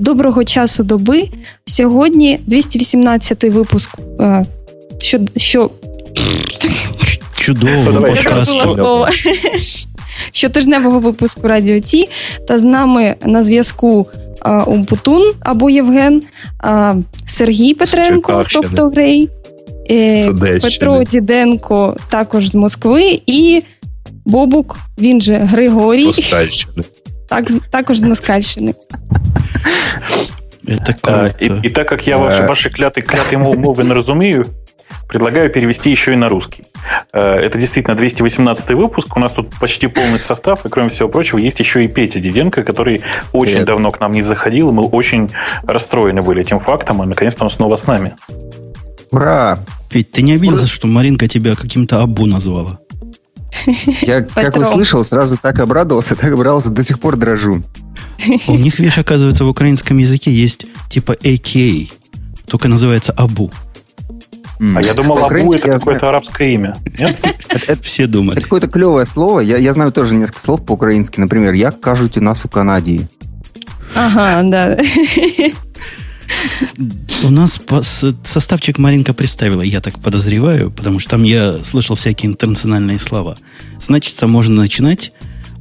Доброго часу доби. Сьогодні 218 випуск. е, Що, що Чудово. слово. Щотижневого випуску Радіо Ті. Та з нами на зв'язку е, Умпутун або Євген, е, Сергій Петренко, тобто Грей, е, Петро Діденко, також з Москви, і Бобук, він же Григорій, Москальщини. Так, також з Москальщини. Это А. И, и так как я ваши, Э. ваши кляты, кляты мов- мовы не разумею, предлагаю перевести еще и на русский. Э, Это действительно 218 выпуск. У нас тут почти полный состав. И, кроме всего прочего, есть еще и Петя Диденко, который очень Привет. давно к нам не заходил. И мы очень расстроены были этим фактом. И, наконец-то, он снова с нами. Ура! Петь, ты не обиделся, что Маринка тебя каким-то Абу назвала? Я, как услышал, сразу так обрадовался, так обрадовался, до сих пор дрожу. У них, видишь, оказывается, в украинском языке есть типа AKA, только называется Абу. А я думал, Абу это какое-то арабское имя. Это, это- Все это думали. какое-то клевое слово. Я, я знаю тоже несколько слов по-украински. Например, «Я кажуть у нас у Канаді». Ага, да. У нас составчик Маринка представила, я так подозреваю, потому что там я слышал всякие интернациональные слова. Значится, можно начинать.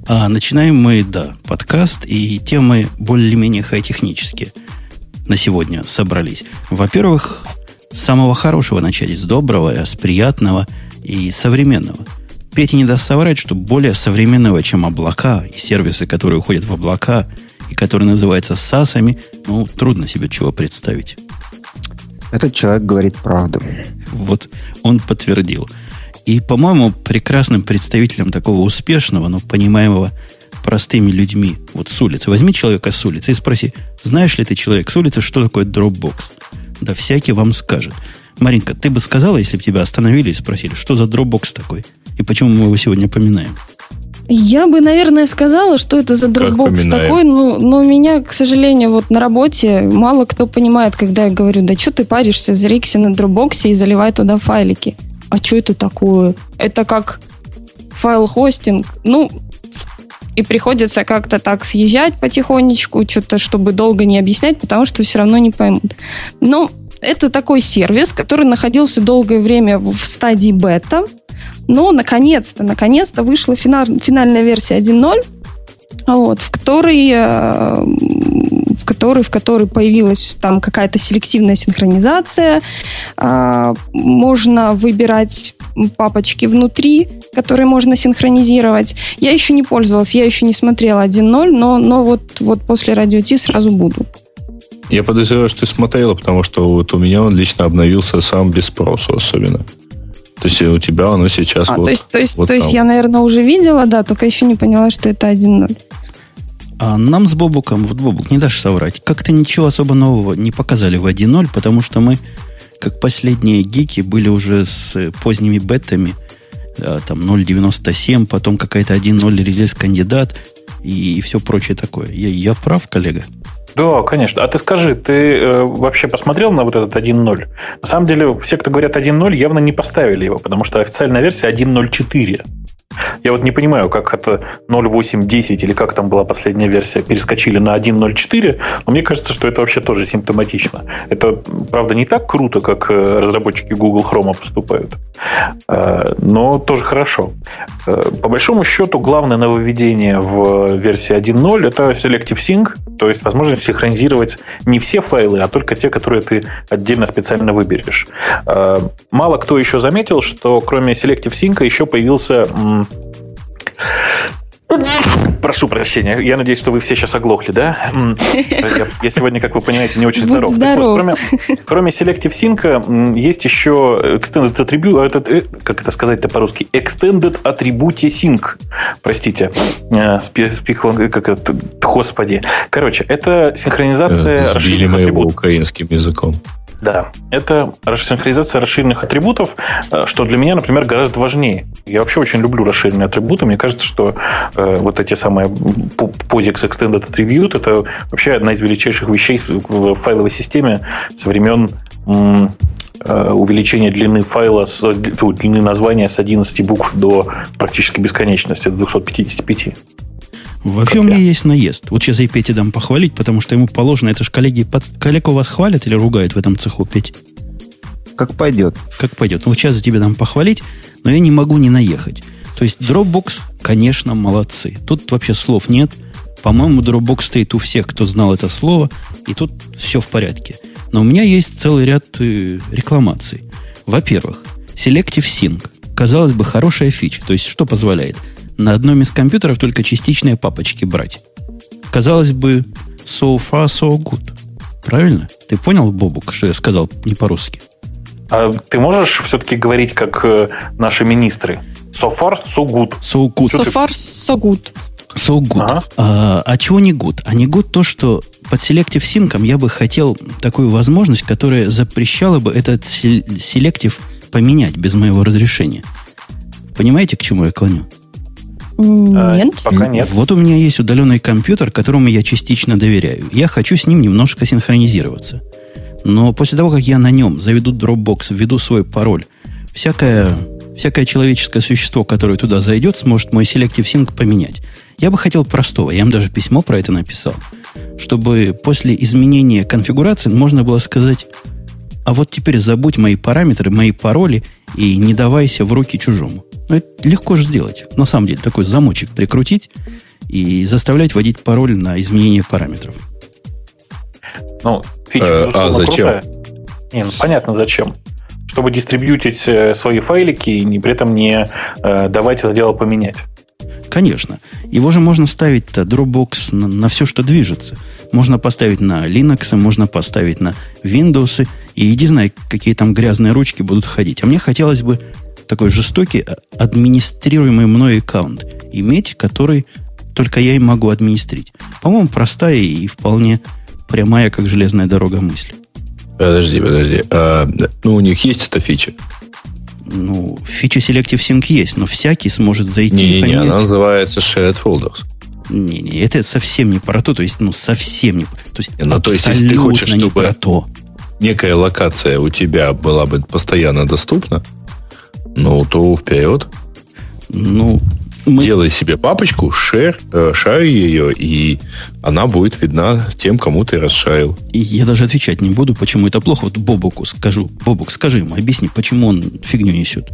А начинаем мы, да, подкаст, и темы более-менее хай-технические на сегодня собрались. Во-первых, с самого хорошего начать, с доброго, с приятного и современного. Петя не даст соврать, что более современного, чем облака и сервисы, которые уходят в облака, и которые называются САСами, ну, трудно себе чего представить. Этот человек говорит правду. Вот он подтвердил. И, по-моему, прекрасным представителем такого успешного, но понимаемого простыми людьми, вот с улицы. Возьми человека с улицы и спроси, знаешь ли ты, человек с улицы, что такое Dropbox? Да всякий вам скажет. Маринка, ты бы сказала, если бы тебя остановили и спросили, что за Dropbox такой? И почему мы его сегодня поминаем? Я бы, наверное, сказала, что это за поминаем. такой, но, но меня, к сожалению, вот на работе мало кто понимает, когда я говорю, да что ты паришься, зарикся на Dropbox и заливай туда файлики. А что это такое? Это как файл-хостинг. Ну, и приходится как-то так съезжать потихонечку, что-то, чтобы долго не объяснять, потому что все равно не поймут. Но это такой сервис, который находился долгое время в стадии бета, но наконец-то, наконец-то вышла фина- финальная версия 1.0, вот, в которой, э, в которой, в которой появилась там какая-то селективная синхронизация, а, можно выбирать папочки внутри, которые можно синхронизировать. Я еще не пользовалась, я еще не смотрела 1.0, но, но вот, вот после радио сразу буду. Я подозреваю, что ты смотрела, потому что вот у меня он лично обновился сам без спросу особенно. То есть у тебя оно сейчас А, вот... то есть, то есть, вот то есть там. я, наверное, уже видела, да, только еще не поняла, что это 1.0. А нам с Бобуком, вот Бобук, не дашь соврать, как-то ничего особо нового не показали в 1.0, потому что мы, как последние гики, были уже с поздними бетами, а, там 0.97, потом какая-то 1.0 релиз кандидат и, все прочее такое. Я, я прав, коллега? Да, конечно. А ты скажи, ты э, вообще посмотрел на вот этот 1.0? На самом деле, все, кто говорят 1.0, явно не поставили его, потому что официальная версия 1.04. Я вот не понимаю, как это 0.8.10 или как там была последняя версия, перескочили на 1.04, но мне кажется, что это вообще тоже симптоматично. Это, правда, не так круто, как э, разработчики Google Chrome поступают, Э, но тоже хорошо. Э, По большому счету, главное нововведение в версии 1.0 это Selective Sync, то есть возможность синхронизировать не все файлы, а только те, которые ты отдельно специально выберешь. Э, Мало кто еще заметил, что кроме Selective Sync еще появился Прошу прощения, я надеюсь, что вы все сейчас оглохли, да? Я, я сегодня, как вы понимаете, не очень здоров. Здоров. вот, кроме, кроме Selective Sync есть еще Extended Attribute, этот, э, как это сказать-то по-русски, Extended Attribute Sync. Простите, Э, спихло- как это, господи. Короче, это синхронизация Э, Сбили расширенных моего атрибутов. украинским языком. Да, это синхронизация расширенных атрибутов, э, что для меня, например, гораздо важнее. Я вообще очень люблю расширенные атрибуты. Мне кажется, что э, вот эти самые POSIX Extended Attribute это вообще одна из величайших вещей в файловой системе со времен м, э, увеличения длины файла, с, длины названия с 11 букв до практически бесконечности, до 255. Вообще у меня есть наезд. Вот сейчас я Пете дам похвалить, потому что ему положено, это же коллеги, под... коллег у вас хвалят или ругают в этом цеху, Петь? Как пойдет. Как пойдет. Ну, вот сейчас я тебе дам похвалить, но я не могу не наехать. То есть Dropbox, конечно, молодцы. Тут вообще слов нет. По-моему, Dropbox стоит у всех, кто знал это слово, и тут все в порядке. Но у меня есть целый ряд э, рекламаций. Во-первых, Selective Sync. Казалось бы, хорошая фича. То есть, что позволяет? На одном из компьютеров только частичные папочки брать. Казалось бы, so far, so good. Правильно? Ты понял, Бобук, что я сказал не по-русски? А ты можешь все-таки говорить, как э, наши министры? So far, so good. So good. So far, so good. So good. Ага. А, а чего не good? А не good то, что под Selective Sync я бы хотел такую возможность, которая запрещала бы этот сел- Selective поменять без моего разрешения. Понимаете, к чему я клоню? А, Нет. Пока нет. Вот у меня есть удаленный компьютер, которому я частично доверяю. Я хочу с ним немножко синхронизироваться. Но после того, как я на нем заведу Dropbox, введу свой пароль, всякое, всякое человеческое существо, которое туда зайдет, сможет мой Selective Sync поменять. Я бы хотел простого. Я им даже письмо про это написал. Чтобы после изменения конфигурации можно было сказать, а вот теперь забудь мои параметры, мои пароли и не давайся в руки чужому. Ну, это легко же сделать. На самом деле, такой замочек прикрутить и заставлять вводить пароль на изменение параметров. Ну, фича, Э, а зачем? крутая. Не, ну понятно, зачем. Чтобы дистрибьютить э, свои файлики и не, при этом не э, давать это дело поменять. Конечно. Его же можно ставить-то Dropbox на, на все, что движется. Можно поставить на Linux, можно поставить на Windows. И иди знай, какие там грязные ручки будут ходить. А мне хотелось бы такой жестокий а- администрируемый мной аккаунт иметь, который только я и могу администрить. По-моему, простая и вполне прямая, как железная дорога мысль. Подожди, подожди. А, ну, у них есть эта фича? Ну, фича Selective Sync есть, но всякий сможет зайти и Не-не-не, поменять. она называется Shared Folders. Не-не, это совсем не про то, то есть, ну, совсем не То есть, Не, ну, то есть, если ты хочешь, не чтобы- про то. Некая локация у тебя была бы постоянно доступна, ну, то вперед. Ну, мы, Делай себе папочку, шер, э, шарь ее, и она будет видна тем, кому ты расшарил. и я даже отвечать не буду, почему это плохо. Вот Бобуку скажу. Бобук, скажи ему, объясни, почему он фигню несет.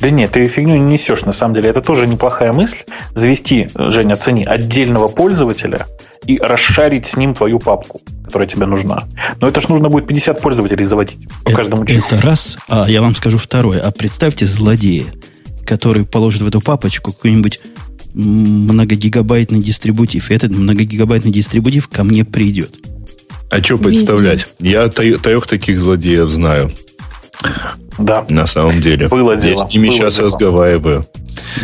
Да нет, ты фигню не несешь, на самом деле. Это тоже неплохая мысль. Завести, Женя, оцени, отдельного пользователя и расшарить с ним твою папку, которая тебе нужна. Но это ж нужно будет 50 пользователей заводить по это, каждому чиху. это раз, а я вам скажу второе. А представьте злодея, который положит в эту папочку какой-нибудь многогигабайтный дистрибутив. И этот многогигабайтный дистрибутив ко мне придет. А что представлять? Я т- трех таких злодеев знаю, Да. на самом деле. Было Я дело, с ними было сейчас дело. разговариваю.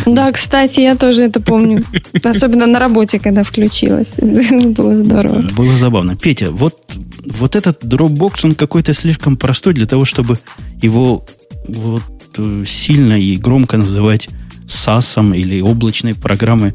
Да, кстати, я тоже это помню. Особенно на работе, когда включилась. Было здорово. Было забавно. Петя, вот, вот этот Dropbox, он какой-то слишком простой для того, чтобы его вот сильно и громко называть САСом или облачной программой.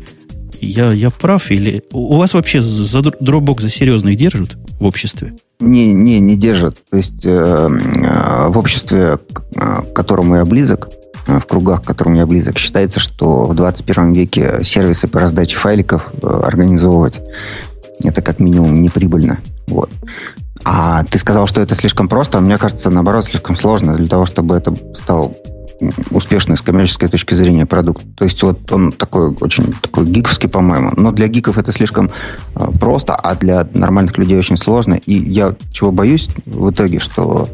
Я, я прав? Или у вас вообще за Dro- Dropbox за серьезных держат в обществе? Не, не, не держат. То есть э, э, в обществе, э, к которому я близок, э, в кругах, к которым я близок, считается, что в 21 веке сервисы по раздаче файликов э, организовывать это как минимум неприбыльно. Вот. А ты сказал, что это слишком просто, мне кажется, наоборот, слишком сложно для того, чтобы это стал м, успешный с коммерческой точки зрения продукт. То есть вот он такой очень такой гиковский, по-моему. Но для гиков это слишком э, просто, а для нормальных людей очень сложно. И я чего боюсь в итоге, что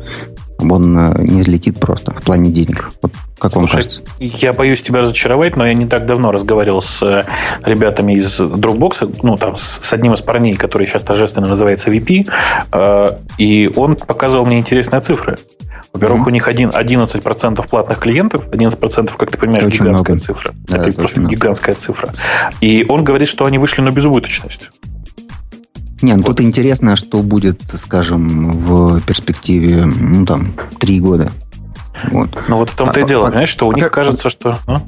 он э, не взлетит просто в плане денег. Вот как вам Слушай, кажется? я боюсь тебя разочаровать, но я не так давно разговаривал с э, ребятами из Dropbox, ну, там, с с одним из парней, который сейчас торжественно называется VP, э, и он показывал мне интересные цифры. Во-первых, у них один, 11% платных клиентов, 11%, как ты понимаешь, очень гигантская много. цифра. Да, это это просто много. гигантская цифра. И он говорит, что они вышли на безубыточность. Не, ну тут интересно, что будет, скажем, в перспективе, ну там, три года. Вот. Ну вот в том-то и А, дело, а- понимаешь, что у а них как- кажется, что... а?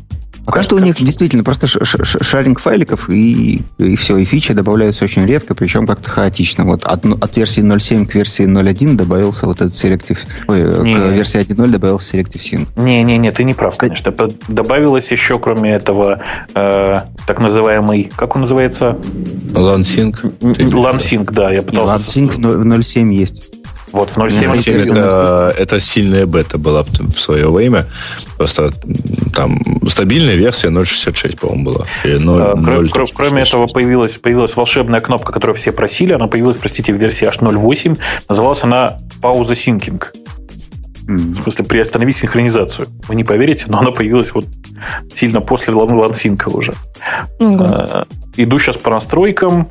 А кажется, у них действительно просто шаринг файликов и, и все, и фичи добавляются очень редко, причем как-то хаотично. Вот от, от версии 0.7 к версии 0.1 добавился вот этот селектив, ой, не, к версии 1.0 добавился селектив sync. Не-не-не, ты не прав, конечно. Добавилось еще, кроме этого, э, так называемый, как он называется? LANSync. LANSync, да, я пытался... LANSync в 0.7 есть. Вот в 0.7 это, это сильная бета была в, в свое время. Просто там стабильная версия 0.66, по-моему, была. 0, кроме, 0, кроме этого появилась, появилась волшебная кнопка, которую все просили. Она появилась, простите, в версии аж 0.8. Называлась она пауза синкинг. В смысле, приостановить синхронизацию. Вы не поверите, но она появилась вот сильно после лансинка уже. Угу. Иду сейчас по настройкам.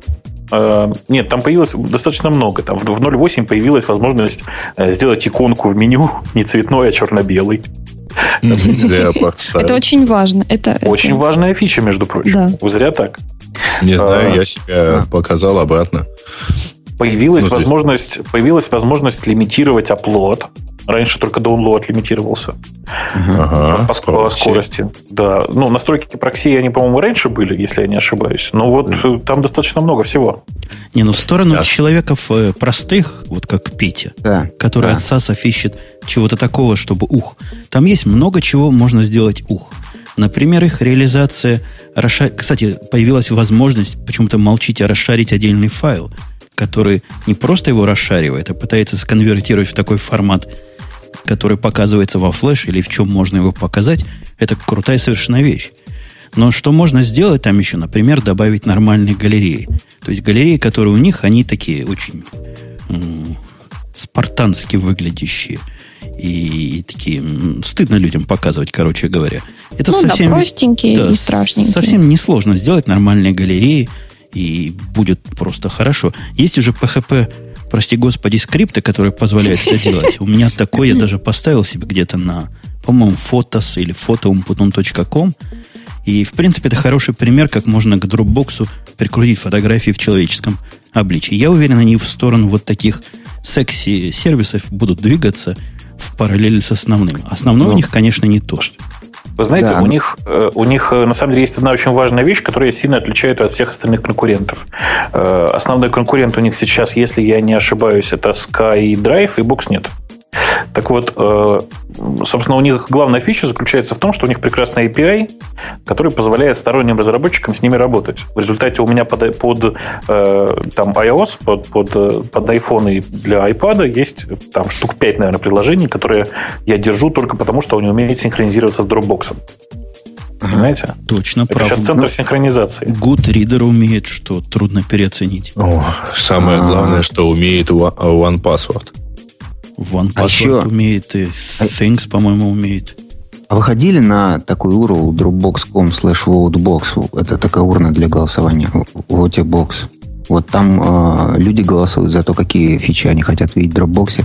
Э, нет, там появилось достаточно много. Там в 0.8 появилась возможность э, сделать иконку в меню не цветной, а черно-белый. Это очень важно. Это очень важная фича, между прочим. Зря так. Не знаю, а, я себя показал обратно. Появилась ну, возможность, появилась возможность лимитировать оплот. Раньше только download лимитировался. Ага, по, по скорости. Да. Ну, настройки прокси, они, по-моему, раньше были, если я не ошибаюсь. Но вот mm. там достаточно много всего. Не, ну в сторону да. человеков э, простых, вот как Петя, да. который да. от САСов ищет чего-то такого, чтобы ух. Там есть много чего можно сделать ух. Например, их реализация... Расша... Кстати, появилась возможность, почему-то молчите, расшарить отдельный файл, который не просто его расшаривает, а пытается сконвертировать в такой формат, который показывается во флеш или в чем можно его показать, это крутая совершенно вещь. Но что можно сделать там еще? Например, добавить нормальные галереи. То есть галереи, которые у них, они такие очень м- спартански выглядящие. И, и такие м- стыдно людям показывать, короче говоря. Это ну совсем, да, простенькие да, и страшненькие. Совсем несложно сделать нормальные галереи, и будет просто хорошо. Есть уже PHP прости господи, скрипты, которые позволяют это делать. У меня такой я даже поставил себе где-то на, по-моему, фотос или фотоумпутун.ком. И, в принципе, это хороший пример, как можно к Dropbox прикрутить фотографии в человеческом обличии. Я уверен, они в сторону вот таких секси-сервисов будут двигаться в параллели с основным. Основной ну, у них, конечно, не то. Вы знаете, да. у, них, э, у них э, на самом деле есть одна очень важная вещь, которая сильно отличает от всех остальных конкурентов. Э, основной конкурент у них сейчас, если я не ошибаюсь, это Sky Drive и Boxnet. Так вот, э, собственно, у них главная фича заключается в том, что у них прекрасный API, который позволяет сторонним разработчикам с ними работать. В результате у меня под, под э, там iOS, под, под, под iPhone и для iPad есть там штук 5, наверное, приложений, которые я держу только потому, что они умеют синхронизироваться с Dropbox. Понимаете? Точно, Это сейчас центр синхронизации. Good Reader умеет, что трудно переоценить. О, самое А-а-а. главное, что умеет One Password. OnePassword а еще... умеет, и Things, по-моему, умеет. А вы ходили на такой URL dropbox.com slash vote Это такая урна для голосования. Vote Вот там э, люди голосуют за то, какие фичи они хотят видеть в Dropbox.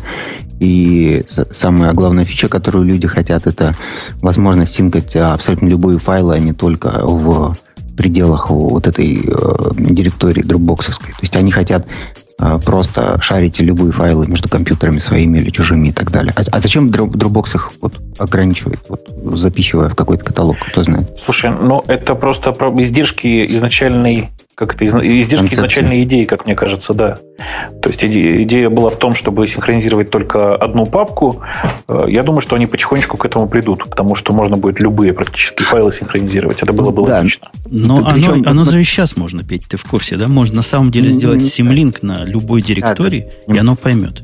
И самая главная фича, которую люди хотят, это возможность синкать абсолютно любые файлы, а не только в пределах вот этой э, директории дропбоксовской. То есть они хотят а, просто шарите любые файлы между компьютерами своими или чужими и так далее. А, а зачем Dropbox их вот ограничивает, вот, запихивая в какой-то каталог, кто знает? Слушай, ну это просто издержки изначальной как это издержки Концепция. изначальной идеи, как мне кажется, да. То есть идея была в том, чтобы синхронизировать только одну папку. Э, я думаю, что они потихонечку к этому придут, к тому, что можно будет любые практически файлы синхронизировать. Это было бы да. логично. Но ну, оно, оно же и сейчас можно петь, ты в курсе, да? Можно на самом деле сделать симлинк на любой директории, и оно поймет.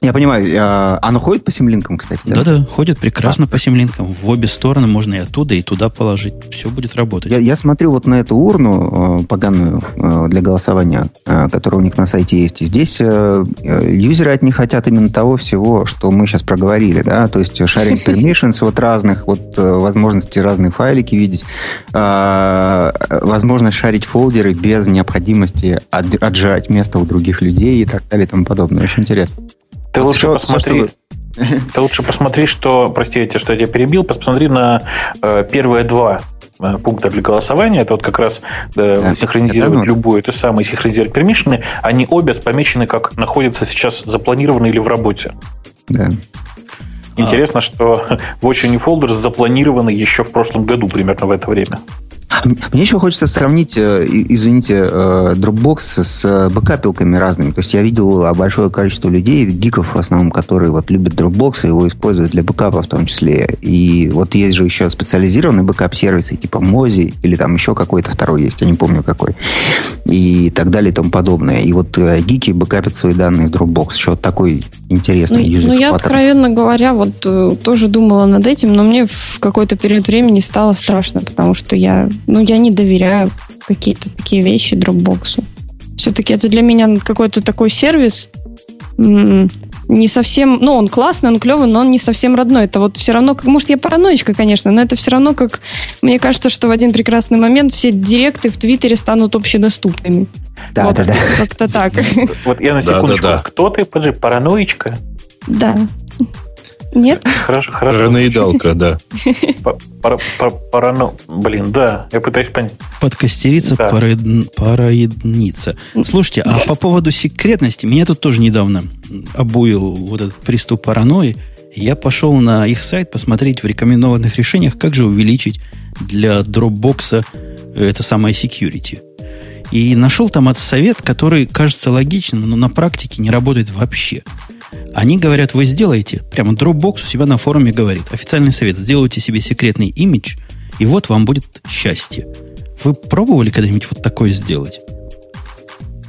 Я понимаю. А, оно ходит по симлинкам, кстати, да? Да-да, ходит прекрасно а. по симлинкам. В обе стороны можно и оттуда, и туда положить. Все будет работать. Я, я смотрю вот на эту урну э, поганую э, для голосования, э, которая у них на сайте есть. И здесь юзеры от них хотят именно того всего, что мы сейчас проговорили, да, то есть sharing permissions вот разных, вот возможности разные файлики видеть, возможность шарить фолдеры без необходимости отжать место у других людей и так далее и тому подобное. Очень интересно. Ты лучше все, посмотри. Все, что... Ты лучше посмотри, что, простите, что я тебя перебил, посмотри на э, первые два э, пункта для голосования. Это вот как раз э, да, синхронизировать это любую, это самое, синхронизировать пермишины. Они обе помечены как находятся сейчас запланированы или в работе. Да. Интересно, что Watch Any Folders запланированы еще в прошлом году, примерно в это время. Мне еще хочется сравнить, э, извините, э, Dropbox с э, бэкапилками разными. То есть я видел большое количество людей, гиков в основном, которые вот любят Dropbox и его используют для бэкапа в том числе. И вот есть же еще специализированные бэкап-сервисы типа Mozy или там еще какой-то второй есть, я не помню какой. И так далее и тому подобное. И вот гики бэкапят свои данные в Dropbox. Еще вот такой интересный ну, Ну, я, откровенно говоря, вот тоже думала над этим, но мне в какой-то период времени стало страшно, потому что я ну, я не доверяю какие-то такие вещи Dropbox. Все-таки это для меня какой-то такой сервис, не совсем, ну, он классный, он клевый, но он не совсем родной. Это вот все равно, как, может, я параноичка, конечно, но это все равно как, мне кажется, что в один прекрасный момент все директы в Твиттере станут общедоступными. Да, вот, да, да. Как-то так. Вот я на секундочку. Да, да, да. Кто ты, подожди, параноичка? Да. Нет? Хорошо, хорошо. Параноидалка, да. Парано... Блин, да, я пытаюсь понять. Подкостериться, да. параедниться. Слушайте, а по поводу секретности, меня тут тоже недавно обуил вот этот приступ паранойи. Я пошел на их сайт посмотреть в рекомендованных решениях, как же увеличить для Dropbox это самое security. И нашел там совет, который кажется логичным, но на практике не работает вообще. Они говорят, вы сделаете, прямо Dropbox у себя на форуме говорит, официальный совет, сделайте себе секретный имидж, и вот вам будет счастье. Вы пробовали когда-нибудь вот такое сделать?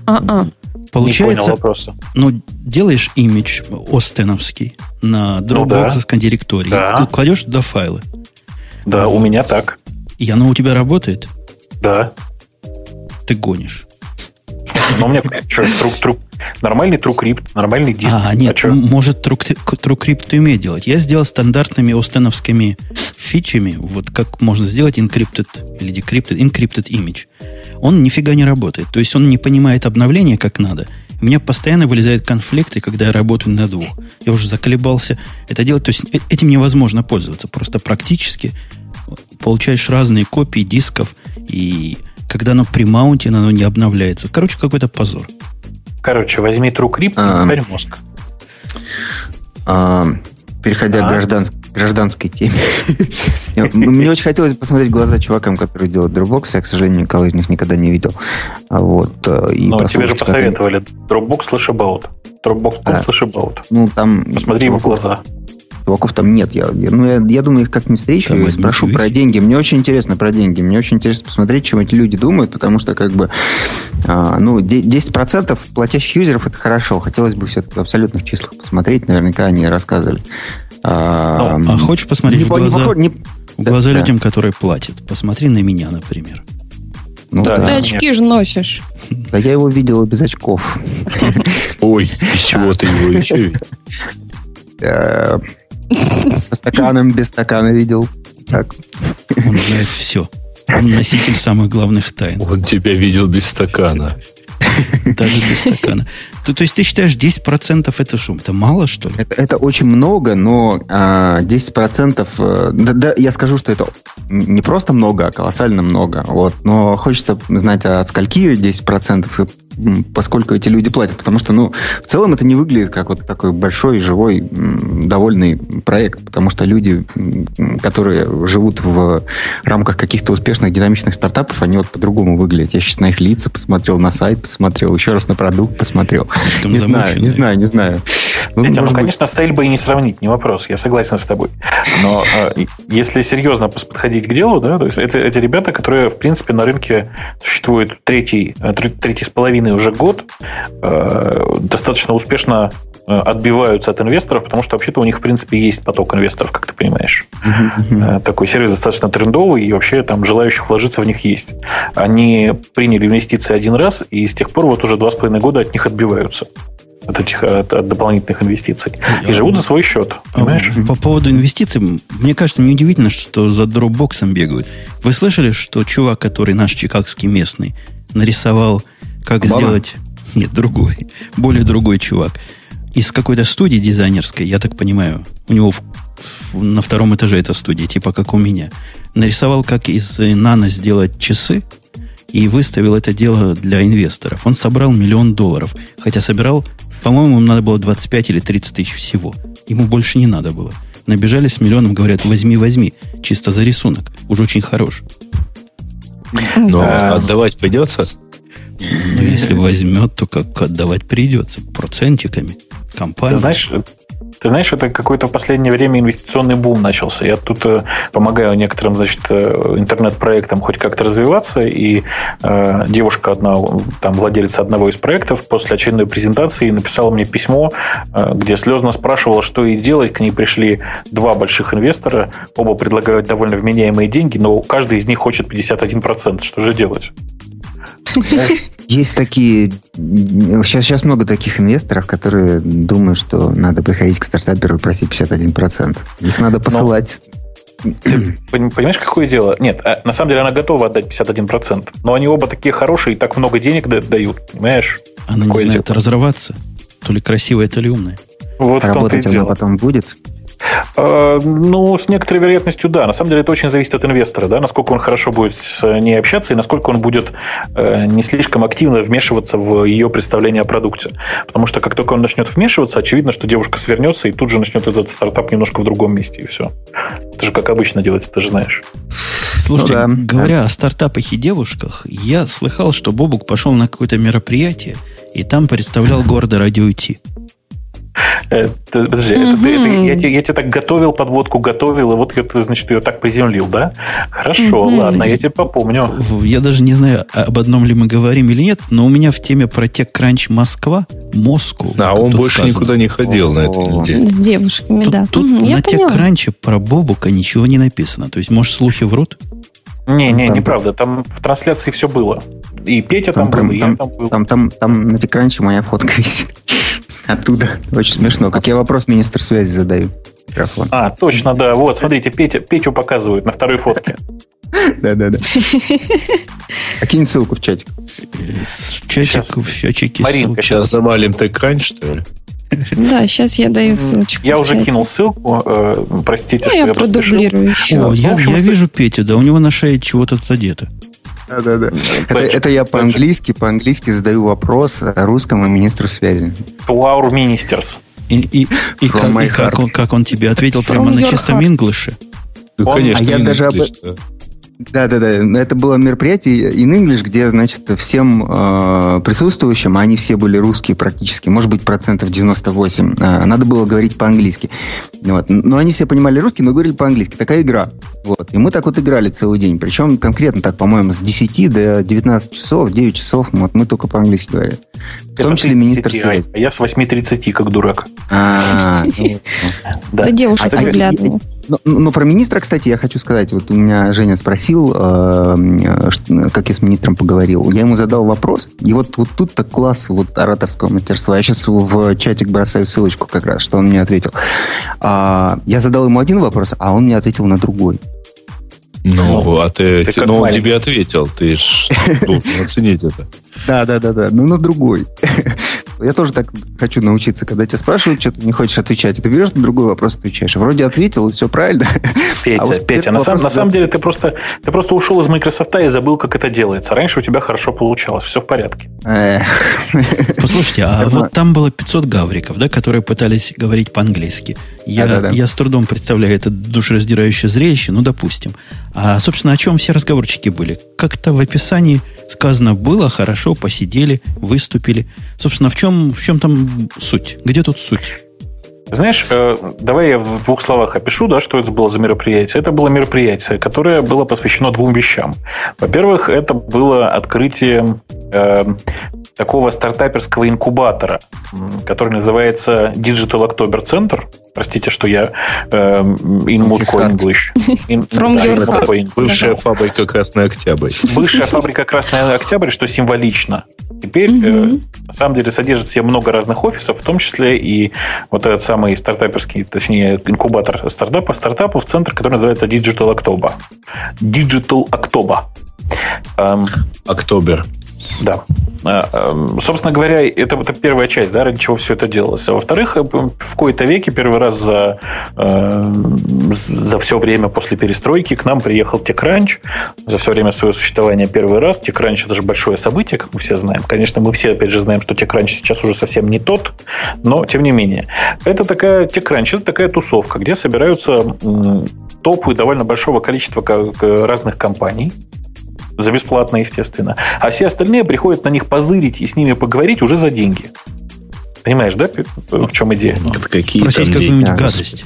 А-а. Получается, Не понял вопроса. ну, делаешь имидж остеновский на Dropbox ну, да. директории, да. кладешь туда файлы. Да, у меня так. И оно у тебя работает? Да. Ты гонишь. Но у меня что, труп, труп, Нормальный TrueCrypt, нормальный диск. А, нет, а может TrueCrypt умеет делать. Я сделал стандартными остеновскими фичами, вот как можно сделать encrypted или decrypted, encrypted image. Он нифига не работает. То есть он не понимает обновления как надо. У меня постоянно вылезают конфликты, когда я работаю на двух. Я уже заколебался это делать. То есть э, этим невозможно пользоваться. Просто практически получаешь разные копии дисков, и когда оно при маунте, оно не обновляется. Короче, какой-то позор. Короче, возьми TrueCrypt а, и ударь мозг. А, переходя а? к гражданс, гражданской теме. Мне очень хотелось посмотреть глаза чувакам, которые делают Dropbox. Я, к сожалению, никого из них никогда не видел. А вот, э, Но тебе же посоветовали Dropbox slash about. Dropbox slash about. Ну, там... Посмотри в глаза. Чуваков там нет. Я, я, ну, я, я думаю, их как-нибудь встречу и спрошу про деньги. Мне очень интересно про деньги. Мне очень интересно посмотреть, чем эти люди думают, потому что, как бы, а, ну, 10% платящих юзеров это хорошо. Хотелось бы все-таки в абсолютных числах посмотреть. Наверняка они рассказывали. А, а, а хочешь посмотреть не, в глаза, не, в глаза да, людям, да. которые платят? Посмотри на меня, например. Ну, да, Ты очки же носишь. Да я его видел без очков. Ой, из чего ты его еще со стаканом, без стакана видел. Так. Он знает все. Он носитель самых главных тайн. Он тебя видел без стакана. Даже без стакана. То, то есть ты считаешь 10% это шум? Это мало, что ли? Это, это очень много, но а, 10%... Э, да, да, я скажу, что это не просто много, а колоссально много. Вот. Но хочется знать, а от скольки 10% и поскольку эти люди платят. Потому что, ну, в целом это не выглядит как вот такой большой, живой, довольный проект. Потому что люди, которые живут в рамках каких-то успешных, динамичных стартапов, они вот по-другому выглядят. Я сейчас на их лица посмотрел, на сайт посмотрел, еще раз на продукт посмотрел. Слишком не знаю, не знаю, не знаю. Ну, Хотя, ну, конечно, быть... бы и не сравнить, не вопрос, я согласен с тобой. Но э, если серьезно подходить к делу, да, то есть это, эти ребята, которые, в принципе, на рынке существуют третий, э, третий с половиной уже год, э, достаточно успешно э, отбиваются от инвесторов, потому что вообще-то у них, в принципе, есть поток инвесторов, как ты понимаешь. Uh-huh. Такой сервис достаточно трендовый, и вообще там желающих вложиться в них есть. Они приняли инвестиции один раз, и с тех пор вот уже два с половиной года от них отбиваются от этих от, от дополнительных инвестиций. И живут за свой счет. А понимаешь? По поводу инвестиций, мне кажется, неудивительно, что за дропбоксом бегают. Вы слышали, что чувак, который наш чикагский местный, нарисовал, как Обама? сделать... Нет, другой. Более другой чувак. Из какой-то студии дизайнерской, я так понимаю, у него в, в, на втором этаже эта студия, типа как у меня, нарисовал, как из нано сделать часы, и выставил это дело для инвесторов. Он собрал миллион долларов, хотя собирал по-моему, ему надо было 25 или 30 тысяч всего. Ему больше не надо было. набежали с миллионом, говорят, возьми, возьми, чисто за рисунок. Уже очень хорош. Но А. отдавать придется? Но если возьмет, то как отдавать придется? Процентиками. Ты Компания. знаешь, ты знаешь, это какой-то в последнее время инвестиционный бум начался. Я тут э, помогаю некоторым, значит, э, интернет-проектам хоть как-то развиваться, и э, девушка одна, там, владелица одного из проектов, после очередной презентации написала мне письмо, э, где слезно спрашивала, что ей делать. К ней пришли два больших инвестора, оба предлагают довольно вменяемые деньги, но каждый из них хочет 51%. Что же делать? Есть такие... Сейчас, сейчас много таких инвесторов, которые думают, что надо приходить к стартаперу и просить 51%. Их надо посылать. Ты пон- понимаешь, какое дело? Нет, а, на самом деле она готова отдать 51%, но они оба такие хорошие и так много денег да- дают, понимаешь? Она не Какое знает дело? разрываться. То ли красивая, то ли умная. Вот Работать дело. потом будет. Э, Ну, с некоторой вероятностью, да. На самом деле это очень зависит от инвестора, да, насколько он хорошо будет с ней общаться и насколько он будет э, не слишком активно вмешиваться в ее представление о продукте. Потому что как только он начнет вмешиваться, очевидно, что девушка свернется и тут же начнет этот стартап немножко в другом месте, и все. Это же как обычно делается, ты же знаешь. Слушайте, Ну да. говоря о стартапах и девушках, я слыхал, что Бобук пошел на какое-то мероприятие, и там представлял гордо радио Ти. Э, ты- Подожди, это ты- это Мгм. я, тебе, я тебе так готовил, подводку готовил, и вот я, ты, значит, ее так приземлил, да? Хорошо, Мгм. ладно, я тебе попомню. Я даже не знаю, об одном ли мы говорим или нет, но у меня в теме про TechCrunch Москва, Москву. А он больше сказано. никуда не ходил на этой неделе. С девушками, Тут, да. тут я на. TechCrunch про Бобука ничего не написано. То есть, может, слухи врут? Не, не, Там- неправда, там в трансляции все было. И Петя там, Там, был, и я там, там был. там, там, там на текранче моя фотка висит. Оттуда. Очень смешно. Как я вопрос министру связи задаю. Микрофон. А, точно, да. Вот, смотрите, Петя, Петю показывают на второй фотке. Да-да-да. А кинь ссылку в чатик. Э, С чатик, в чатике Маринка, ссылки. Сейчас завалим TechCrunch, что ли? Да, сейчас я даю ссылочку. Я уже кинул ссылку. э, Простите, Ну, что я продублирую еще. Я, вижу Петю, да, у него на шее чего-то тут одето. Да-да-да. Это, Бэдж. это я по-английски, по-английски задаю вопрос русскому министру связи. To our ministers. И, и, и, как, и как он, как он тебе ответил From прямо на чистом инглише. Ну, Он- конечно, А я даже об- English, да. Да-да-да, это было мероприятие in English, где, значит, всем э, присутствующим, а они все были русские практически, может быть, процентов 98, э, надо было говорить по-английски. Вот. Но они все понимали русский, но говорили по-английски. Такая игра. Вот. И мы так вот играли целый день. Причем конкретно так, по-моему, с 10 до 19 часов, 9 часов вот, мы только по-английски говорили. В том числе министр 30, связи. А я с 8.30, как дурак. А, ну, Да. Да девушка а- приглядная. Но, но про министра, кстати, я хочу сказать. Вот у меня Женя спросил, э, э, как я с министром поговорил. Я ему задал вопрос, и вот, вот тут так класс вот ораторского мастерства. Я сейчас в чатик бросаю ссылочку как раз, что он мне ответил. А, я задал ему один вопрос, а он мне ответил на другой. Ну, а ты, ты ну, он тебе ответил. Ты ж должен оценить это. Да, да, да, да. Ну, на другой. Я тоже так хочу научиться, когда тебя спрашивают, что ты не хочешь отвечать, и ты берешь на другой вопрос, отвечаешь. Вроде ответил, и все правильно. Петя, А вот Петя, на, сам- на самом деле ты просто, ты просто ушел из Microsoft и забыл, как это делается. Раньше у тебя хорошо получалось, все в порядке. Послушайте, а Это- вот там было 500 гавриков, да, которые пытались говорить по-английски. Я, я с трудом представляю это душераздирающее зрелище, ну, допустим. А, собственно, о чем все разговорчики были? Как-то в описании сказано было, хорошо, посидели, выступили. Собственно, в чем, в чем там суть? Где тут суть? Знаешь, э, давай я в двух словах опишу, да, что это было за мероприятие. Это было мероприятие, которое было посвящено двум вещам. Во-первых, это было открытие э, такого стартаперского инкубатора, который называется Digital October Center. Простите, что я э, in hard. English. In- From да, your фабрика Красный Октябрь. Бывшая фабрика Красный Октябрь, что символично. Теперь, Мгм. э, на самом деле, содержит в себе много разных офисов, в том числе и вот этот самый стартаперский, точнее, инкубатор стартапа, стартапов, центр, который называется Digital October. Digital October. Эм, Октобер. Да. А, эм, собственно говоря, это, это первая часть, да, ради чего все это делалось. А во-вторых, э, в кои-то веке первый раз за, э, за все время после перестройки к нам приехал TechCrunch. За все время своего существования первый раз. TechCrunch это же большое событие, как мы все знаем. Конечно, мы все, опять же, знаем, что TechCrunch сейчас уже совсем не тот, но тем не менее. Это такая TechCrunch, это такая тусовка, где собираются топы довольно большого количества разных компаний за бесплатно, естественно. А все остальные приходят на них позырить и с ними поговорить уже за деньги. Понимаешь, да, в чем идея? Ну, какие Спросить какую-нибудь гадость.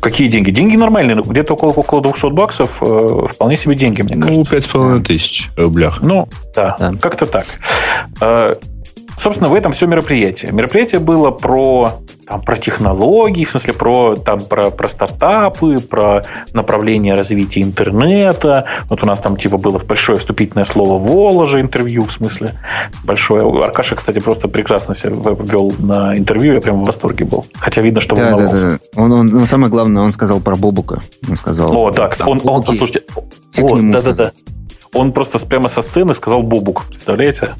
Какие деньги? Деньги нормальные, где-то около, около 200 баксов, э, вполне себе деньги, мне ну, кажется. Ну, 5,5 тысяч рублях. Ну, да, да. как-то так. Собственно, в этом все мероприятие. Мероприятие было про там, про технологии, в смысле про, там, про, про стартапы, про направление развития интернета. Вот у нас там типа было большое вступительное слово Воложа интервью, в смысле большое. Аркаша, кстати, просто прекрасно себя вел на интервью, я прям в восторге был. Хотя видно, что да, волновался. Да, да. Он, он, ну, самое главное, он сказал про Бобука. Он сказал. О, да, он, он, он послушайте, о, да, да, да. Он просто прямо со сцены сказал Бобук, представляете?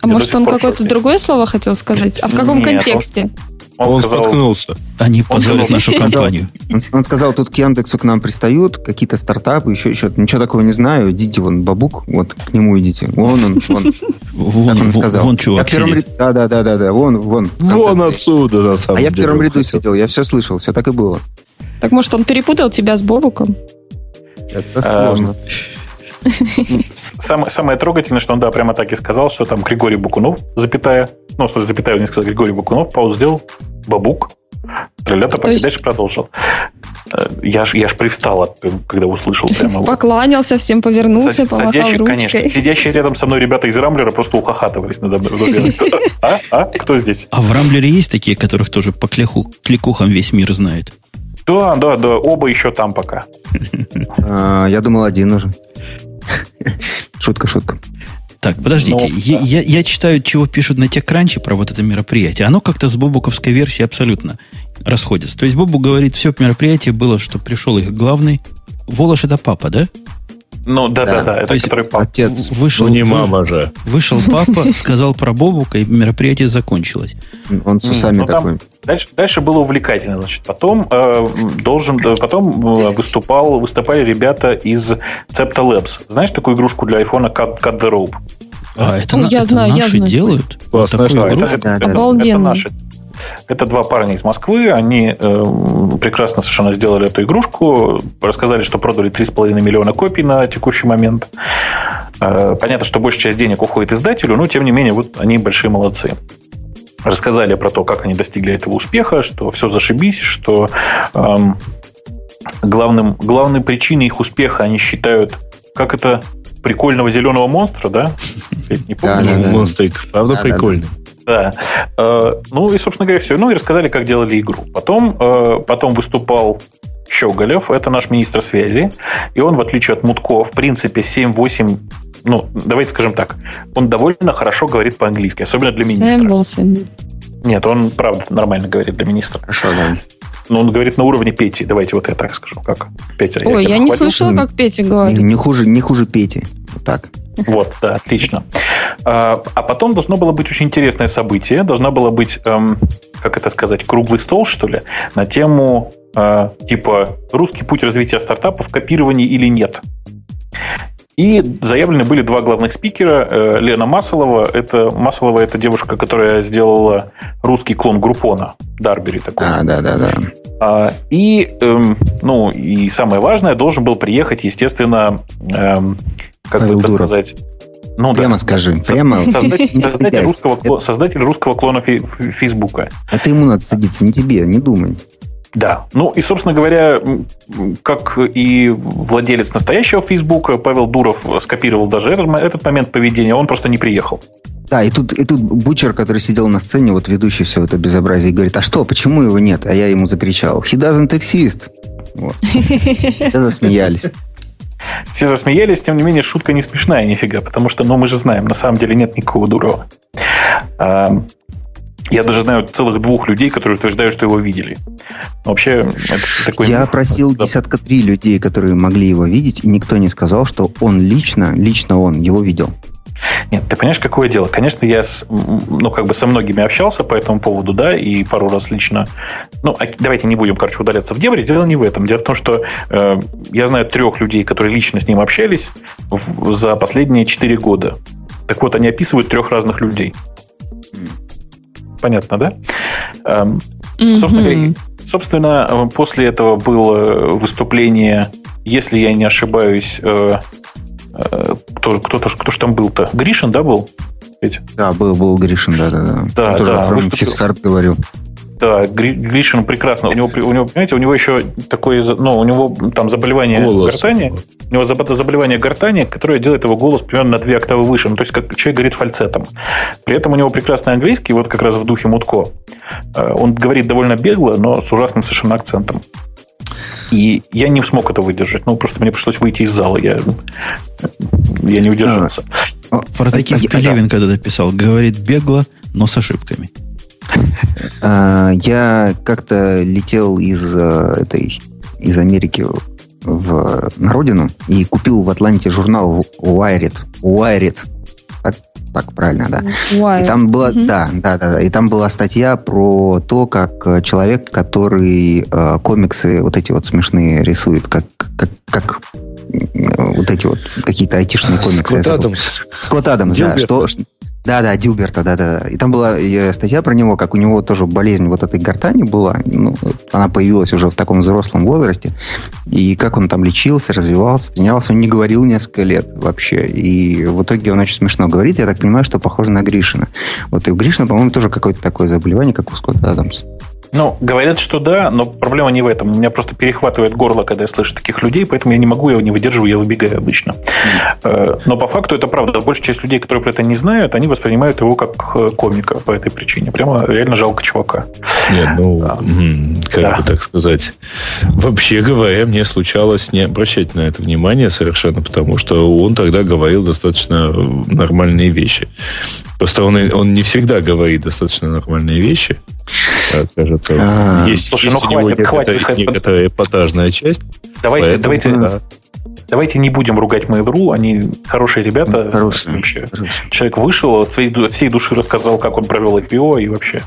А я может, он какое-то другое слово хотел сказать? А в каком Нет, контексте? Он... Он, он сказал, споткнулся. Они позорят нашу компанию. Он, он сказал, тут к Яндексу к нам пристают, какие-то стартапы, еще, еще. Ничего такого не знаю. Идите, вон, бабук, вот к нему идите. Вон он, вон. Вон, он сказал. Вон чувак я ряду, Да, да, да, да, да. Вон, вон. Вон отсюда, на самом деле. А я в первом ряду сидел, я все слышал, все так и было. Так может он перепутал тебя с Бобуком? Это сложно. Самое, самое трогательное, что он, да, прямо так и сказал, что там Григорий Букунов, запятая, ну, что запятая, он не сказал, Григорий Букунов, паузу сделал, бабук, Троллята есть... дальше продолжил. Э, я ж, я ж привстал, когда услышал прямо. Покланялся всем, повернулся, Сад, помахал сидящий, ручкой. Конечно, сидящие рядом со мной ребята из Рамблера просто ухахатывались надо мной. А? А? Кто здесь? А в Рамблере есть такие, которых тоже по клику, кликухам весь мир знает? Да, да, да, оба еще там пока. А, я думал, один уже. Шутка, шутка. Так, подождите, Но, я, да. я, я читаю, чего пишут на TechCrunch про вот это мероприятие. Оно как-то с бобуковской версией абсолютно расходится. То есть Бобу говорит, все мероприятие было, что пришел их главный. Волош это папа, да? Ну, да, да, да, это есть который папа. Отец. Вышел, ну, не мама же. Вышел папа, сказал про Бобука, и мероприятие закончилось. Он с усами ну, такой. Дальше, дальше было увлекательно. Значит, потом э, должен, потом э, выступал, выступали ребята из Cepta Labs. Знаешь такую игрушку для айфона Cut, Cut the Rope? А, это, ну, я это знаю, наши я знаю. делают? Классно, да, это, это, да, это, это наши это два парня из Москвы. Они э, прекрасно совершенно сделали эту игрушку. Рассказали, что продали 3,5 миллиона копий на текущий момент. Э, понятно, что большая часть денег уходит издателю, но тем не менее, вот они большие молодцы рассказали про то, как они достигли этого успеха, что все зашибись, что эм, главным, главной причиной их успеха они считают, как это прикольного зеленого монстра, да? не помню. Да, да, да. Монстрик, правда да, прикольный. Да, да. Да. Э, ну и, собственно говоря, все. Ну и рассказали, как делали игру. Потом, э, потом выступал Щеголев, это наш министр связи, и он, в отличие от Мутко, в принципе, 7-8 ну, давайте скажем так, он довольно хорошо говорит по-английски, особенно для министра. 7-8. Нет, он, правда, нормально говорит для министра. Хорошо, да. Но он говорит на уровне Пети. Давайте вот я так скажу. Как Петя? Ой, я, я не слышала, как Петя говорит. Не, не, хуже, не хуже Пети. Вот так. Вот, да, отлично. А, а потом должно было быть очень интересное событие. Должна была быть, эм, как это сказать, круглый стол, что ли, на тему э, типа «Русский путь развития стартапов. Копирование или нет?». И заявлены были два главных спикера. Э, Лена Масолова. Это, Масолова – это девушка, которая сделала русский клон Группона. Дарбери такой. А, да, да, да. А, и, эм, ну, и самое важное, должен был приехать, естественно, эм, как Павел бы это Дуров. сказать... Ну, прямо да. скажи. Прямо. Создатель, создатель, русского, создатель русского клона Фейсбука. Это ему надо садиться, не тебе, не думай. Да. Ну и, собственно говоря, как и владелец настоящего Фейсбука, Павел Дуров скопировал даже этот момент поведения, он просто не приехал. Да, и тут, и тут Бучер, который сидел на сцене, вот ведущий все это безобразие, говорит, а что, почему его нет? А я ему закричал, he doesn't exist. Вот. Все засмеялись. Все засмеялись, тем не менее, шутка не смешная нифига, потому что, ну, мы же знаем, на самом деле нет никакого Дурова. А, я даже знаю целых двух людей, которые утверждают, что его видели. Вообще, это такой... Я просил да. десятка три людей, которые могли его видеть, и никто не сказал, что он лично, лично он его видел. Нет, ты понимаешь, какое дело? Конечно, я с, ну, как бы со многими общался по этому поводу, да, и пару раз лично... Ну, а давайте не будем, короче, удаляться в дебри. Дело не в этом. Дело в том, что э, я знаю трех людей, которые лично с ним общались в, за последние четыре года. Так вот, они описывают трех разных людей. Понятно, да? Эм, mm-hmm. Собственно собственно, после этого было выступление, если я не ошибаюсь, э, э, кто, кто, кто, кто же там был-то? Гришин, да, был? Ведь? Да, был, был Гришин, да, да, да. Да, Он да. Выступил... говорил. Да, Гришин прекрасно. У него, у него, понимаете, у него еще такое, ну, у него там заболевание голос. гортани. У него заболевание гортани, которое делает его голос примерно на две октавы выше. Ну, то есть, как человек говорит фальцетом. При этом у него прекрасный английский, вот как раз в духе Мутко. Э, он говорит довольно бегло, но с ужасным совершенно акцентом. И я не смог это выдержать. Ну, просто мне пришлось выйти из зала. Я, я не удержался. А, Про таких а, Пелевин когда-то писал. Говорит бегло, но с ошибками. А, я как-то летел из э, этой из Америки в, на родину и купил в Атланте журнал Wired. Wired. Так, так правильно, да. Wired. И там была, mm-hmm. да, да, да, да. И там была статья про то, как человек, который э, комиксы вот эти вот смешные рисует, как, как, как вот эти вот какие-то айтишные комиксы. Скотт Адамс. Скотт Адамс, да. Что, да, да, Дилберта, да, да. И там была статья про него, как у него тоже болезнь вот этой гортани была. Ну, она появилась уже в таком взрослом возрасте. И как он там лечился, развивался, тренировался. Он не говорил несколько лет вообще. И в итоге он очень смешно говорит. Я так понимаю, что похоже на Гришина. Вот и у Гришина, по-моему, тоже какое-то такое заболевание, как у Скотта Адамса. Ну, говорят, что да, но проблема не в этом. Меня просто перехватывает горло, когда я слышу таких людей, поэтому я не могу, я его не выдерживаю, я выбегаю обычно. Mm. Но по факту это правда. Большая часть людей, которые про это не знают, они воспринимают его как э, комика по этой причине. Прямо реально жалко чувака. Нет, ну, а, как да. бы так сказать. Вообще говоря, мне случалось не обращать на это внимание совершенно, потому что он тогда говорил достаточно нормальные вещи. Просто он, он не всегда говорит достаточно нормальные вещи. Кажется, А-а-а. есть, Слушай, есть ну, у хватит, него хватит, некоторая, некоторая эпатажная часть. Давайте, поэтому, давайте, да. давайте не будем ругать Mail.ru, они хорошие ребята. Хорошие. Вообще. Хорошие. Человек вышел, от всей, от всей души рассказал, как он провел IPO и вообще.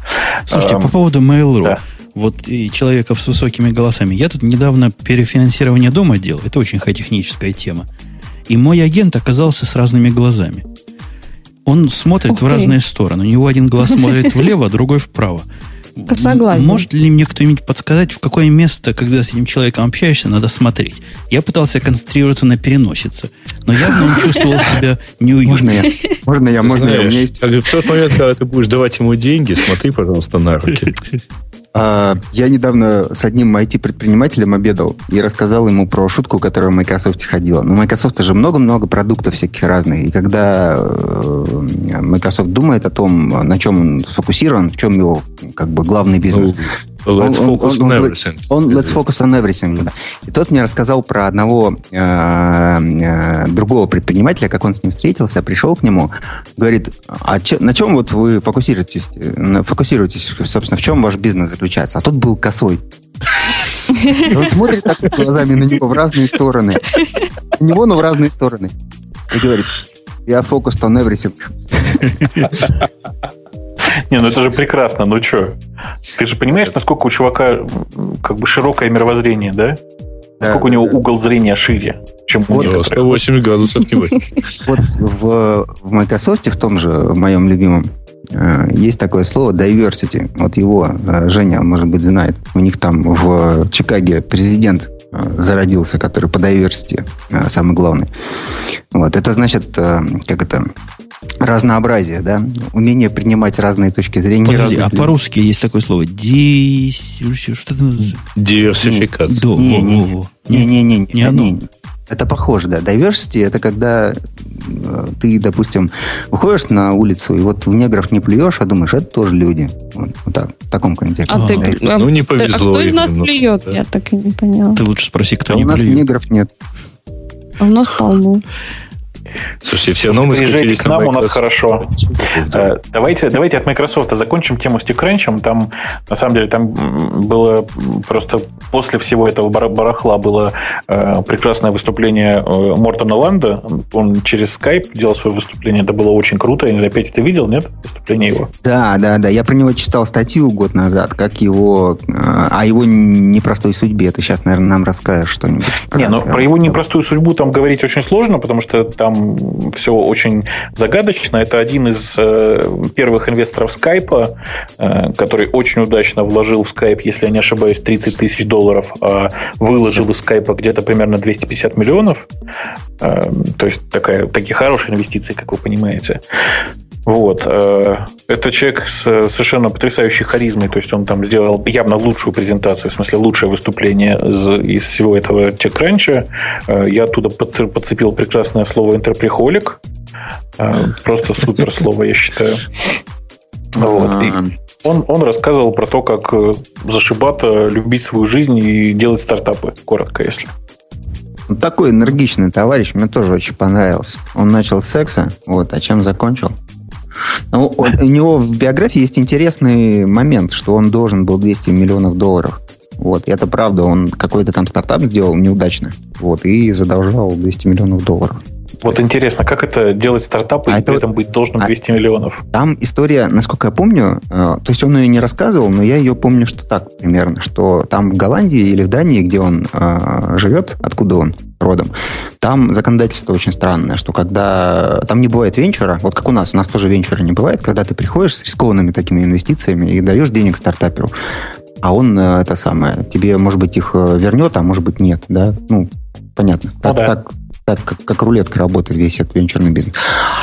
Слушайте, а, по поводу Mail.ru. Да. Вот и человеков с высокими голосами. Я тут недавно перефинансирование дома делал. Это очень техническая тема. И мой агент оказался с разными глазами. Он смотрит Ух в ты. разные стороны. У него один глаз смотрит влево, а другой вправо. Согласен. Может ли мне кто-нибудь подсказать, в какое место, когда с этим человеком общаешься, надо смотреть? Я пытался концентрироваться на переносице, но явно он чувствовал себя неуютно. Можно я? Можно я? Можно я? У меня есть... В тот момент, когда ты будешь давать ему деньги, смотри, пожалуйста, на руки. А, я недавно с одним IT-предпринимателем обедал и рассказал ему про шутку, которая в Microsoft ходила. Ну, Microsoft же много-много продуктов всяких разных. И когда э, Microsoft думает о том, на чем он сфокусирован, в чем его как бы главный бизнес, ну, Let's он, focus он, on everything. Он, он let's focus on everything. Да. И тот мне рассказал про одного э, э, другого предпринимателя, как он с ним встретился, пришел к нему, говорит, а че, на чем вот вы фокусируетесь, фокусируетесь, собственно, в чем ваш бизнес заключается? А тот был косой. Он смотрит так глазами на него в разные стороны. На него, но в разные стороны. И говорит, я фокус on everything. Не, ну это же прекрасно, ну что? Ты же понимаешь, насколько у чувака как бы широкое мировоззрение, да? Насколько у него угол зрения шире, чем у него. 180 градусов не Вот в, в Microsoft, в том же в моем любимом, э, есть такое слово diversity. Вот его э, Женя, может быть, знает. У них там в Чикаге президент э, зародился, который по diversity самый главный. Вот. Это значит, как это, разнообразие, да, умение принимать разные точки зрения. Подожди, а по-русски есть такое слово Дис... что это Диверсификация. Не, не, не, не, не, не, не, не. Это похоже, да. Diversity это когда э, ты, допустим, выходишь на улицу, и вот в негров не плюешь, а думаешь, это тоже люди. Вот, вот так, в таком контексте. А, ты, а, ну, не повезло. А кто из нас плюет? Да. Я так и не понял. Ты лучше спроси, кто а не у нас плюет. негров нет. А у нас полно. Слушайте, все новости Приезжайте к нам, у нас хорошо. Э, давайте, давайте от Microsoft закончим тему с TechCrunch. Там, на самом деле, там было просто после всего этого барахла было э, прекрасное выступление э, Мортона Ланда. Он через Skype делал свое выступление. Это было очень круто. Я не знаю, Петя, ты видел, нет, выступление его? Да, да, да. Я про него читал статью год назад, как его, о его непростой судьбе. Ты сейчас, наверное, нам расскажешь что-нибудь. Не, ну про его непростую судьбу там говорить очень сложно, потому что там все очень загадочно. Это один из э, первых инвесторов Skype, э, который очень удачно вложил в Skype, если я не ошибаюсь, 30 тысяч долларов, а выложил из Skype где-то примерно 250 миллионов. Э, то есть такая, такие хорошие инвестиции, как вы понимаете. Вот. Это человек с совершенно потрясающей харизмой, то есть он там сделал явно лучшую презентацию, в смысле лучшее выступление из, всего этого TechCrunch. Я оттуда подцепил прекрасное слово «интерприхолик», просто супер слово, я считаю. Вот. И он, он рассказывал про то, как э, зашибато любить свою жизнь и делать стартапы, коротко, если. Такой энергичный товарищ, мне тоже очень понравился. Он начал с секса, вот, а чем закончил? Ну, у него в биографии есть интересный момент, что он должен был 200 миллионов долларов. Вот, и это правда, он какой-то там стартап сделал неудачно, вот, и задолжал 200 миллионов долларов. Вот интересно, как это делать стартапы а и при этом быть должным 200 а, миллионов? Там история, насколько я помню, э, то есть он ее не рассказывал, но я ее помню, что так примерно, что там в Голландии или в Дании, где он э, живет, откуда он родом, там законодательство очень странное, что когда там не бывает венчура, вот как у нас, у нас тоже венчура не бывает, когда ты приходишь с рискованными такими инвестициями и даешь денег стартаперу, а он э, это самое, тебе, может быть, их э, вернет, а может быть, нет, да? Ну, понятно. Ну, так, да. так, так как, как рулетка работает весь этот венчурный бизнес.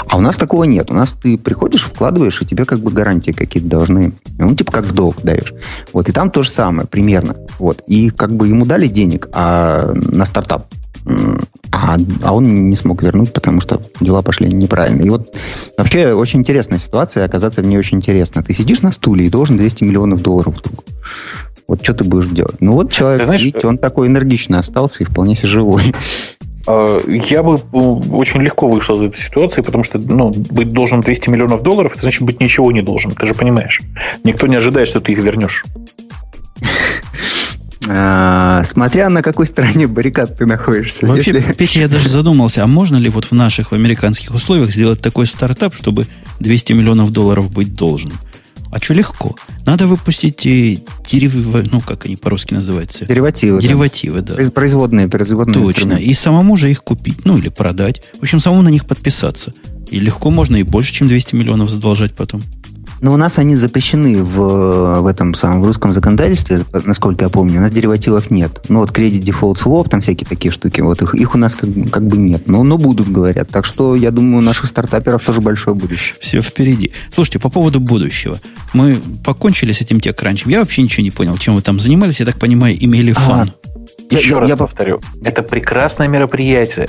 А у нас такого нет. У нас ты приходишь, вкладываешь, и тебе как бы гарантии какие-то должны. Ну, типа как в долг даешь. Вот, и там то же самое, примерно. Вот. И как бы ему дали денег а, на стартап. А, а он не смог вернуть, потому что дела пошли неправильно. И вот вообще очень интересная ситуация, оказаться в ней очень интересно. Ты сидишь на стуле и должен 200 миллионов долларов вдруг. Вот что ты будешь делать? Ну вот человек, знаешь, видите, он такой энергичный остался и вполне себе живой. А, я бы э, очень легко вышел из этой ситуации, потому что ну, быть должен 200 миллионов долларов, это значит быть ничего не должен. Ты же понимаешь. Никто не ожидает, что ты их вернешь. А, смотря на какой стороне баррикад ты находишься. Вообще, если... Петя, я даже задумался, а можно ли вот в наших в американских условиях сделать такой стартап, чтобы 200 миллионов долларов быть должен? А что легко? Надо выпустить э, дерев... ну, как они по-русски называются? Деривативы. Деривативы, да. да. Производные, производные Точно. Инструменты. И самому же их купить, ну, или продать. В общем, самому на них подписаться. И легко можно и больше, чем 200 миллионов задолжать потом. Но у нас они запрещены в, в этом самом в русском законодательстве, насколько я помню. У нас деривативов нет. Ну вот кредит, дефолт, своп, там всякие такие штуки, вот их, их у нас как, как бы нет. Но, но будут, говорят. Так что я думаю, у наших стартаперов тоже большое будущее. Все впереди. Слушайте, по поводу будущего. Мы покончили с этим техкранчем. Я вообще ничего не понял, чем вы там занимались. Я так понимаю, имели фан. А, Еще я, раз я повторю. Это прекрасное мероприятие.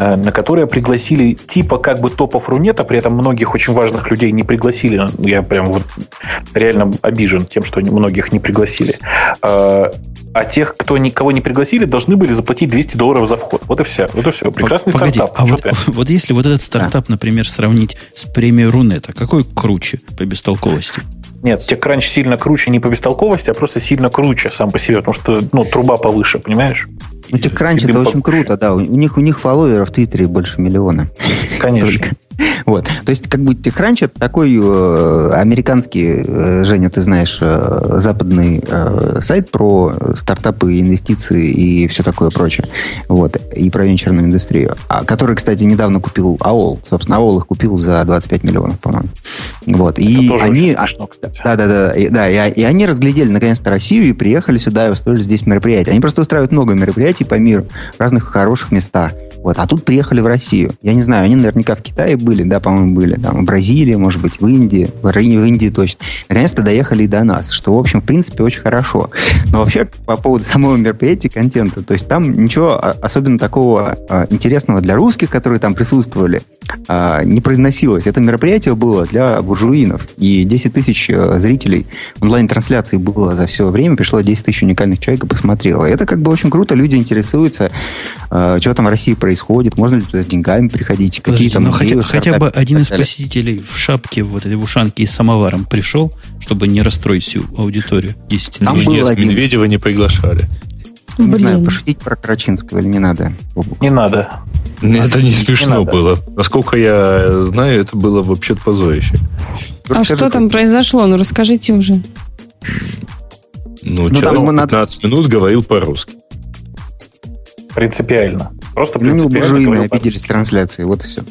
Э, на которое пригласили типа как бы топов Рунета, при этом многих очень важных людей не пригласили. Я прям вот реально обижен тем, что многих не пригласили. Э, а тех, кто никого не пригласили, должны были заплатить 200 долларов за вход. Вот и все. Вот и все. Прекрасный Погоди, стартап. А вот, вот если вот этот стартап, да. например, сравнить с премией Рунета, какой круче по бестолковости? Нет, TechCrunch сильно круче не по бестолковости, а просто сильно круче сам по себе, потому что ну, труба повыше, понимаешь? Ну, TechCrunch это очень круто, да. У них, у них фолловеров в Твиттере больше миллиона. Конечно. Вот. То есть, как бы TechCrunch это такой э, американский, э, Женя, ты знаешь, э, западный э, сайт про стартапы, инвестиции и все такое прочее. Вот. И про венчурную индустрию. А, который, кстати, недавно купил AOL. Собственно, AOL их купил за 25 миллионов, по-моему. Вот. Это и они... смешно, кстати. Да, да, да. И, да и, и они разглядели наконец-то Россию и приехали сюда и устроили здесь мероприятия. Они просто устраивают много мероприятий по миру в разных хороших местах. Вот. А тут приехали в Россию. Я не знаю, они наверняка в Китае были, да, по-моему, были. Там в Бразилии, может быть, в Индии. В, в Индии точно. Наконец-то доехали и до нас, что, в общем, в принципе, очень хорошо. Но вообще, по поводу самого мероприятия, контента, то есть там ничего особенно такого а, интересного для русских, которые там присутствовали, а, не произносилось. Это мероприятие было для буржуинов. И 10 тысяч э, зрителей онлайн-трансляции было за все время. Пришло 10 тысяч уникальных человек и посмотрело. Это как бы очень круто. Люди интересуются, что там в России происходит. Можно ли туда с деньгами приходить? Подождите, какие там ну, хотя, хотя бы один из посетителей в шапке, вот этой в ушанке и с самоваром пришел, чтобы не расстроить всю аудиторию 10 Там был Нет, один. Медведева не приглашали. Не знаю, Блин. пошутить про Карачинского или не надо? Не надо. Это не смешно надо. было. Насколько я знаю, это было вообще-то позорище. А Расскажи, что там произошло? Ну, расскажите уже. Ну, Ну, там человек надо- 15 минут говорил по-русски. Принципиально. Просто Ну, принципиально. буржуины говорил обиделись трансляции, вот и все.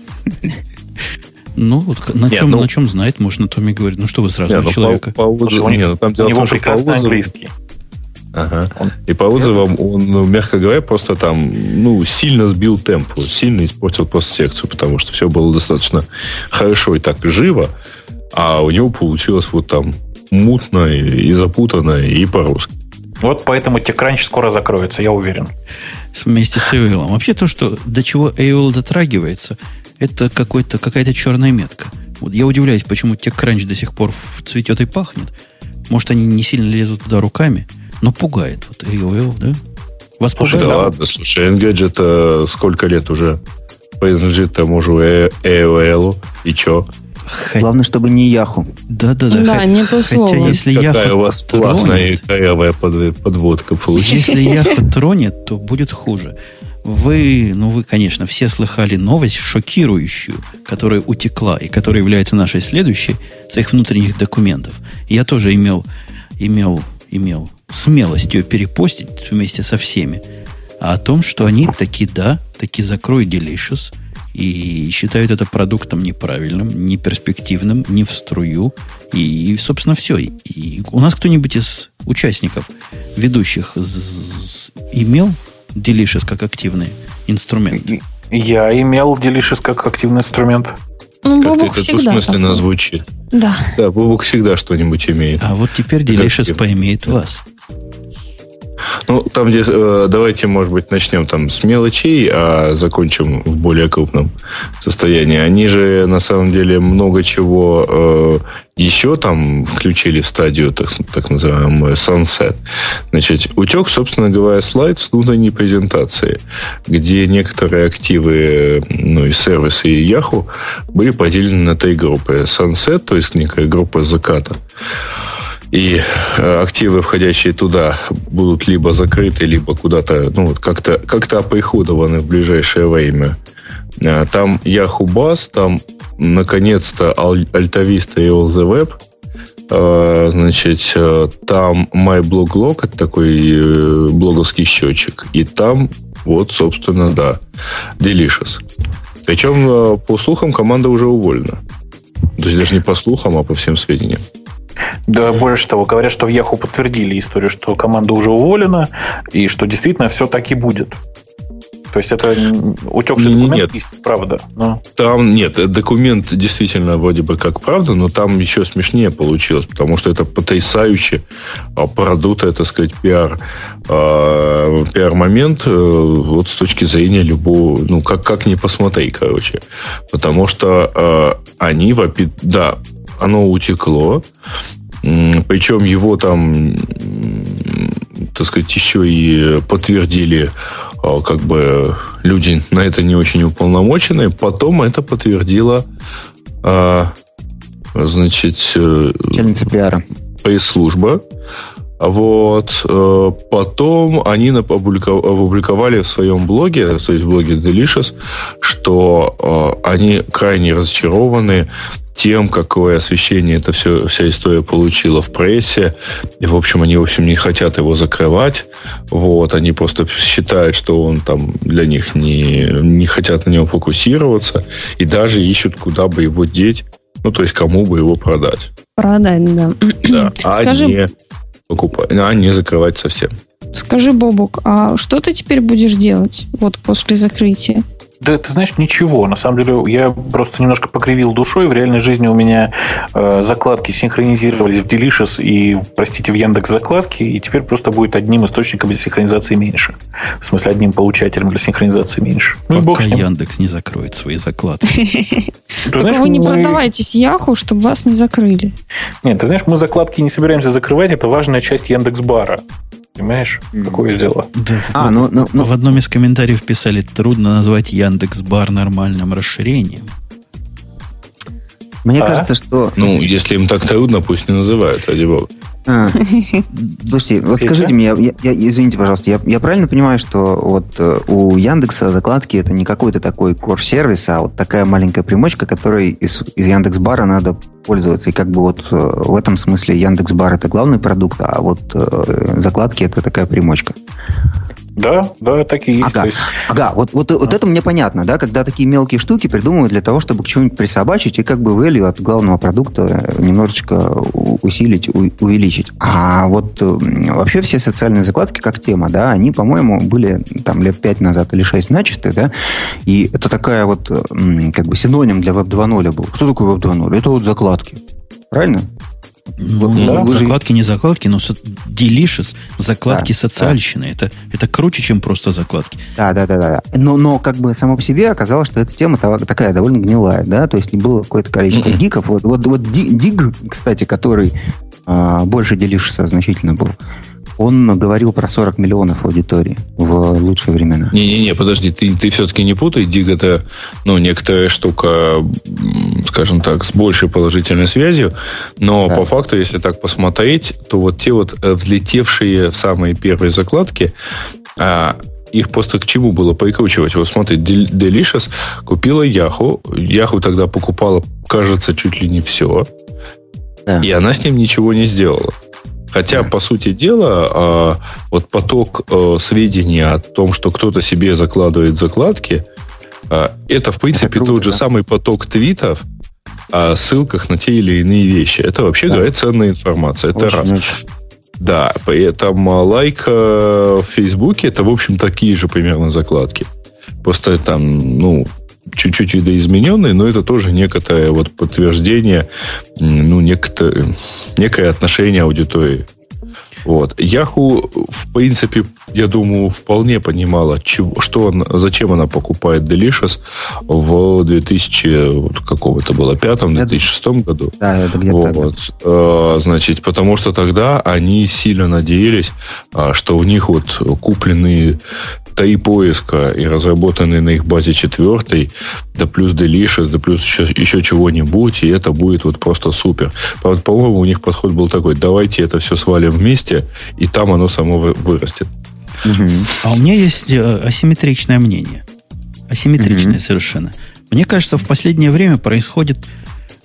Ну, вот на Не, чем, ну- на чем знает, можно Томми говорить. Ну, что вы сразу Не, на ну, человека? по, по Слушай, отзывам- у него- не, ну, там У дело в него том, прекрасный отзывам- английский. Ага. Он- И по отзывам он, ну, мягко говоря, просто там, ну, сильно сбил темп, сильно испортил посттекцию, потому что все было достаточно хорошо и так живо, а у него получилось вот там мутно и, и запутанно, и по-русски. Вот поэтому TechCrunch скоро закроется, я уверен. Вместе с AOL. Вообще то, что до чего AOL дотрагивается, это какой-то, какая-то черная метка. Вот я удивляюсь, почему TechCrunch до сих пор цветет и пахнет. Может, они не сильно лезут туда руками, но пугает. Вот AOL, да? Вас Слушай, Да пугает? ладно, слушай, Engadget это сколько лет уже принадлежит тому же э- AOL, и чё? Хотя- Главное, чтобы не Яху. Да, да, да. Да, Хо- не то Хотя слово. если я Какая у вас плавная и корявая под- подводка получилась. Если Яха тронет, то будет хуже. Вы, ну вы, конечно, все слыхали новость шокирующую, которая утекла и которая является нашей следующей с их внутренних документов. Я тоже имел, имел, имел смелость ее перепостить вместе со всеми. А о том, что они таки да, таки закроют Delicious и считают это продуктом неправильным, неперспективным, не в струю. И, собственно, все. И у нас кто-нибудь из участников, ведущих, имел Delicious как активный инструмент? Я имел Delicious как активный инструмент. Ну, Как-то Бобук это всегда двусмысленно такой. звучит. Да. Да, Бобук всегда что-нибудь имеет. А вот теперь Как Delicious поимеет вас. Ну, там, где, э, давайте, может быть, начнем там с мелочей, а закончим в более крупном состоянии. Они же, на самом деле, много чего э, еще там включили в стадию, так, так называемую Sunset. Значит, утек, собственно говоря, слайд с внутренней презентации, где некоторые активы, ну, и сервисы, и Yahoo были поделены на три группы. Sunset, то есть некая группа заката, и э, активы, входящие туда, будут либо закрыты, либо куда-то, ну, вот как-то как оприходованы в ближайшее время. Э, Там Buzz, там, наконец-то, Al- Altavista и All the Web. Э, Значит, там MyBlogLog, это такой блоговский счетчик. И там, вот, собственно, да, Delicious. Причем, по слухам, команда уже уволена. То есть даже не по слухам, а по всем сведениям. Да, больше того, говорят, что в Яху подтвердили историю, что команда уже уволена, и что действительно все так и будет. То есть это утекший документ, есть правда. Но Там нет, э, документ действительно вроде бы как правда, но там еще смешнее получилось, потому что это потрясающе а, продутое, так сказать, пиар, а, пиар-момент э, вот с точки зрения любого, ну, как, как ни посмотри, короче. Потому что а, они, да, оно утекло, причем его там, так сказать, еще и подтвердили а, как бы люди на это не очень уполномочены. Потом это подтвердила а, значит, э, Начальница пиара. пресс-служба. Вот. э, Потом они опубликовали в своем блоге, то есть в блоге Delicious, что э, они крайне разочарованы тем, какое освещение эта все, вся история получила в прессе. И, в общем, они, в общем, не хотят его закрывать. Вот, они просто считают, что он там для них не, не хотят на него фокусироваться. И даже ищут, куда бы его деть. Ну, то есть, кому бы его продать. Продать, да. Да, а Скажи- не покупать, а не закрывать совсем. Скажи, Бобук, а что ты теперь будешь делать вот после закрытия? Да, ты знаешь, ничего. На самом деле, я просто немножко покривил душой. В реальной жизни у меня э, закладки синхронизировались в Delicious и, простите, в Яндекс закладки, и теперь просто будет одним источником для синхронизации меньше. В смысле, одним получателем для синхронизации меньше. Ну, Пока Яндекс не закроет свои закладки. Только вы не продавайтесь Яху, чтобы вас не закрыли. Нет, ты знаешь, мы закладки не собираемся закрывать. Это важная часть Яндекс.Бара. Понимаешь, какое дело? Да, а, ну, ну, ну, в одном из комментариев писали, трудно назвать Яндекс Бар нормальным расширением. Мне а? кажется, что... Ну, если им так трудно, пусть не называют, ради бога. А, слушайте, вот скажите мне, я, я, извините, пожалуйста, я, я правильно понимаю, что вот э, у Яндекса закладки это не какой-то такой core-сервис, а вот такая маленькая примочка, которой из, из Яндекс.Бара надо пользоваться. И как бы вот э, в этом смысле Яндекс.Бар это главный продукт, а вот э, закладки это такая примочка. Да, да, такие есть. Ага, есть. ага вот, вот, вот это мне понятно, да, когда такие мелкие штуки придумывают для того, чтобы к чему-нибудь присобачить и как бы value от главного продукта немножечко усилить, увеличить. А вот вообще все социальные закладки как тема, да, они, по-моему, были там лет пять назад или шесть начаты, да, и это такая вот как бы синоним для Web 2.0 был. Что такое Web 2.0? Это вот закладки. Правильно? Ну, да, закладки, не закладки, но Delicious, закладки да, социальщины. Да. Это, это круче, чем просто закладки. Да, да, да, да. Но, но как бы само по себе оказалось, что эта тема такая довольно гнилая, да, то есть не было какое-то количество mm-hmm. гиков. Вот, вот, вот Диг, кстати, который а, больше Delicious значительно был, он говорил про 40 миллионов аудитории в лучшие времена. Не-не-не, подожди, ты, ты все-таки не путай. Диг это ну, некоторая штука, скажем так, с большей положительной связью, но да. по факту, если так посмотреть, то вот те вот э, взлетевшие в самые первые закладки, а, их просто к чему было прикручивать? Вот смотри, Delicious купила Yahoo. Yahoo тогда покупала, кажется, чуть ли не все. Да. И она с ним ничего не сделала. Хотя, по сути дела, а, вот поток э, сведений о том, что кто-то себе закладывает закладки, а, это, в принципе, это круто, тот же да? самый поток твитов о ссылках на те или иные вещи. Это, вообще да. говоря, ценная информация. Это очень, раз. Очень. Да, при этом лайк в Фейсбуке это, в общем, такие же примерно закладки. Просто там, ну, чуть-чуть видоизмененный, но это тоже некое вот подтверждение, ну, некое, некое отношение аудитории. Вот. Яху, в принципе, я думаю, вполне понимала, чего, что он, зачем она покупает Delicious в 2000, вот какого это было, пятом, 2006 году. Да, это где-то вот. А, значит, потому что тогда они сильно надеялись, а, что у них вот купленные три поиска и разработанные на их базе четвертой, да плюс Delicious, да плюс еще, еще чего-нибудь, и это будет вот просто супер. По-моему, у них подход был такой, давайте это все свалим вместе, и там оно само вырастет. А у меня есть э, асимметричное мнение. Асимметричное угу. совершенно. Мне кажется, в последнее время происходит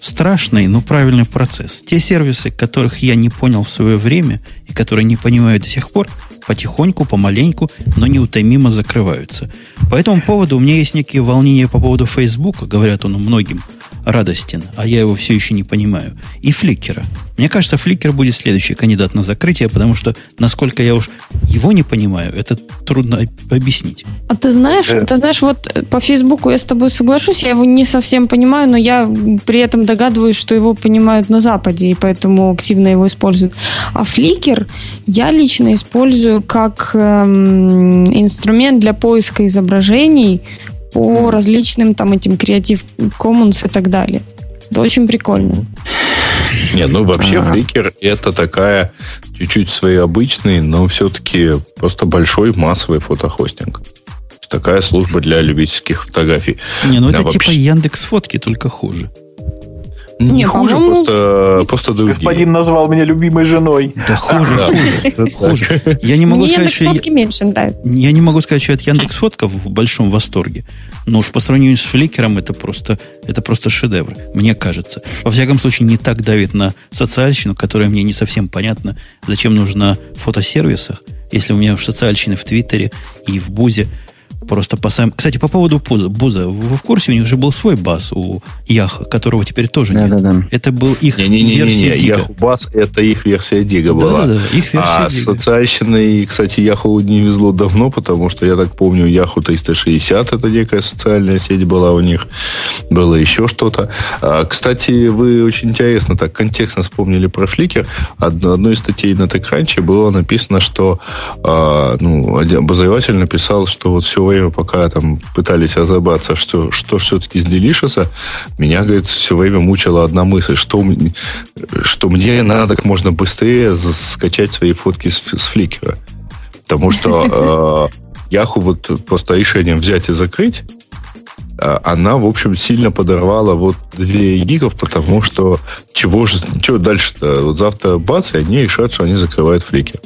страшный, но правильный процесс. Те сервисы, которых я не понял в свое время и которые не понимаю до сих пор, потихоньку, помаленьку, но неутомимо закрываются. По этому поводу у меня есть некие волнения по поводу Фейсбука, говорят он многим радостен, а я его все еще не понимаю, и Фликера. Мне кажется, Фликер будет следующий кандидат на закрытие, потому что, насколько я уж его не понимаю, это трудно объяснить. А ты знаешь, да. ты знаешь, вот по Фейсбуку я с тобой соглашусь, я его не совсем понимаю, но я при этом догадываюсь, что его понимают на Западе, и поэтому активно его используют. А Фликер я лично использую как эм, инструмент для поиска изображений по различным там этим Creative Commons и так далее. Это очень прикольно. Не, ну вообще ага. Flickr это такая чуть-чуть своеобычный, но все-таки просто большой массовый фотохостинг. Такая служба для любительских фотографий. Не, ну это вообще... типа Яндекс фотки, только хуже. Не, не хуже, просто, просто другие. Господин назвал меня любимой женой. Да хуже, хуже, хуже. Я не могу сказать, что... фотки меньше нравятся. Я не могу сказать, что от Яндекс фотка в большом восторге. Но уж по сравнению с Фликером это просто, это просто шедевр, мне кажется. Во всяком случае, не так давит на социальщину, которая мне не совсем понятна, зачем нужна в фотосервисах, если у меня уж социальщины в Твиттере и в Бузе Просто по сам... Кстати, по поводу Буза, Буза, вы в курсе, у них же был свой бас у Яха, которого теперь тоже Да, нет. да, да. Это был их Не, не, не, не, версия не. Дига. Yahoo Bus это их версия Дига была. Да, да, да, их версия А с Дига. социальщиной, кстати, Yahoo не везло давно, потому что, я так помню, Yahoo 360 это некая социальная сеть была у них. Было еще что-то. А, Кстати, вы очень интересно так контекстно вспомнили про Flickr. Одно- Одной из статей на TechCrunch было написано, что а, ну, обозреватель написал, что вот все время, пока там пытались разобраться, что, что все-таки с Delicious, меня, говорит, все время мучила одна мысль, что, что мне надо как можно быстрее скачать свои фотки с, с Flickr. Потому что э, Яху вот просто решением взять и закрыть, э, она, в общем, сильно подорвала вот 2 гигов, потому что чего же, чего дальше-то? Вот завтра бац, и они решат, что они закрывают Flickr.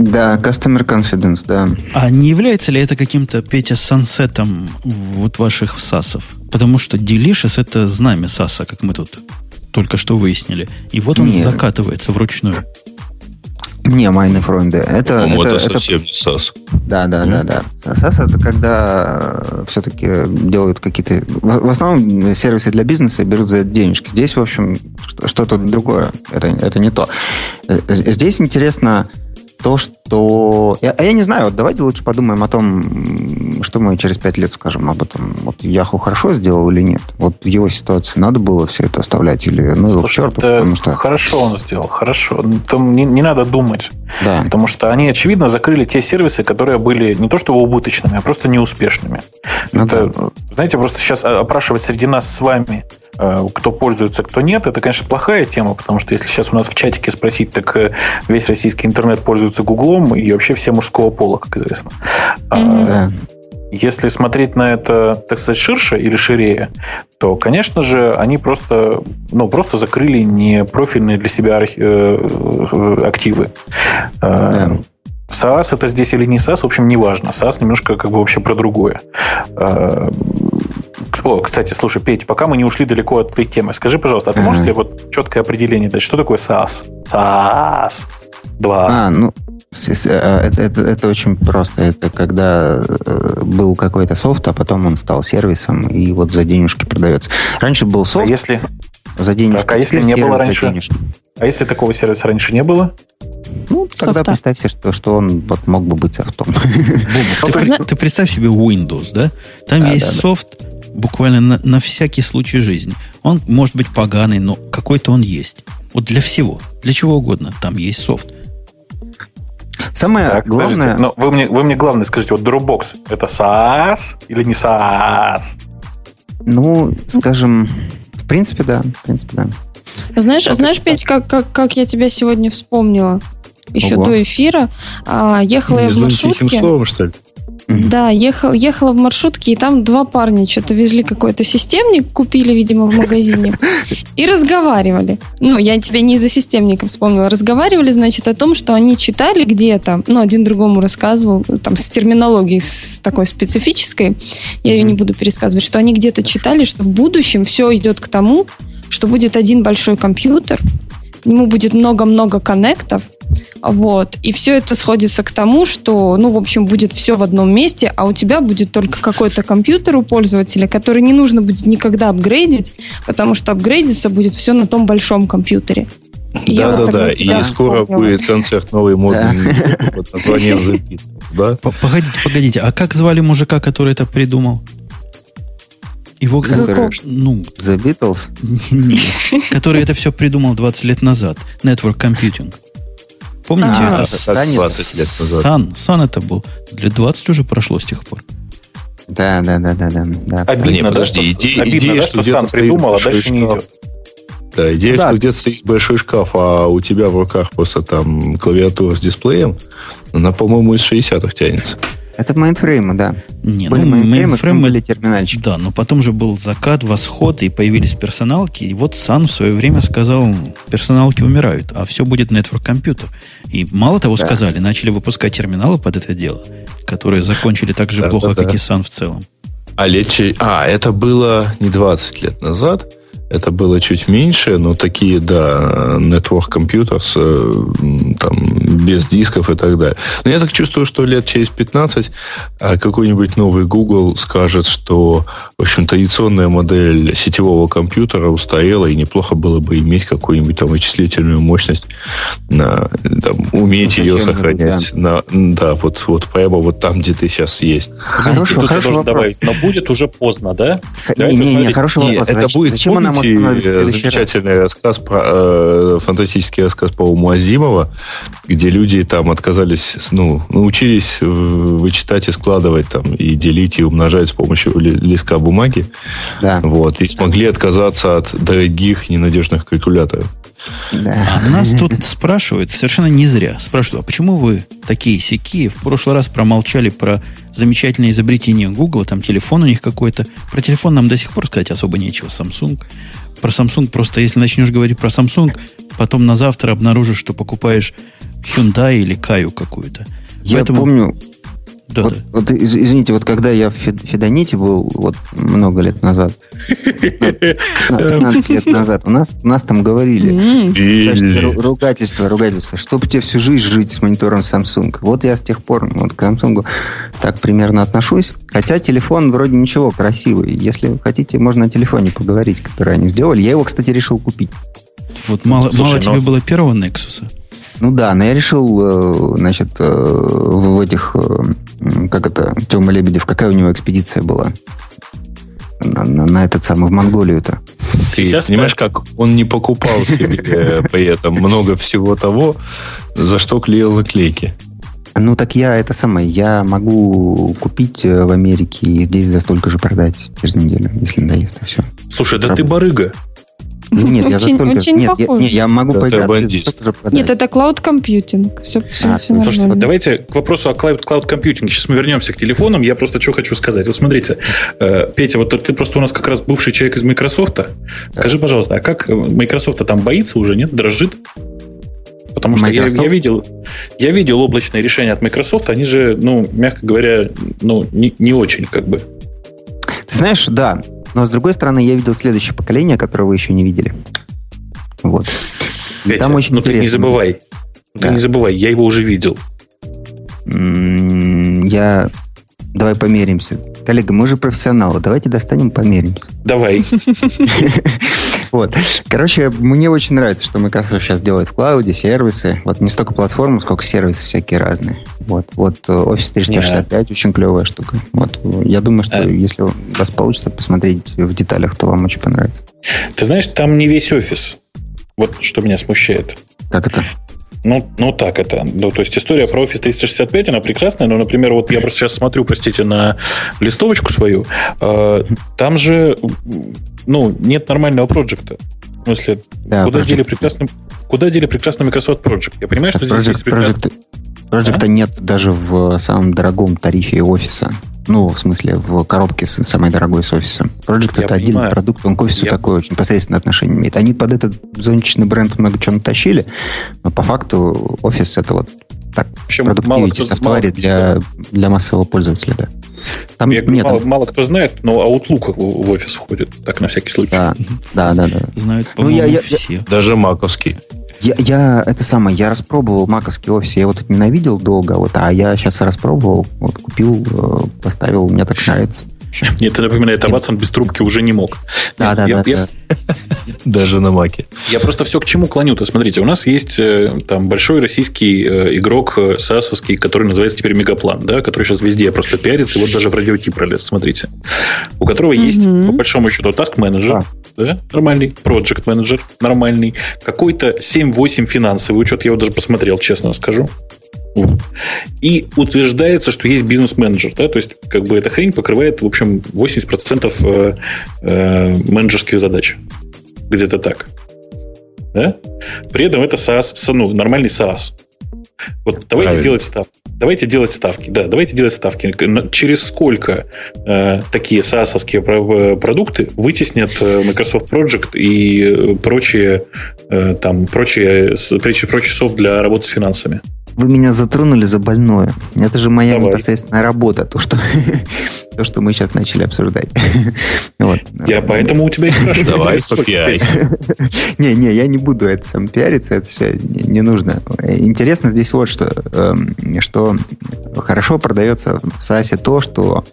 Да, Customer Confidence, да. А не является ли это каким-то, Петя, сансетом вот ваших САСов? Потому что Delicious это знамя САСа, как мы тут только что выяснили. И вот он Нет. закатывается вручную. Не, майны фройнды. Это, это, это, это- совсем не САС. Да, да, да, да. SaaS это когда все-таки делают какие-то... В, в основном сервисы для бизнеса берут за это денежки. Здесь, в общем, что- что-то другое. Это, это не то. Э, Здесь интересно то, что... Я- А я не знаю, давайте лучше подумаем о том, что мы через пять лет скажем об этом. Вот Яху хорошо сделал или нет? Вот в его ситуации надо было все это оставлять или ну его к Слушай, черту, потому что... хорошо он сделал, хорошо. Там не, не надо думать. Да. Потому что они, очевидно, закрыли те сервисы, которые были не то что убыточными, а просто неуспешными. Ну это, знаете, просто сейчас опрашивать среди нас с вами, кто пользуется, кто нет, это, конечно, плохая тема, потому что если сейчас у нас в чатике спросить, так э, весь российский интернет пользуется Гуглом и вообще все мужского пола, как известно. Да. Если смотреть на это, так сказать, ширше или ширее, то, конечно же, они просто, ну, просто закрыли не профильные для себя э, активы. Э, Да. SaaS это здесь или не SaaS, в общем, не важно. SaaS немножко как бы вообще про другое. Э, О, кстати, слушай, Петь, пока мы не ушли далеко от этой темы, скажи, пожалуйста, а ты можешь себе вот четкое определение дать, что такое SaaS? SaaS 2. А, ну, с- э, это, это, это очень просто. Это когда э, был какой-то софт, а потом он стал сервисом, и вот за денежки продается. Раньше был А софт если, за денежки. так, а если не было раньше? а если такого сервиса раньше не было? Ну, тогда Софта. представьте, что, что он вот мог бы быть софтом. Бобук, ты, представь себе Windows, да? Там Да, есть да, да. Буквально на, на всякий случай жизни. Он может быть поганый, но какой-то он есть. Вот для всего, для чего угодно, там есть софт. Самое Так, главное... подождите, но вы мне, вы мне главное скажите, вот Dropbox это SaaS или не SaaS? Ну, скажем, в принципе, да. В принципе, да. Знаешь, Как знаешь, Петь, как, как, как я тебя сегодня вспомнила? Еще Ого. до эфира. А, ехала я в маршрутке. словом, что ли? Да, ехал, ехала в маршрутке, и там два парня что-то везли какой-то системник, купили, видимо, в магазине, и разговаривали. Ну, я тебя не из-за системника вспомнила. Разговаривали, значит, о том, что они читали где-то, ну, один другому рассказывал, там, с терминологией с такой специфической, я ее не буду пересказывать, что они где-то читали, что в будущем все идет к тому, что будет один большой компьютер, к нему будет много-много коннектов, вот. И все это сходится к тому, что, ну, в общем, будет все в одном месте, а у тебя будет только какой-то компьютер у пользователя, который не нужно будет никогда апгрейдить, потому что апгрейдиться будет все на том большом компьютере. И я вот Да-да-да, и скоро будет концерт новый модный Да. под названием The Beatles, да? Погодите, погодите, а как звали мужика, который это придумал? Его, Который- ну, The Beatles. нет, который это все придумал 20 лет назад. Network Computing. Помните, А, это это с- Саня? 20 лет назад. Сан, Сан это был. Лет 20 уже прошло с тех пор. Да, да, да, да, да. да. Обидно, не, да, подожди, что- идея- обидно, идея, да, что что Сан придумал, а дальше не идет. Да, идея, да. что где-то стоит большой шкаф, а у тебя в руках просто там клавиатура с дисплеем, она, по-моему, из 60-х тянется. Это мейнфреймы, да. Не, были ну, мейнфреймы, были терминальчики. Да, но потом же был закат, восход, и появились персоналки. И вот Sun в свое время сказал, персоналки умирают, а все будет network computer. И мало того Да. сказали, начали выпускать терминалы под это дело, которые закончили так же Да, плохо, да, как да. и Sun в целом. А лет А, это было не 20 лет назад. Это было чуть меньше, но такие, да, Network Computers, э, там, без дисков и так далее. Но я так чувствую, что лет через 15 а, какой-нибудь новый Google скажет, что, в общем, традиционная модель сетевого компьютера устарела, и неплохо было бы иметь какую-нибудь там вычислительную мощность, на, там, уметь ну, ее сохранять. Да. На, да, вот, вот прямо вот там, где ты сейчас есть. Хороший, хороший вопрос. Добавить, но будет уже поздно, да? Не, не, не, хороший вопрос. Это зачем, будет, зачем она может замечательный раз? рассказ про э, фантастический рассказ по Азимова, где люди там отказались, ну, научились вычитать и складывать там, и делить, и умножать с помощью листка бумаги. Да. Вот, и смогли отказаться от дорогих, ненадежных калькуляторов. Да. А нас тут спрашивают, совершенно не зря, спрашивают, а почему вы такие сякие? В прошлый раз промолчали про замечательное изобретение Google, там телефон у них какой-то. Про телефон нам до сих пор сказать особо нечего, Samsung. Про Samsung просто, если начнешь говорить про Samsung, потом на завтра обнаружишь, что покупаешь Hyundai или Каю какую-то. Я Поэтому... помню, да, вот, да. вот извините, вот когда я в Федоните был вот много лет назад, 15 лет назад, у нас, у нас там говорили ругательство, ругательство, чтобы тебе всю жизнь жить с монитором Samsung. Вот я с тех пор вот, к Samsung так примерно отношусь. Хотя телефон вроде ничего, красивый. Если хотите, можно о телефоне поговорить, который они сделали. Я его, кстати, решил купить. Вот мало, Слушай, мало но... тебе было первого Nexus. Ну да, но я решил, э, значит, э, в этих, э, как это, Тёма Лебедев, какая у него экспедиция была? На, на, на этот самый, в Монголию-то. Ты Сейчас понимаешь, как он не покупал себе при этом много всего того, за что клеил наклейки? Ну, так я это самое, я могу купить в Америке и здесь за столько же продать через неделю, если надоест, и все. Слушай, да ты барыга. Нет, я за столько... Очень нет, я, нет, я могу да, пойти. Нет, это клауд компьютинг. Все, все, а, все Слушайте, вот давайте к вопросу о клауд, клауд компьютинге. Сейчас мы вернемся к телефонам. Я просто что хочу сказать. Вот смотрите, э, Петя, вот ты просто у нас как раз бывший человек из Microsoft. Да. Скажи, пожалуйста, а как Microsoft там боится уже, нет? Дрожит? Потому что я, я видел, я видел облачные решения от Microsoft, они же, ну, мягко говоря, ну, не, не очень как бы. Ты знаешь, да, но, с другой стороны, я видел следующее поколение, которое вы еще не видели. Вот. Петя, там очень ну интересно. ты не забывай. Да. Ты не забывай, я его уже видел. Я... Давай померимся. Коллега, мы же профессионалы. Давайте достанем, померимся. Давай. Вот. Короче, мне очень нравится, что Microsoft сейчас делает в клауде, сервисы. Вот не столько платформы, сколько сервисы всякие разные. Вот. Вот э, Office 365 yeah. очень клевая штука. Вот. Я думаю, что а... если у вас получится посмотреть в деталях, то вам очень понравится. Ты знаешь, там не весь офис. Вот что меня смущает. Как это? Ну, ну так это. Ну, то есть история про Office 365, она прекрасная, но, например, вот я просто сейчас смотрю, простите, на листовочку свою, э, там же, ну, нет нормального проекта. В смысле, да, куда, дели прекрасный, куда дели прекрасный Microsoft Project? Я понимаю, что project, здесь есть прекрасный... Project, а? нет даже в самом дорогом тарифе офиса. Ну, в смысле, в коробке с самой дорогой с офиса. Project я это понимаю. отдельный продукт, он к офису я... такой очень посредственное отношение имеет. Они под этот зонтичный бренд много чего натащили, но по факту офис это вот так, продуктивити софтваре для, для массового пользователя, да. Там, я нет, мало, там... мало кто знает, но Outlook в офис входит, так на всякий случай. Да, да, да. да. Знают, по-моему, ну, я, я, все. Даже маковский. Я, я это самое, я распробовал маковский офис, я его тут ненавидел долго, вот, а я сейчас распробовал, вот, купил, э, поставил, мне так нравится. Нет, это напоминает, а Ватсон без трубки уже не мог. Да, да, да. Даже на Маке. Я просто все к чему клоню-то. Смотрите, у нас есть э, там большой российский э, игрок САСовский, который называется теперь Мегаплан, да, который сейчас везде просто пиарится, и вот даже в радиоти пролез, смотрите. У которого есть, по большому счету, task менеджер да, нормальный, project менеджер нормальный, какой-то 7-8 финансовый учет, я его даже посмотрел, честно скажу. И утверждается, что есть бизнес-менеджер. Да? То есть, как бы эта хрень покрывает, в общем, 80% э, э, менеджерских задач. Где-то так. Да? При этом это SaaS, ну, нормальный SaaS. Вот давайте Правильно. делать ставки. Давайте делать ставки. Да, давайте делать ставки. Через сколько э, такие SaaS продукты вытеснят э, Microsoft Project и прочие, э, там, прочие, прочие, прочий софт для работы с финансами? Вы меня затронули за больное. Это же моя Давай. непосредственная работа, то что, то, что мы сейчас начали обсуждать. вот. Я поэтому у тебя и спрашиваю. Давай, Не, не, я не буду это сам пиариться, это все не нужно. Интересно здесь вот что, эм, что хорошо продается в SaaS то, что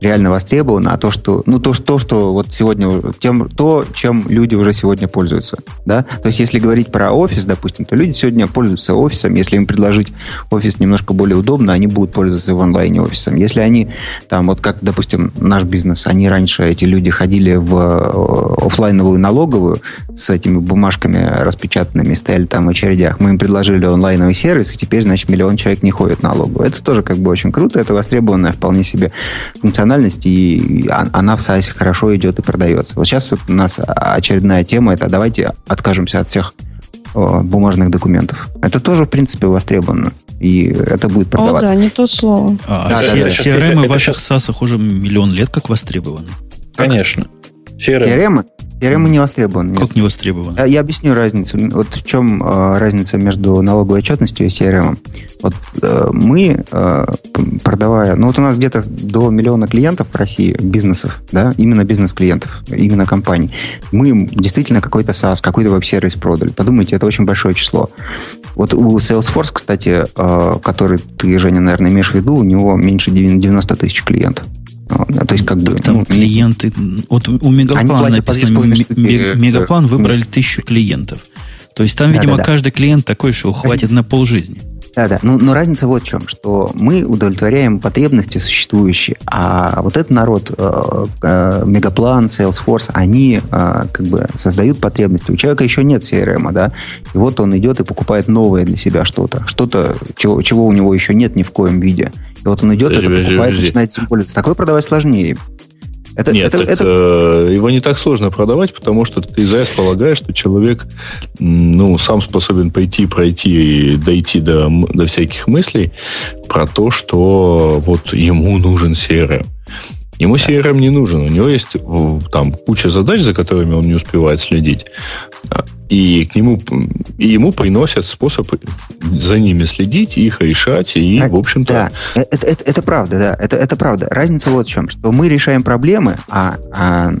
реально востребовано, а то, что, ну, то, то, что вот сегодня, тем, то, чем люди уже сегодня пользуются, да, то есть если говорить про офис, допустим, то люди сегодня пользуются офисом, если им предложить офис немножко более удобно, они будут пользоваться в онлайне офисом. Если они там, вот как, допустим, наш бизнес, они раньше, эти люди ходили в э, офлайновую налоговую с этими бумажками распечатанными, стояли там в очередях, мы им предложили онлайновый сервис, и теперь, значит, миллион человек не ходит в налоговую. Это тоже как бы очень круто, это востребованная вполне себе функциональность функциональность, и она в SaaS хорошо идет и продается. Вот сейчас вот у нас очередная тема, это давайте откажемся от всех бумажных документов. Это тоже, в принципе, востребовано. И это будет продаваться. О, да, не то слово. А, да, да, да, CRM в ваших SaaS уже миллион лет как востребованы. Конечно. CRM. CRM CRM не востребован. Как не востребован? Я, я объясню разницу. Вот в чем э, разница между налоговой отчетностью и CRM. Вот э, мы, э, продавая... Ну, вот у нас где-то до миллиона клиентов в России, бизнесов, да, именно бизнес-клиентов, именно компаний. Мы действительно какой-то SaaS, какой-то веб-сервис продали. Подумайте, это очень большое число. Вот у Salesforce, кстати, э, который ты, Женя, наверное, имеешь в виду, у него меньше 90 тысяч клиентов. То есть, как бы... Там ну, клиенты... Вот у Мегаплана написано, Мегаплан выбрали тысячу клиентов. То есть, там, видимо, каждый клиент такой, что хватит на полжизни. Да, да. Но, но разница вот в чем, что мы удовлетворяем потребности существующие, а вот этот народ, э, э, Мегаплан, Salesforce, они э, как бы создают потребности. У человека еще нет CRM, да, и вот он идет и покупает новое для себя что-то, что-то, чего, чего у него еще нет ни в коем виде. И вот он идет, это покупает, начинает символиться. Такое продавать сложнее. Это, Нет, это, это... Э, его не так сложно продавать, потому что ты ЗАЭС полагаешь, что человек ну, сам способен пойти, пройти и дойти до, до всяких мыслей про то, что вот ему нужен CRM. Ему CRM не нужен. У него есть там куча задач, за которыми он не успевает следить. И к нему и ему приносят способ за ними следить, их решать, и, а, в общем-то... Да, э, это, это, это правда, да, это, это правда. Разница вот в чем, что мы решаем проблемы, а, а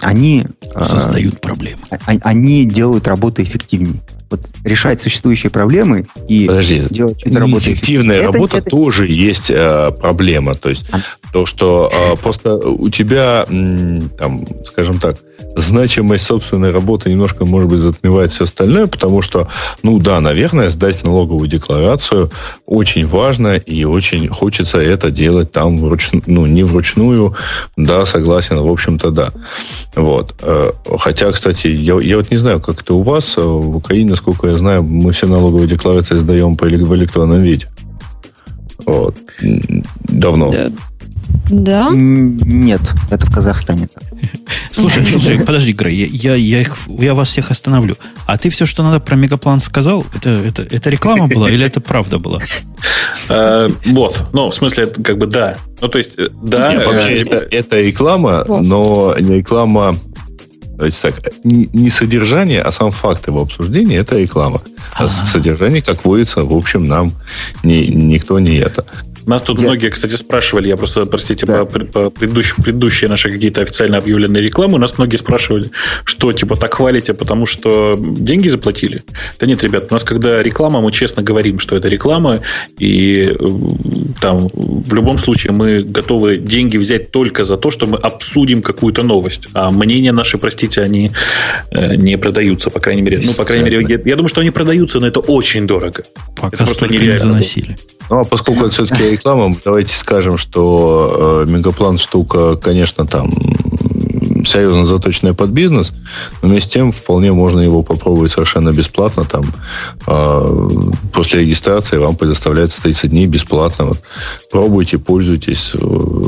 они... Э, Создают проблемы. А, они делают работу эффективнее вот решать существующие проблемы и Подожди, делать работу. Эффективная это, работа это... тоже есть э, проблема. То есть а. то, что э, просто у тебя, там, скажем так, значимость собственной работы немножко, может быть, затмевает все остальное, потому что, ну да, наверное, сдать налоговую декларацию очень важно и очень хочется это делать там вручную, ну, не вручную, да, согласен, в общем-то, да. Вот. Э, хотя, кстати, я, я вот не знаю, как это у вас, э, в Украине, насколько я знаю, мы все налоговые декларации сдаем по, в электронном виде. Вот. Давно. Да. Да? Нет, это в Казахстане. Слушай, слушай, подожди, Грей, я, я, их, я вас всех остановлю. А ты все, что надо про мегаплан сказал, это, это, это реклама была или это правда была? Э, вот, ну, в смысле, как бы да. Ну, то есть, да. Вообще, это реклама, но не реклама есть так, не, не содержание, а сам факт его обсуждения – это реклама. А, а содержание, как водится, в общем, нам не, никто не это. Нас тут Я... многие, кстати, спрашивали, я просто, простите, да. по, по предыдущие, предыдущие наши какие-то официально объявленные рекламы, у нас многие спрашивали, что, типа, так хвалите, потому что деньги заплатили? Да нет, ребят, у нас, когда реклама, мы честно говорим, что это реклама, и э, там в любом случае мы готовы деньги взять только за то, что мы обсудим какую-то новость, а мнения наши, простите, они э, не продаются, по крайней мере. Ну, по крайней мере, я, я думаю, что они продаются, но это очень дорого. Пока это просто нереально. не заносили. Ну, а поскольку это все-таки реклама, давайте скажем, что э, Мегаплан штука, конечно, там серьезно заточенная под бизнес, но вместе с тем вполне можно его попробовать совершенно бесплатно. Там, э, после регистрации вам предоставляется 30 дней бесплатно. Вот, пробуйте, пользуйтесь.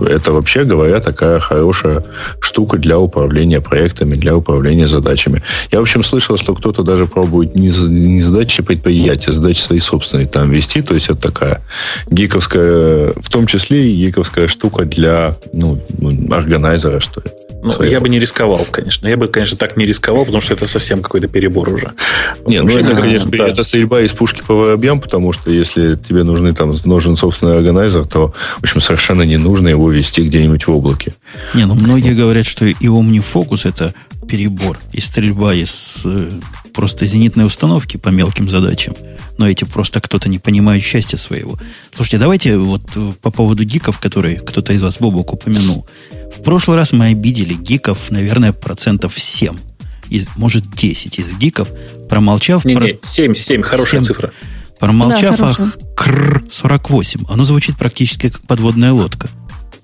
Это вообще говоря такая хорошая штука для управления проектами, для управления задачами. Я, в общем, слышал, что кто-то даже пробует не, не задачи предприятия, а задачи свои собственные там вести. То есть это такая гиковская, в том числе и гиковская штука для ну, органайзера, что ли. Ну, своего. я бы не рисковал, конечно. Я бы, конечно, так не рисковал, потому что это совсем какой-то перебор уже. Нет, ну это, конечно, да. это стрельба из пушки по воробьям, потому что если тебе нужны там нужен собственный органайзер, то, в общем, совершенно не нужно его вести где-нибудь в облаке. Не, ну многие говорят, что и OmniFocus это перебор, и стрельба из э, просто зенитной установки по мелким задачам. Но эти просто кто-то не понимает счастья своего. Слушайте, давайте вот э, по поводу гиков, которые кто-то из вас, Бобок, упомянул. В прошлый раз мы обидели гиков, наверное, процентов 7. Из, может, 10 из гиков, промолчав... Не, про... не, 7, 7, хорошая 7, цифра. Промолчав да, о КР 48. Оно звучит практически как подводная лодка.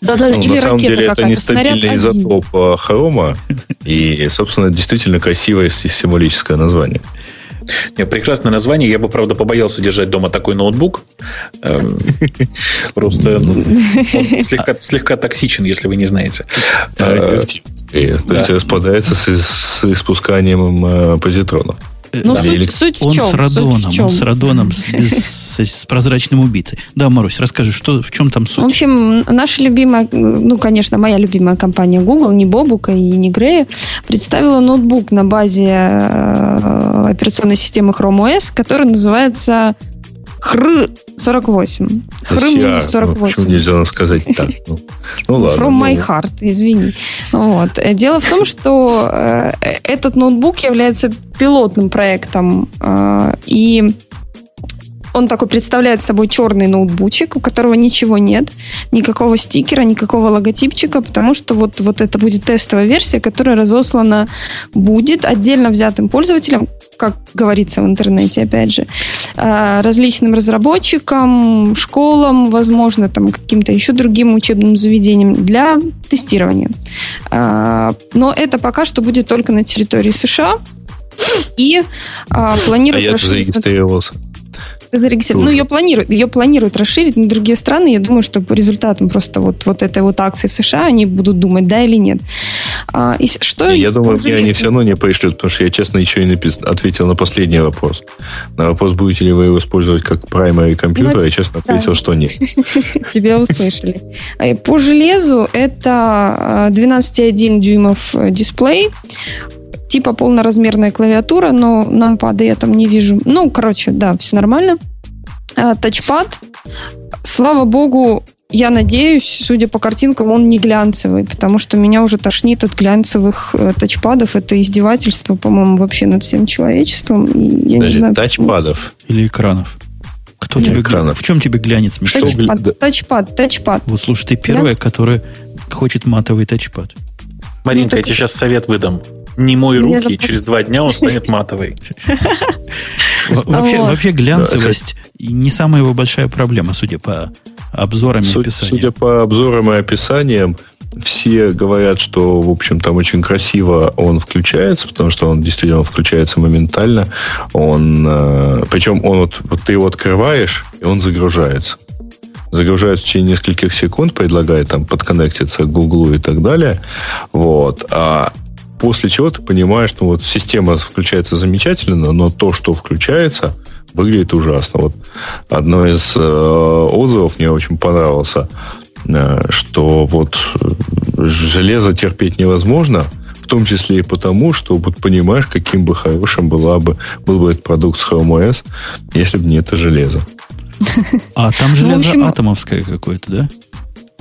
Да, да, ну, или на самом деле это нестабильный изотоп э, хрома и, собственно, действительно красивое символическое название. Нет, прекрасное название. Я бы, правда, побоялся держать дома такой ноутбук. Эм, просто ну, слегка токсичен, если вы не знаете. Э, то есть распадается с испусканием э, позитронов. Ну, да. суть, суть в он чем? С радоном, суть в чем? Он с радоном, с, с, с прозрачным убийцей. Да, Марусь, расскажи, что, в чем там суть? В общем, наша любимая, ну, конечно, моя любимая компания Google, не Бобука и не Грея, представила ноутбук на базе э, операционной системы Chrome OS, который называется Хр 48. Хр минус 48. Ну, почему нельзя сказать так? Ну, ну ладно. From ну. my heart, извини. Вот. Дело в том, что э, этот ноутбук является пилотным проектом, э, и он такой представляет собой черный ноутбучик, у которого ничего нет, никакого стикера, никакого логотипчика, потому что вот, вот это будет тестовая версия, которая разослана будет отдельно взятым пользователям, как говорится в интернете, опять же, а, различным разработчикам, школам, возможно, там каким-то еще другим учебным заведениям для тестирования. А, но это пока что будет только на территории США. И а, планируют... А я зарегистрировался зарегистрирована. Ну, ее планируют, ее планируют расширить на другие страны. Я думаю, что по результатам просто вот, вот этой вот акции в США они будут думать, да или нет. А, и что я думаю, мне они все равно не пришлют, потому что я, честно, еще и напис... ответил на последний вопрос. На вопрос, будете ли вы его использовать как primary компьютер, ну, я честно ответил, что нет. Тебя услышали. А, по железу это 12,1 а, дюймов э, дисплей, типа полноразмерная клавиатура, но нам пады я там не вижу. Ну, короче, да, все нормально. А, тачпад. Слава богу, я надеюсь, судя по картинкам, он не глянцевый, потому что меня уже тошнит от глянцевых э, тачпадов. Это издевательство, по-моему, вообще над всем человечеством. И я Подожди, не знаю, тачпадов? Почему. Или экранов? Кто Нет, тебе экранов. В чем тебе глянец мешает? Тачпад, тачпад, тачпад. Вот слушай, ты первая, Глянц? которая хочет матовый тачпад. Маринка, ну, я тебе сейчас совет выдам не мой руки, зап... и через два дня он станет матовый. Вообще глянцевость не самая его большая проблема, судя по обзорам и описаниям. Судя по обзорам и описаниям, все говорят, что, в общем, там очень красиво он включается, потому что он действительно включается моментально. Он, э, причем он вот, вот ты его открываешь, и он загружается. Загружается в течение нескольких секунд, предлагает там подконнектиться к Гуглу и так далее. Вот. А после чего ты понимаешь, что вот система включается замечательно, но то, что включается, выглядит ужасно. Вот одно из э, отзывов мне очень понравился, э, что вот э, железо терпеть невозможно, в том числе и потому, что вот понимаешь, каким бы хорошим была бы, был бы этот продукт с Chrome OS, если бы не это железо. А там железо ну, атомовское какое-то, да?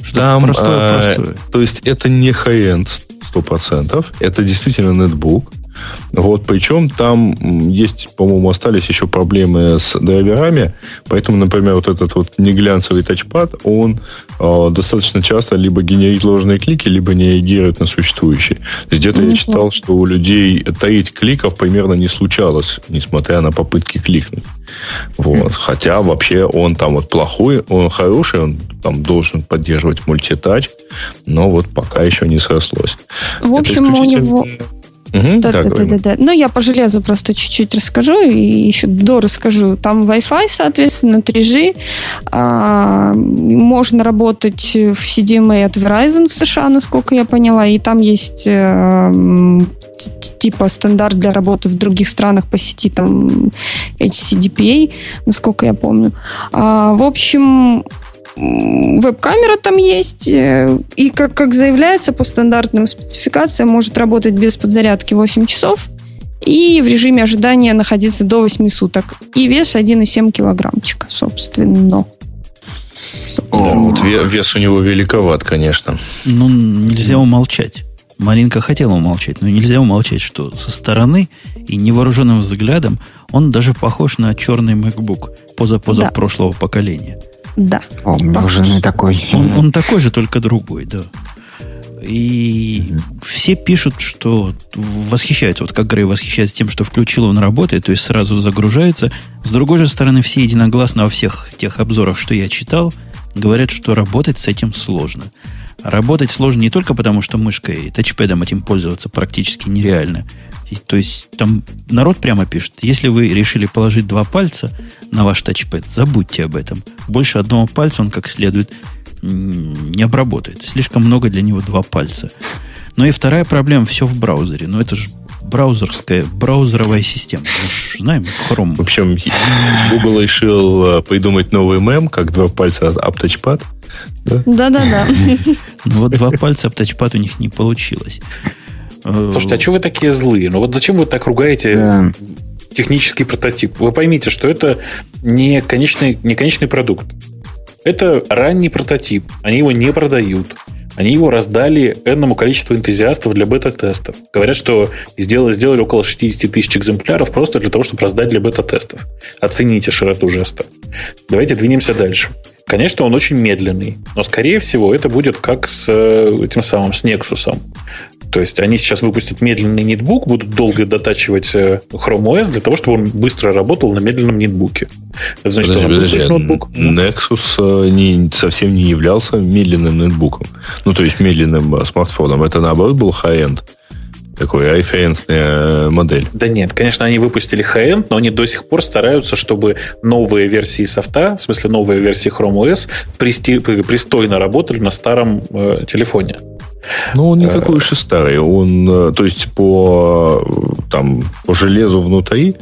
Что там, простое, простое. то есть это не high-end 100%. Это действительно нетбук. Вот, причем там есть, по-моему, остались еще проблемы с драйверами, поэтому, например, вот этот вот неглянцевый тачпад, он э, достаточно часто либо генерит ложные клики, либо не реагирует на существующие. Где-то я читал, что у людей таить кликов примерно не случалось, несмотря на попытки кликнуть. Вот. Хотя вообще он там вот плохой, он хороший, он там должен поддерживать мультитач, но вот пока еще не срослось. В общем, у него Угу, да, да, да, да, да. Ну, я по железу просто чуть-чуть расскажу и еще до расскажу. Там Wi-Fi, соответственно, 3G. А, можно работать в CDMA от Verizon в США, насколько я поняла. И там есть а, типа стандарт для работы в других странах по сети, там HCDPA, насколько я помню. А, в общем, веб-камера там есть, э, и как, как заявляется по стандартным спецификациям, может работать без подзарядки 8 часов и в режиме ожидания находиться до 8 суток. И вес 1,7 килограммчика, собственно. собственно. О, вот вес у него великоват, конечно. Ну, нельзя умолчать. Маринка хотела умолчать, но нельзя умолчать, что со стороны и невооруженным взглядом он даже похож на черный MacBook поза-поза да. прошлого поколения. Да. О, у меня уже не такой. Он, он такой же, только другой, да. И все пишут, что восхищаются, вот как Грей восхищается тем, что включил он работает, то есть сразу загружается. С другой же стороны, все единогласно во всех тех обзорах, что я читал, говорят, что работать с этим сложно. Работать сложно не только потому, что мышкой и тачпэдом этим пользоваться практически нереально. То есть там народ прямо пишет, если вы решили положить два пальца на ваш тачпэд, забудьте об этом. Больше одного пальца он как следует не обработает. Слишком много для него два пальца. Ну и вторая проблема, все в браузере. Но это же браузерская, браузеровая система. Мы же знаем, Chrome. В общем, Google решил э, придумать новый мем, как два пальца об тачпад. Да-да-да. Ну вот два пальца об тачпад у них не получилось. Слушайте, а что вы такие злые? Ну вот зачем вы так ругаете да. технический прототип? Вы поймите, что это не конечный, не конечный продукт. Это ранний прототип. Они его не продают. Они его раздали энному количеству энтузиастов для бета-тестов. Говорят, что сделали, сделали около 60 тысяч экземпляров просто для того, чтобы раздать для бета-тестов. Оцените широту жеста. Давайте двинемся дальше. Конечно, он очень медленный, но, скорее всего, это будет как с э, этим самым, с Nexus. То есть они сейчас выпустят медленный нетбук, будут долго дотачивать э, Chrome OS для того, чтобы он быстро работал на медленном нетбуке. Это значит, подожди, подожди. ноутбук. Nexus э, не, совсем не являлся медленным нетбуком. Ну, то есть медленным э, смартфоном. Это, наоборот, был high-end такой iFanceная модель. Да нет, конечно, они выпустили high-end, но они до сих пор стараются, чтобы новые версии софта, в смысле новые версии Chrome OS, присти, пристойно работали на старом э, телефоне. Ну, он не э, такой уж и старый. Он, э, то есть, по, там, по железу внутри,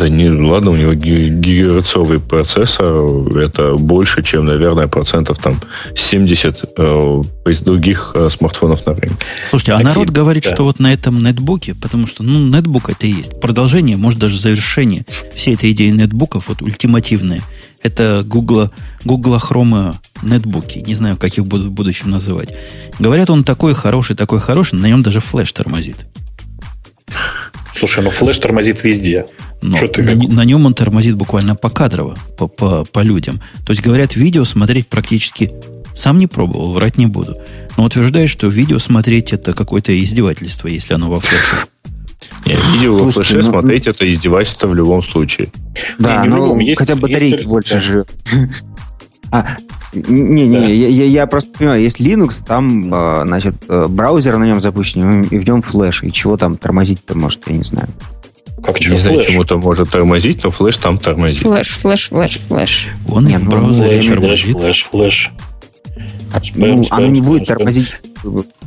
да не, ладно, у него гигагерцовый процессор, это больше, чем, наверное, процентов там 70 э, из других э, смартфонов на рынке. Слушайте, а Такие, народ говорит, да. что вот на этом нетбуке, потому что, ну, нетбук это и есть продолжение, может, даже завершение всей этой идеи нетбуков, вот ультимативные – это Google, Google Chrome нетбуки. Не знаю, как их будут в будущем называть. Говорят, он такой хороший, такой хороший, на нем даже флеш тормозит. Слушай, ну флеш тормозит везде. Но ты на, на нем он тормозит буквально покадрово, по, по, по людям. То есть, говорят, видео смотреть практически... Сам не пробовал, врать не буду. Но утверждает, что видео смотреть это какое-то издевательство, если оно во флеше. Не, видео во флеше ну, смотреть это издевательство в любом случае. Да, не, ну, есть, хотя батарейки есть... больше да. живет. А, не, не, да. я, я, я просто понимаю, есть Linux, там, э, значит, э, браузер на нем запущен, и в нем флеш, и чего там тормозить-то может, я не знаю. Как что, не знаю, чему-то может тормозить, но флеш там тормозит. Флеш, флеш, флеш, флеш. Он Нет, в ну, браузере ну, тормозит. Флеш, флеш. Спэм, ну, спэм, оно не спэм, будет тормозить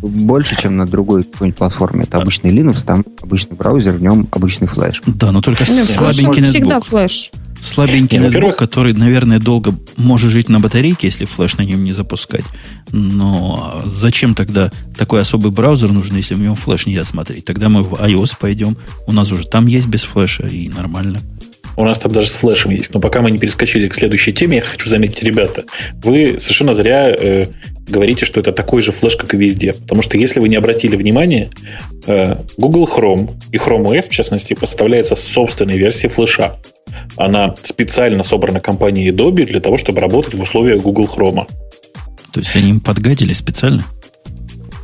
больше, чем на другой какой-нибудь платформе. Это обычный Linux, там обычный браузер, в нем обычный флеш. Да, но только Нет, слабенький нетбук. Всегда флеш. Слабенький Нет, нетбук, который, наверное, долго может жить на батарейке, если флеш на нем не запускать. Но зачем тогда такой особый браузер нужен, если в нем флеш нельзя смотреть? Тогда мы в iOS пойдем. У нас уже там есть без флеша и нормально. У нас там даже с флешем есть. Но пока мы не перескочили к следующей теме, я хочу заметить, ребята, вы совершенно зря э, говорите, что это такой же флеш, как и везде. Потому что если вы не обратили внимания, э, Google Chrome и Chrome OS, в частности, поставляется собственной версией флеша. Она специально собрана компанией Adobe для того, чтобы работать в условиях Google Chrome. То есть они им подгадили специально?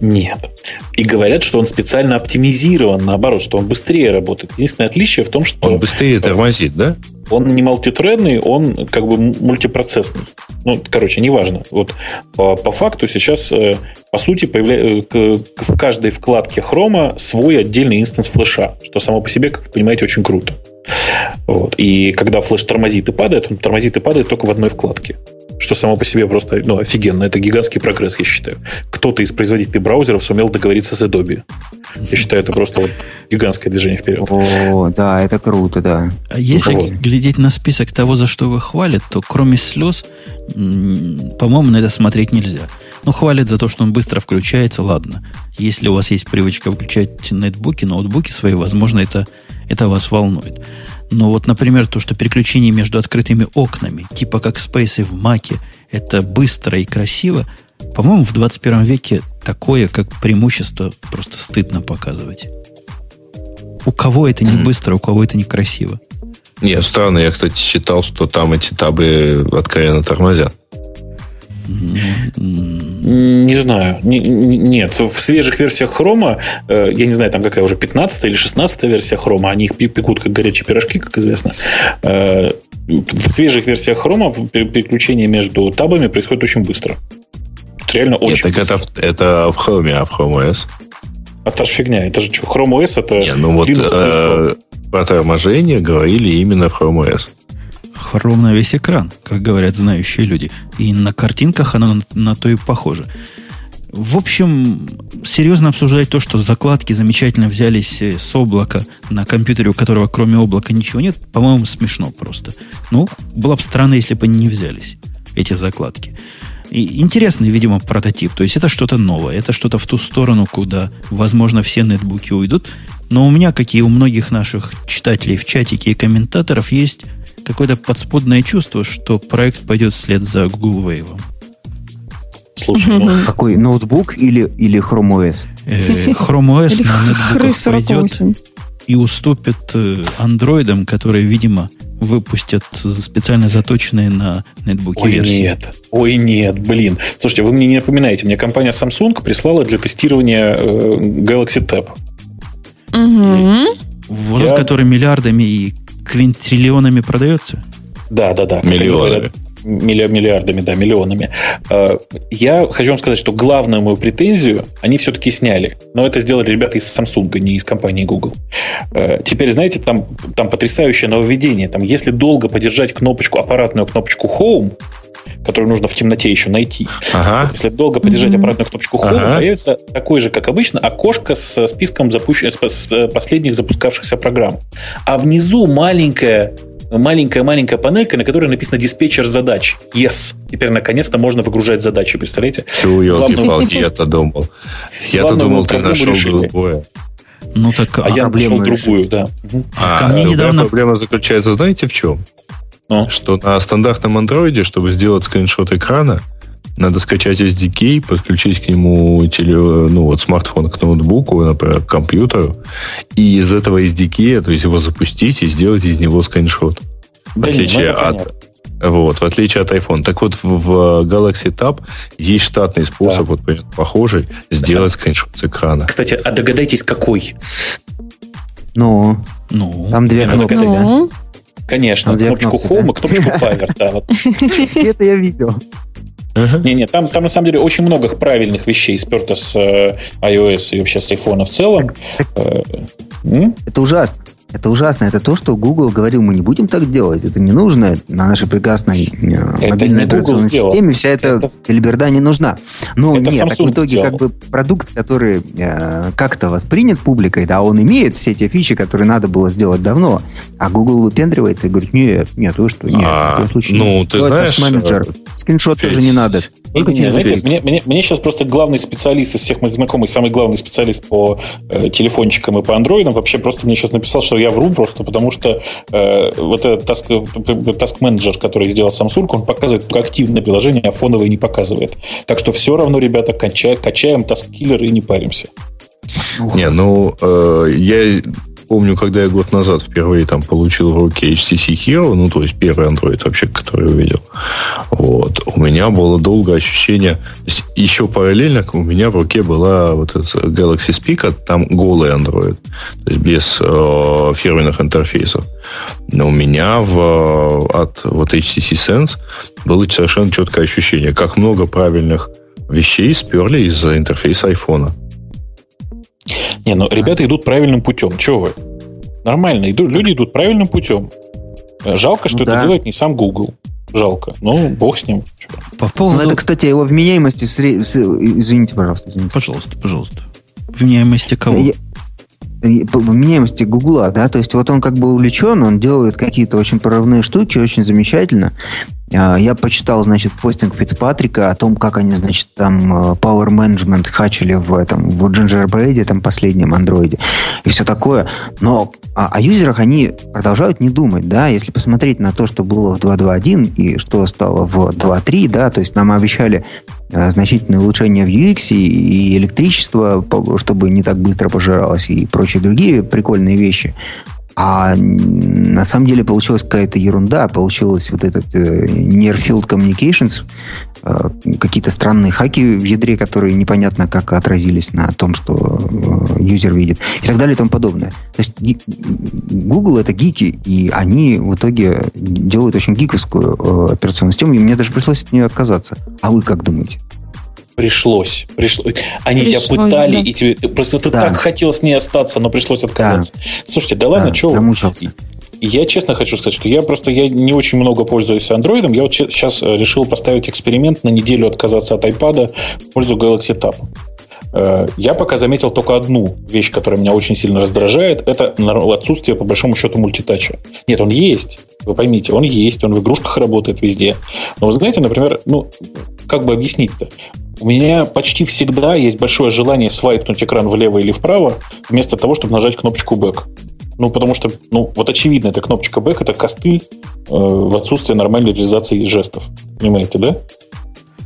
Нет. И говорят, что он специально оптимизирован, наоборот, что он быстрее работает. Единственное отличие в том, что... Он быстрее тормозит, да? Он не мультитредный, он как бы мультипроцессный. Ну, короче, неважно. Вот по, по факту сейчас, э, по сути, появля... Э, в каждой вкладке хрома свой отдельный инстанс флеша, что само по себе, как вы понимаете, очень круто. Вот. И когда флеш тормозит и падает, он тормозит и падает только в одной вкладке. что само по себе просто ну, офигенно. Это гигантский прогресс, я считаю. Кто-то из производителей браузеров сумел договориться с Adobe. Я считаю, это просто вот гигантское движение вперед. О, да, это круто, да. А если вот. глядеть на список того, за что вы хвалят, то кроме слез, по-моему, на это смотреть нельзя. Ну, хвалят за то, что он быстро включается, ладно. Если у вас есть привычка включать нетбуки, ноутбуки свои, возможно, это, это вас волнует. Но вот, например, то, что переключение между открытыми окнами, типа как спейсы в Маке, это быстро и красиво, по-моему, в 21 веке такое, как преимущество, просто стыдно показывать. У кого это не быстро, у кого это не красиво. Нет, странно. Я, кстати, считал, что там эти табы откровенно тормозят. Не знаю. Нет, в свежих версиях хрома, э, я не знаю, там какая уже 15 или 16 версия хрома, они их пекут как горячие пирожки, как известно. Э, в свежих версиях хрома переключение между табами происходит очень быстро. Реально очень Нет, так это, это в хроме, а в Chrome OS? А та же фигня. Это же что, Chrome OS это... Не, ну вот э, про торможение говорили именно в Chrome OS. Хром на весь экран, как говорят знающие люди. И на картинках оно на, на то и похоже. В общем, серьезно обсуждать то, что закладки замечательно взялись э, с облака на компьютере, у которого кроме облака ничего нет, по-моему, смешно просто. Ну, было бы странно, если бы они не взялись, эти закладки. И интересный, видимо, прототип. То есть это что-то новое, это что-то в ту сторону, куда, возможно, все нетбуки уйдут. Но у меня, как и у многих наших читателей в чатике и комментаторов, есть какое-то подспудное чувство, что проект пойдет вслед за Google Wave. Слушай, ну... Какой, ноутбук или, или Chrome OS? Э, Chrome OS на нетбуках пойдет и уступит э, андроидам, которые, видимо, выпустят специально заточенные на нетбуки Ой, версии. нет. Ой, нет, блин. Слушайте, вы мне не напоминаете, мне компания Samsung прислала для тестирования э, Galaxy Tab. Угу. Вот Я... который миллиардами и квинтриллионами продается? Да, да, да. Миллионами. Миллиардами, да, миллионами. Э, я хочу вам сказать, что главную мою претензию они все-таки сняли. Но это сделали ребята из Samsung, не из компании Google. Э, теперь, знаете, там, там потрясающее нововведение. Там, если долго подержать кнопочку, аппаратную кнопочку Home, которую нужно в темноте еще найти. Ага. Если долго подержать аппаратную кнопочку Home, ага. появится такое же, как обычно, окошко с списком запущенных, с последних запускавшихся программ. А внизу маленькая маленькая-маленькая панелька, на которой написано диспетчер задач. Yes. Теперь наконец-то можно выгружать задачи, представляете? Чего, елки-палки, я-то думал. Я-то думал, ты нашел другое. Ну так, а, а я нашел другую, да. А, а ко мне недавно... проблема заключается, знаете, в чем? Ну? Что на стандартном андроиде, чтобы сделать скриншот экрана, надо скачать SDK, подключить к нему теле, ну, вот, смартфон к ноутбуку, например, к компьютеру, и из этого SDK, то есть его запустить и сделать из него скриншот. В отличие ну, от, вот, в отличие от iPhone. Так вот, в Galaxy Tab есть штатный способ, да. вот похожий, сделать да. скриншот с экрана. Кстати, а догадайтесь, какой? Ну, ну там две кнопки. Ну. Конечно, там кнопочку Home и кнопочку Power. Да, Это я видел. Не-не, там, там на самом деле очень много правильных вещей сперто с э, iOS и вообще с iPhone в целом. Э, это ужасно. Это ужасно. Это то, что Google говорил, мы не будем так делать. Это не нужно на нашей прекрасной э, это мобильной операционной сделал. системе. Вся эта это... белиберда не нужна. Но это нет, Samsung так в итоге сделал. как бы продукт, который э, как-то воспринят публикой, да, он имеет все те фичи, которые надо было сделать давно. А Google выпендривается и говорит, нет, нет, вы что, нет, а, в случае ну, ты знаешь, менеджер. Скриншот тоже не надо. Только не, знаете, мне, мне, мне сейчас просто главный специалист из всех моих знакомых, самый главный специалист по э, телефончикам и по андроидам, вообще просто мне сейчас написал, что я вру просто, потому что э, вот этот task, task manager, который сделал Samsung, он показывает только активное приложение, а фоновое не показывает. Так что все равно, ребята, качаем, качаем task killer и не паримся. Не, ну, э, я помню, когда я год назад впервые там получил в руки HTC Hero, ну, то есть первый Android вообще, который увидел, вот, у меня было долгое ощущение, то есть еще параллельно у меня в руке была вот эта Galaxy Speaker, там голый Android, то есть без э, фирменных интерфейсов. Но у меня в, от вот HTC Sense было совершенно четкое ощущение, как много правильных вещей сперли из интерфейса айфона. Не, ну ребята идут правильным путем. Чего вы? Нормально, идут, люди идут правильным путем. Жалко, что ну, это да. делает не сам Google. жалко. Ну, бог с ним. По поводу... Ну, это, кстати, его вменяемости... Сред... Извините, пожалуйста. Извините. Пожалуйста, пожалуйста. Вменяемости кого? Я вменяемости Гугла, да, то есть вот он как бы увлечен, он делает какие-то очень прорывные штуки, очень замечательно. А, я почитал, значит, постинг Фицпатрика о том, как они, значит, там э, Power Management хачили в этом, в Gingerbread, там последнем андроиде, и все такое. Но о, о юзерах они продолжают не думать, да, если посмотреть на то, что было в 2.2.1 и что стало в 2.3, да, то есть нам обещали значительное улучшение в UX и электричество, чтобы не так быстро пожиралось, и прочие другие прикольные вещи. А на самом деле получилась какая-то ерунда. Получилось вот этот э, Near Communications, э, какие-то странные хаки в ядре, которые непонятно как отразились на том, что э, юзер видит. И так далее и тому подобное. То есть Google это гики, и они в итоге делают очень гиковскую э, операционную систему, и мне даже пришлось от нее отказаться. А вы как думаете? Пришлось. пришлось. Они пришлось, тебя пытали, да. и тебе просто ты да. так хотел с ней остаться, но пришлось отказаться. Да. Слушайте, да ладно, да, что Замучился. Я честно хочу сказать, что я просто я не очень много пользуюсь андроидом. Я вот сейчас э, решил поставить эксперимент на неделю отказаться от iPad в пользу Galaxy Tab. Э, я пока заметил только одну вещь, которая меня очень сильно раздражает. Это отсутствие, по большому счету, мультитача. Нет, он есть. Вы поймите, он есть, он в игрушках работает везде. Но вы знаете, например, ну, как бы объяснить-то? У меня почти всегда есть большое желание свайпнуть экран влево или вправо, вместо того, чтобы нажать кнопочку Back. Ну, потому что, ну, вот очевидно, эта кнопочка Back это костыль э, в отсутствии нормальной реализации жестов. Понимаете, да?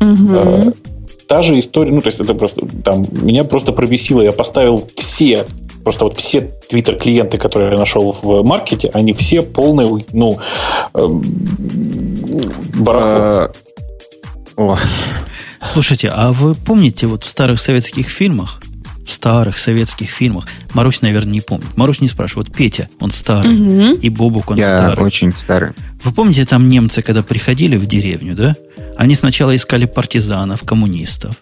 Угу. Э, та же история, ну, то есть это просто, там, меня просто пробесило, я поставил все, просто вот все твиттер-клиенты, которые я нашел в маркете, они все полные, ну, э, барахло. О. Слушайте, а вы помните вот в старых советских фильмах, в старых советских фильмах, Марусь, наверное, не помнит. Марусь не спрашивает. Вот Петя, он старый, угу. и Бобук, он Я старый. очень старый. Вы помните, там немцы, когда приходили в деревню, да? Они сначала искали партизанов, коммунистов,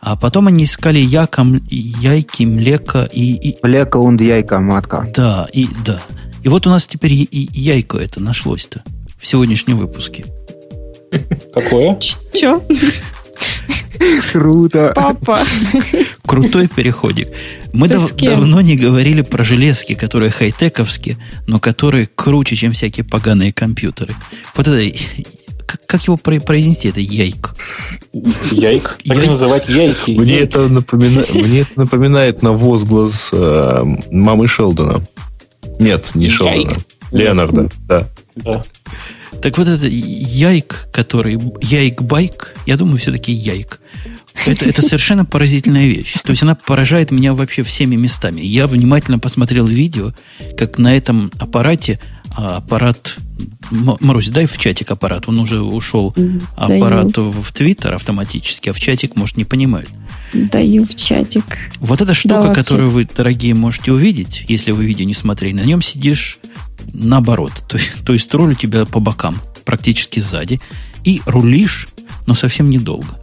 а потом они искали яком, яйки, млека и... и... Млека und яйка, матка. Да, и да. И вот у нас теперь и, и яйко это нашлось-то в сегодняшнем выпуске. Какое? Че? Круто. Папа. Крутой переходик. Мы дав- давно не говорили про железки, которые хай-тековские, но которые круче, чем всякие поганые компьютеры. Вот это как, как его произнести, это яйк? Яйк? Так яйк? называть яйки. Мне, яйк. Это напомина... Мне это напоминает на возглас э, мамы Шелдона. Нет, не Шелдона. Леонарда, да. да. Так вот это яйк, который... Яйк-байк, я думаю, все-таки яйк. Это, это совершенно поразительная вещь. То есть она поражает меня вообще всеми местами. Я внимательно посмотрел видео, как на этом аппарате а аппарат... Марусь, дай в чатик аппарат. Он уже ушел. Аппарат в Твиттер автоматически, а в чатик, может, не понимают. Даю в чатик. Вот эта штука, Давай которую вы, дорогие, можете увидеть, если вы видео не смотрели, на нем сидишь наоборот. То, то есть руль у тебя по бокам, практически сзади, и рулишь, но совсем недолго.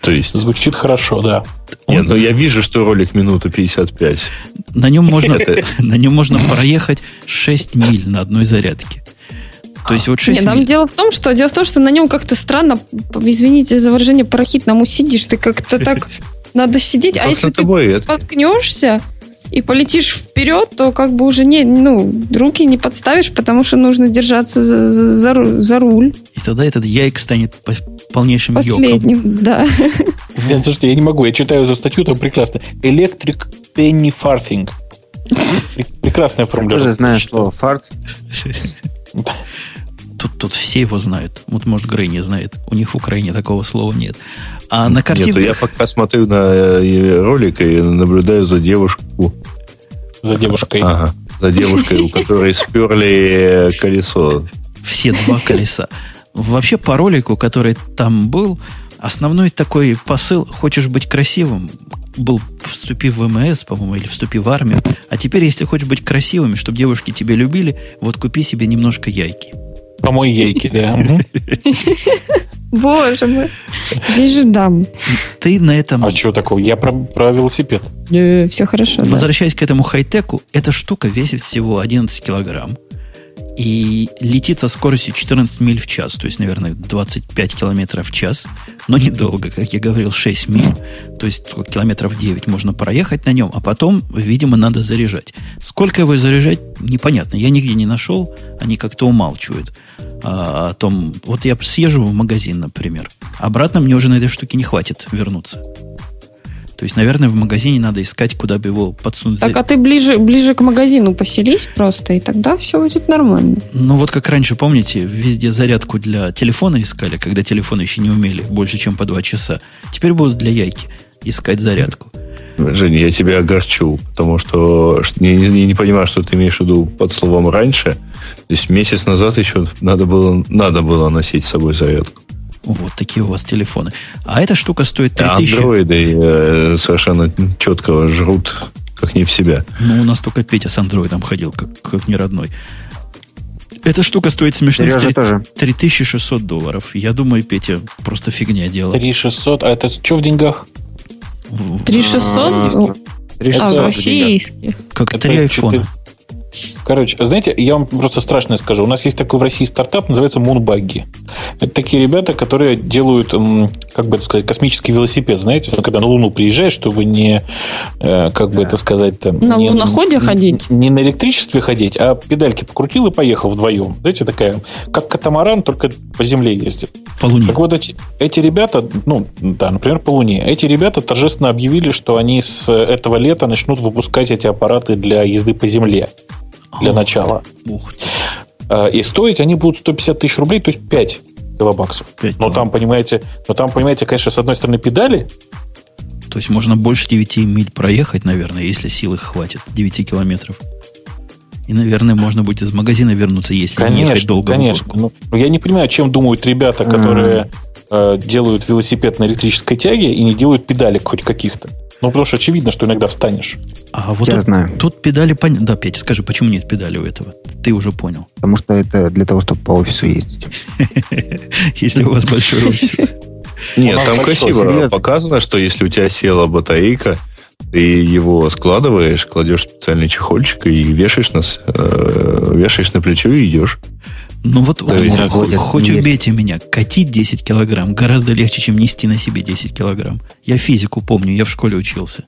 То есть... Звучит хорошо, да. Нет, но я вижу, что ролик минута 55. На нем можно, на нем можно проехать 6 миль на одной зарядке. То есть вот 6 Нет, там дело в том, что дело в том, что на нем как-то странно, извините за выражение, парахитному сидишь. Ты как-то так надо сидеть, а если ты споткнешься, и полетишь вперед, то как бы уже не, ну, руки не подставишь, потому что нужно держаться за, за, за руль. И тогда этот яйк станет полнейшим Последним, йоком. да. Нет, слушайте, я не могу, я читаю эту статью, там прекрасно. Electric Penny Farthing. Прекрасная формула. Я тоже знаю слово фарт. Тут, тут все его знают. Вот, может, Грей не знает. У них в Украине такого слова нет. А на картинке... Нет, я пока смотрю на э, ролик и наблюдаю за девушку. За девушкой. Ага, за девушкой, у которой сперли колесо. Все два колеса. Вообще, по ролику, который там был, основной такой посыл, хочешь быть красивым, был вступи в ВМС, по-моему, или вступи в армию. А теперь, если хочешь быть красивым, чтобы девушки тебя любили, вот купи себе немножко яйки. По-моему, яйки, да. Боже мой. Здесь же дам. Ты на этом... А что такого? Я про, про велосипед. Все хорошо. Возвращаясь да. к этому хай-теку, эта штука весит всего 11 килограмм. И летит со скоростью 14 миль в час, то есть, наверное, 25 километров в час, но недолго, как я говорил, 6 миль, то есть километров 9 можно проехать на нем, а потом, видимо, надо заряжать. Сколько его заряжать, непонятно. Я нигде не нашел, они как-то умалчивают а, о том, вот я съезжу в магазин, например, обратно мне уже на этой штуке не хватит вернуться. То есть, наверное, в магазине надо искать, куда бы его подсунуть. Так, а ты ближе, ближе к магазину поселись просто, и тогда все будет нормально. Ну, вот как раньше, помните, везде зарядку для телефона искали, когда телефоны еще не умели больше, чем по два часа. Теперь будут для яйки искать зарядку. Женя, я тебя огорчу, потому что я не, не, не понимаю, что ты имеешь в виду под словом раньше. То есть месяц назад еще надо было, надо было носить с собой зарядку. Вот такие у вас телефоны. А эта штука стоит 3000. Андроиды э, совершенно четко жрут, как не в себя. Ну, у нас только Петя с андроидом ходил, как, как не родной. Эта штука стоит смешно 3, тоже. 3600 долларов. Я думаю, Петя просто фигня делал. 3600, а это что в деньгах? 3600? А, в российских. Как три айфона. Короче, знаете, я вам просто страшно скажу. У нас есть такой в России стартап, называется Moonbuggy. Это такие ребята, которые делают, как бы это сказать, космический велосипед. Знаете, когда на Луну приезжаешь, чтобы не, э, как бы это сказать... Там, на не, луноходе ходить? Не на электричестве ходить, а педальки покрутил и поехал вдвоем. Знаете, такая, как катамаран, только по земле ездит. По Луне. Так вот, эти, эти ребята, ну, да, например, по Луне. Эти ребята торжественно объявили, что они с этого лета начнут выпускать эти аппараты для езды по земле для начала. Ух ты. А, и стоить они будут 150 тысяч рублей, то есть 5 килобаксов. 5 но там, понимаете, но там, понимаете, конечно, с одной стороны педали. То есть можно больше 9 миль проехать, наверное, если силы хватит, 9 километров. И, наверное, можно будет из магазина вернуться, если конечно, не ехать долго. Конечно. Ну, я не понимаю, чем думают ребята, которые mm. э, делают велосипед на электрической тяге и не делают педалек хоть каких-то. Ну, потому что очевидно, что иногда встанешь. А вот Я тут, знаю. Тут педали понятно. Да, Петя, скажи, почему нет педали у этого? Ты уже понял. Потому что это для того, чтобы по офису ездить. Если у вас большой офис. Нет, там красиво показано, что если у тебя села батарейка, ты его складываешь, кладешь специальный чехольчик и вешаешь на, э, вешаешь на плечо и идешь. Ну вот, да, он, хоть, хоть убейте меня, катить 10 килограмм гораздо легче, чем нести на себе 10 килограмм. Я физику помню, я в школе учился.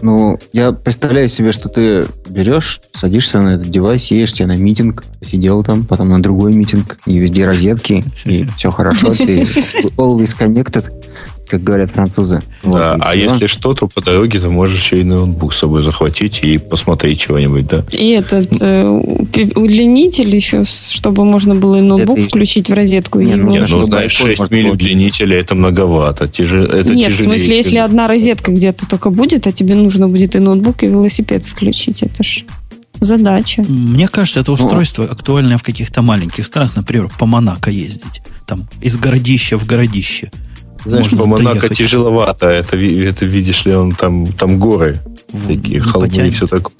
Ну, я представляю себе, что ты берешь, садишься на этот девайс, едешь на митинг, сидел там, потом на другой митинг, и везде розетки, и все хорошо, ты always connected, как говорят французы. Да, вот, а все. если что, то по дороге ты можешь еще и ноутбук с собой захватить и посмотреть чего-нибудь, да. И этот э, удлинитель еще, чтобы можно было и ноутбук это включить в розетку. Нет, ну, нет, ну, знаешь, 6 миль удлинителя это многовато. Тяжел, это нет, в смысле, если одна розетка где-то только будет, а тебе нужно будет и ноутбук, и велосипед включить, это ж задача. Мне кажется, это устройство ну, актуальное в каких-то маленьких странах, например, по Монако ездить. Там из городища в городище. Знаешь, по Монако тяжеловато. Это, это видишь ли, он там, там горы, такие холмы и все такое.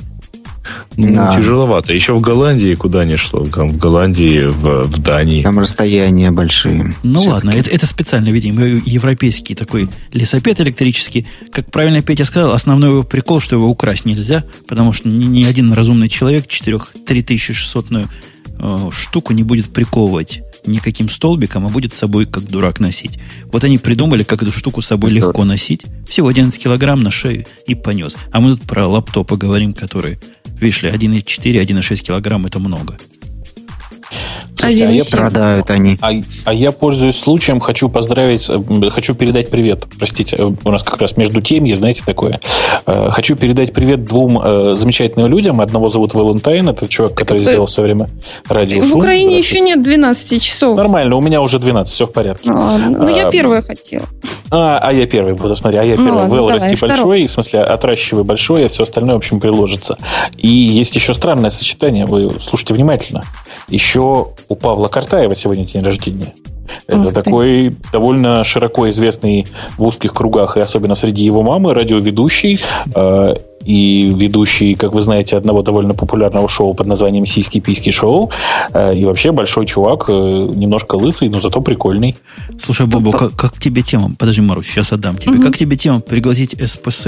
Ну, да. тяжеловато. Еще в Голландии куда ни шло. Там в Голландии, в, в Дании. Там расстояния большие. Ну ладно, это, это специально, видимо, европейский такой лесопед электрический. Как правильно Петя сказал, основной его прикол, что его украсть нельзя, потому что ни, ни один разумный человек 4 3600 э, штуку не будет приковывать никаким столбиком, а будет с собой как дурак носить. Вот они придумали, как эту штуку с собой Что? легко носить. Всего 11 килограмм на шею и понес. А мы тут про лаптопы говорим, которые, видишь ли, 1,4, 1,6 килограмм это много. Слушайте, а я страдают они. А, а я пользуюсь случаем, хочу поздравить, э, хочу передать привет. Простите, э, у нас как раз между темьи, знаете, такое. Э, хочу передать привет двум замечательным людям. Одного зовут Валентайн, это чувак, который сделал все время радио. В Украине еще нет 12 часов. Нормально, у меня уже 12, все в порядке. Ладно. Ну, я первая хотела. А, а я первый буду, смотри, а я ну первый. Ну, ладно, расти большой, в смысле, отращивай большой, а все остальное, в общем, приложится. И есть еще странное сочетание, вы слушайте внимательно. Еще у Павла Картаева сегодня день рождения. Это такой довольно широко известный в узких кругах, и особенно среди его мамы, радиоведущий э, и ведущий, как вы знаете, одного довольно популярного шоу под названием «Сиськи-письки шоу». Э, и вообще большой чувак, э, немножко лысый, но зато прикольный. Слушай, Бобо, как, как тебе тема? Подожди, Марусь, сейчас отдам тебе. Угу. Как тебе тема пригласить СПС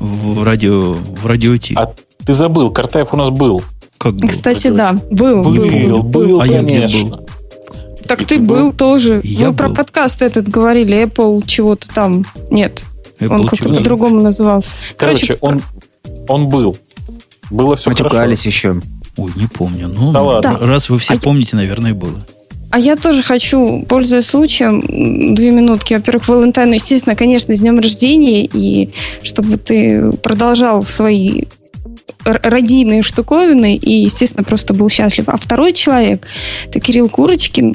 в радио, в радио Ти? А ты забыл, Картаев у нас был. Как был? Кстати, да. Был, был, был. был, А я где конечно. был? Так И ты был? был тоже. Я Вы про был. подкаст этот говорили, Apple чего-то там. Нет, он Apple как-то чего? по-другому назывался. Короче, он, он был. Было все хорошо. Матюкались еще. Ой, не помню. Ну, Да ладно. раз вы все А я- помните, наверное, было. А я тоже хочу, пользуясь случаем, две минутки. Во-первых, Валентайну, естественно, конечно, с днем рождения, и чтобы ты продолжал свои родийные штуковины и, естественно, просто был счастлив. А второй человек – это Кирилл Курочкин,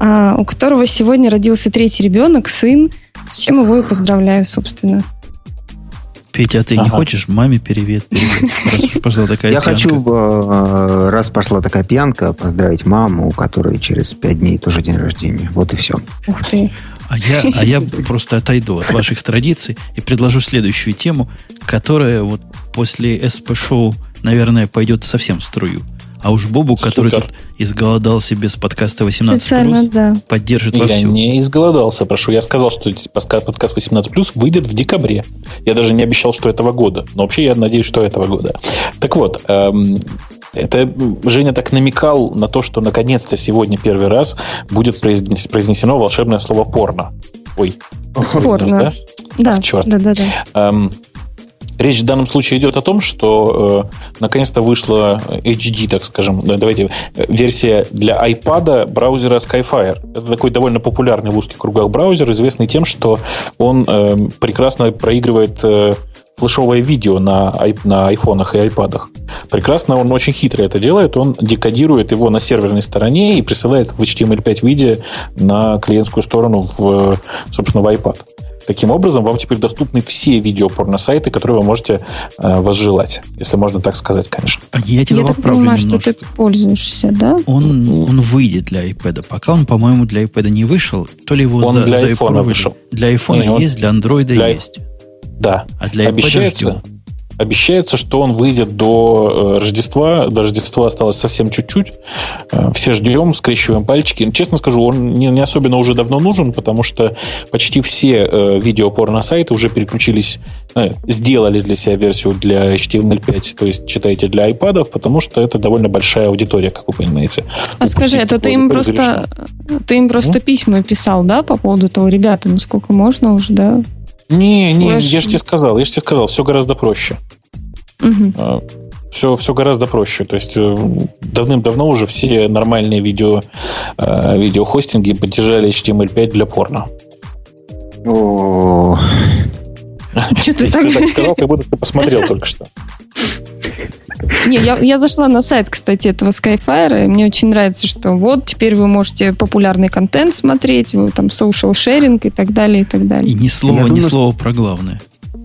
а, у которого сегодня родился третий ребенок, сын, с чем его и поздравляю, собственно. Петя, а ты не Ага. хочешь маме привет? привет? Раз уж пошла такая Я пьянка. хочу, э, раз пошла такая пьянка, поздравить маму, у которой через пять дней тоже день рождения. Вот и все. Ух ты. А я, а я просто отойду от ваших традиций и предложу следующую тему, которая вот после СП-шоу, наверное, пойдет совсем в струю. А уж Бобу, который Супер. тут изголодался без подкаста 18+, Специально, да. поддержит Я вовсю. не изголодался, прошу. Я сказал, что подка- подкаст 18+, выйдет в декабре. Я даже не обещал, что этого года. Но вообще я надеюсь, что этого года. Так вот, эм, это Женя так намекал на то, что наконец-то сегодня первый раз будет произнес- произнесено волшебное слово порно. Ой. Спорно. да? Да, черт. да, да, да. Эм, Речь в данном случае идет о том, что э, наконец-то вышла HD, так скажем, да, давайте, э, версия для iPad браузера Skyfire. Это такой довольно популярный в узких кругах браузер, известный тем, что он э, прекрасно проигрывает э, флешовое видео на, на айфонах и айпадах. Прекрасно, он очень хитро это делает. Он декодирует его на серверной стороне и присылает в HTML5 виде на клиентскую сторону, в, собственно, в iPad. Таким образом, вам теперь доступны все видеопорно-сайты, которые вы можете э, возжелать. Если можно так сказать, конечно. А Я тебя Я так понимаю, что немножко. ты пользуешься, да? Он, он выйдет для iPad. Пока он, по-моему, для iPad не вышел, то ли его Он за, для Apple вышел. Для iPhone есть, для Android для есть. Да. А для iPad обещается, ждем. Обещается, что он выйдет до э, Рождества. До Рождества осталось совсем чуть-чуть. Э, Все ждем, скрещиваем пальчики. Но, Честно скажу, он не, не особенно уже давно нужен, потому что почти все э, видеопорно-сайты уже переключились, э, сделали для себя версию для HTML5, то есть читайте для iPad, потому что это довольно большая аудитория, как вы понимаете. А скажи, это ты им просто ты им просто письма писал, да, по поводу того, ребята, ну сколько можно уже, да? Не, не, Флэш. я же тебе сказал, я же тебе сказал, все гораздо проще. Мгм. все, все гораздо проще. То есть э, давным-давно уже все нормальные видео, э, видеохостинги поддержали HTML5 для порно. О, Чё ты Если так- ты так сказал, как будто ты посмотрел только что. Не, я, я зашла на сайт, кстати, этого Skyfire, и мне очень нравится, что вот теперь вы можете популярный контент смотреть, вы там social sharing и так далее, и так И далее. ни слова, Я ни думаю, слова про главное.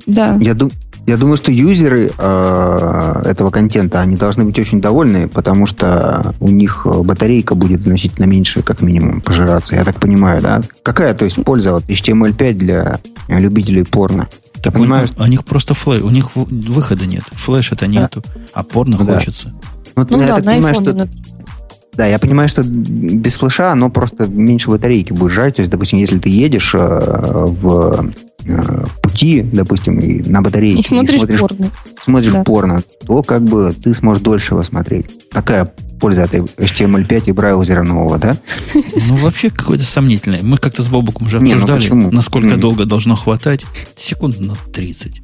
Да. я, дум- я думаю, что юзеры э, этого контента, они должны быть очень довольны, потому что у них э, батарейка будет значительно меньше, как минимум, пожираться. Я так понимаю, да? Какая, то есть, польза от HTML5 для э, любителей порно? Так у, Понимаю. них, у них просто флеш, у них выхода нет. Флеша-то нету, а порно Да. хочется. Вот Ну я да, так на понимаю, что Да, я понимаю, что без флеша оно просто меньше батарейки будет жрать. То есть, допустим, если ты едешь э, в пути, допустим, и на батарейке И смотришь смотришь, порно. смотришь Да. порно, то как бы ты сможешь дольше его смотреть. Такая польза от HTML5 и браузера нового, да? Ну, вообще, какое-то сомнительное. Мы как-то с Бобуком уже Не, ну обсуждали, насколько долго должно хватать. Секунд на 30.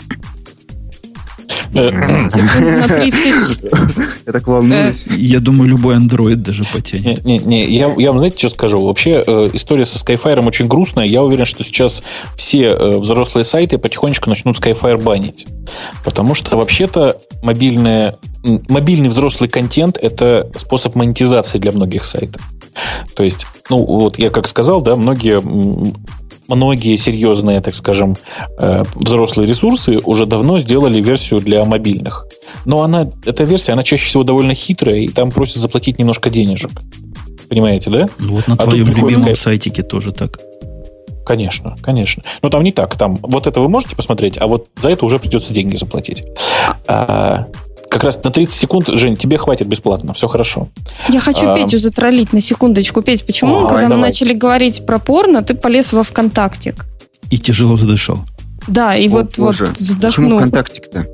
Э, Секунд на 30. Я так волнуюсь. Я думаю, любой Android даже потянет. Не, не, я, я вам знаете, что скажу? Вообще э, история со Skyfire очень грустная. Я уверен, что сейчас все э, взрослые сайты потихонечку начнут Skyfire банить. Потому что вообще-то мобильное, м, мобильный взрослый контент – это способ монетизации для многих сайтов. То есть, ну, вот я как сказал, да, многие многие серьезные, так скажем, э, взрослые ресурсы уже давно сделали версию для мобильных. Но она, эта версия, она чаще всего довольно хитрая, и там просят заплатить немножко денежек. Понимаете, да? Ну, вот на А твоем любимом Skype. сайтике тоже так. Конечно, конечно. Но там не так. Там вот это вы можете посмотреть, а вот за это уже придется деньги заплатить. А, как раз на 30 секунд, Жень, тебе хватит бесплатно. Все хорошо. Я хочу А. Петю затроллить на секундочку. Петь, почему, Давай, когда мы давай. начали говорить про порно, ты полез во ВКонтактик? И тяжело задышал. Да, и О, вот, вот боже. Почему вздохнул. ВКонтактик-то?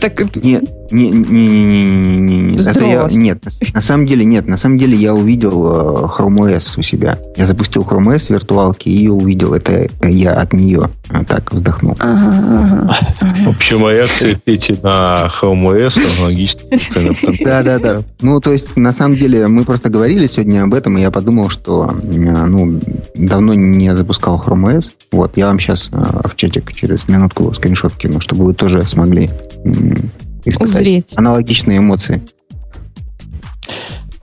Так, Не, Не, не, не, не, не, не. Это я, нет, на самом деле нет. На самом деле я увидел э, Chrome OS у себя. Я запустил Chrome OS виртуалки и увидел это я от нее. Так вздохнул. Ага, ага, В общем, реакция Пети на Chrome OS аналогична Да, да, да. Ну, то есть, на самом деле, мы просто говорили сегодня об этом, и я подумал, что ну, давно не запускал Chrome OS. Вот, я вам сейчас э, в чатик через минутку скриншот кину, чтобы вы тоже смогли испытать Узреть. аналогичные эмоции.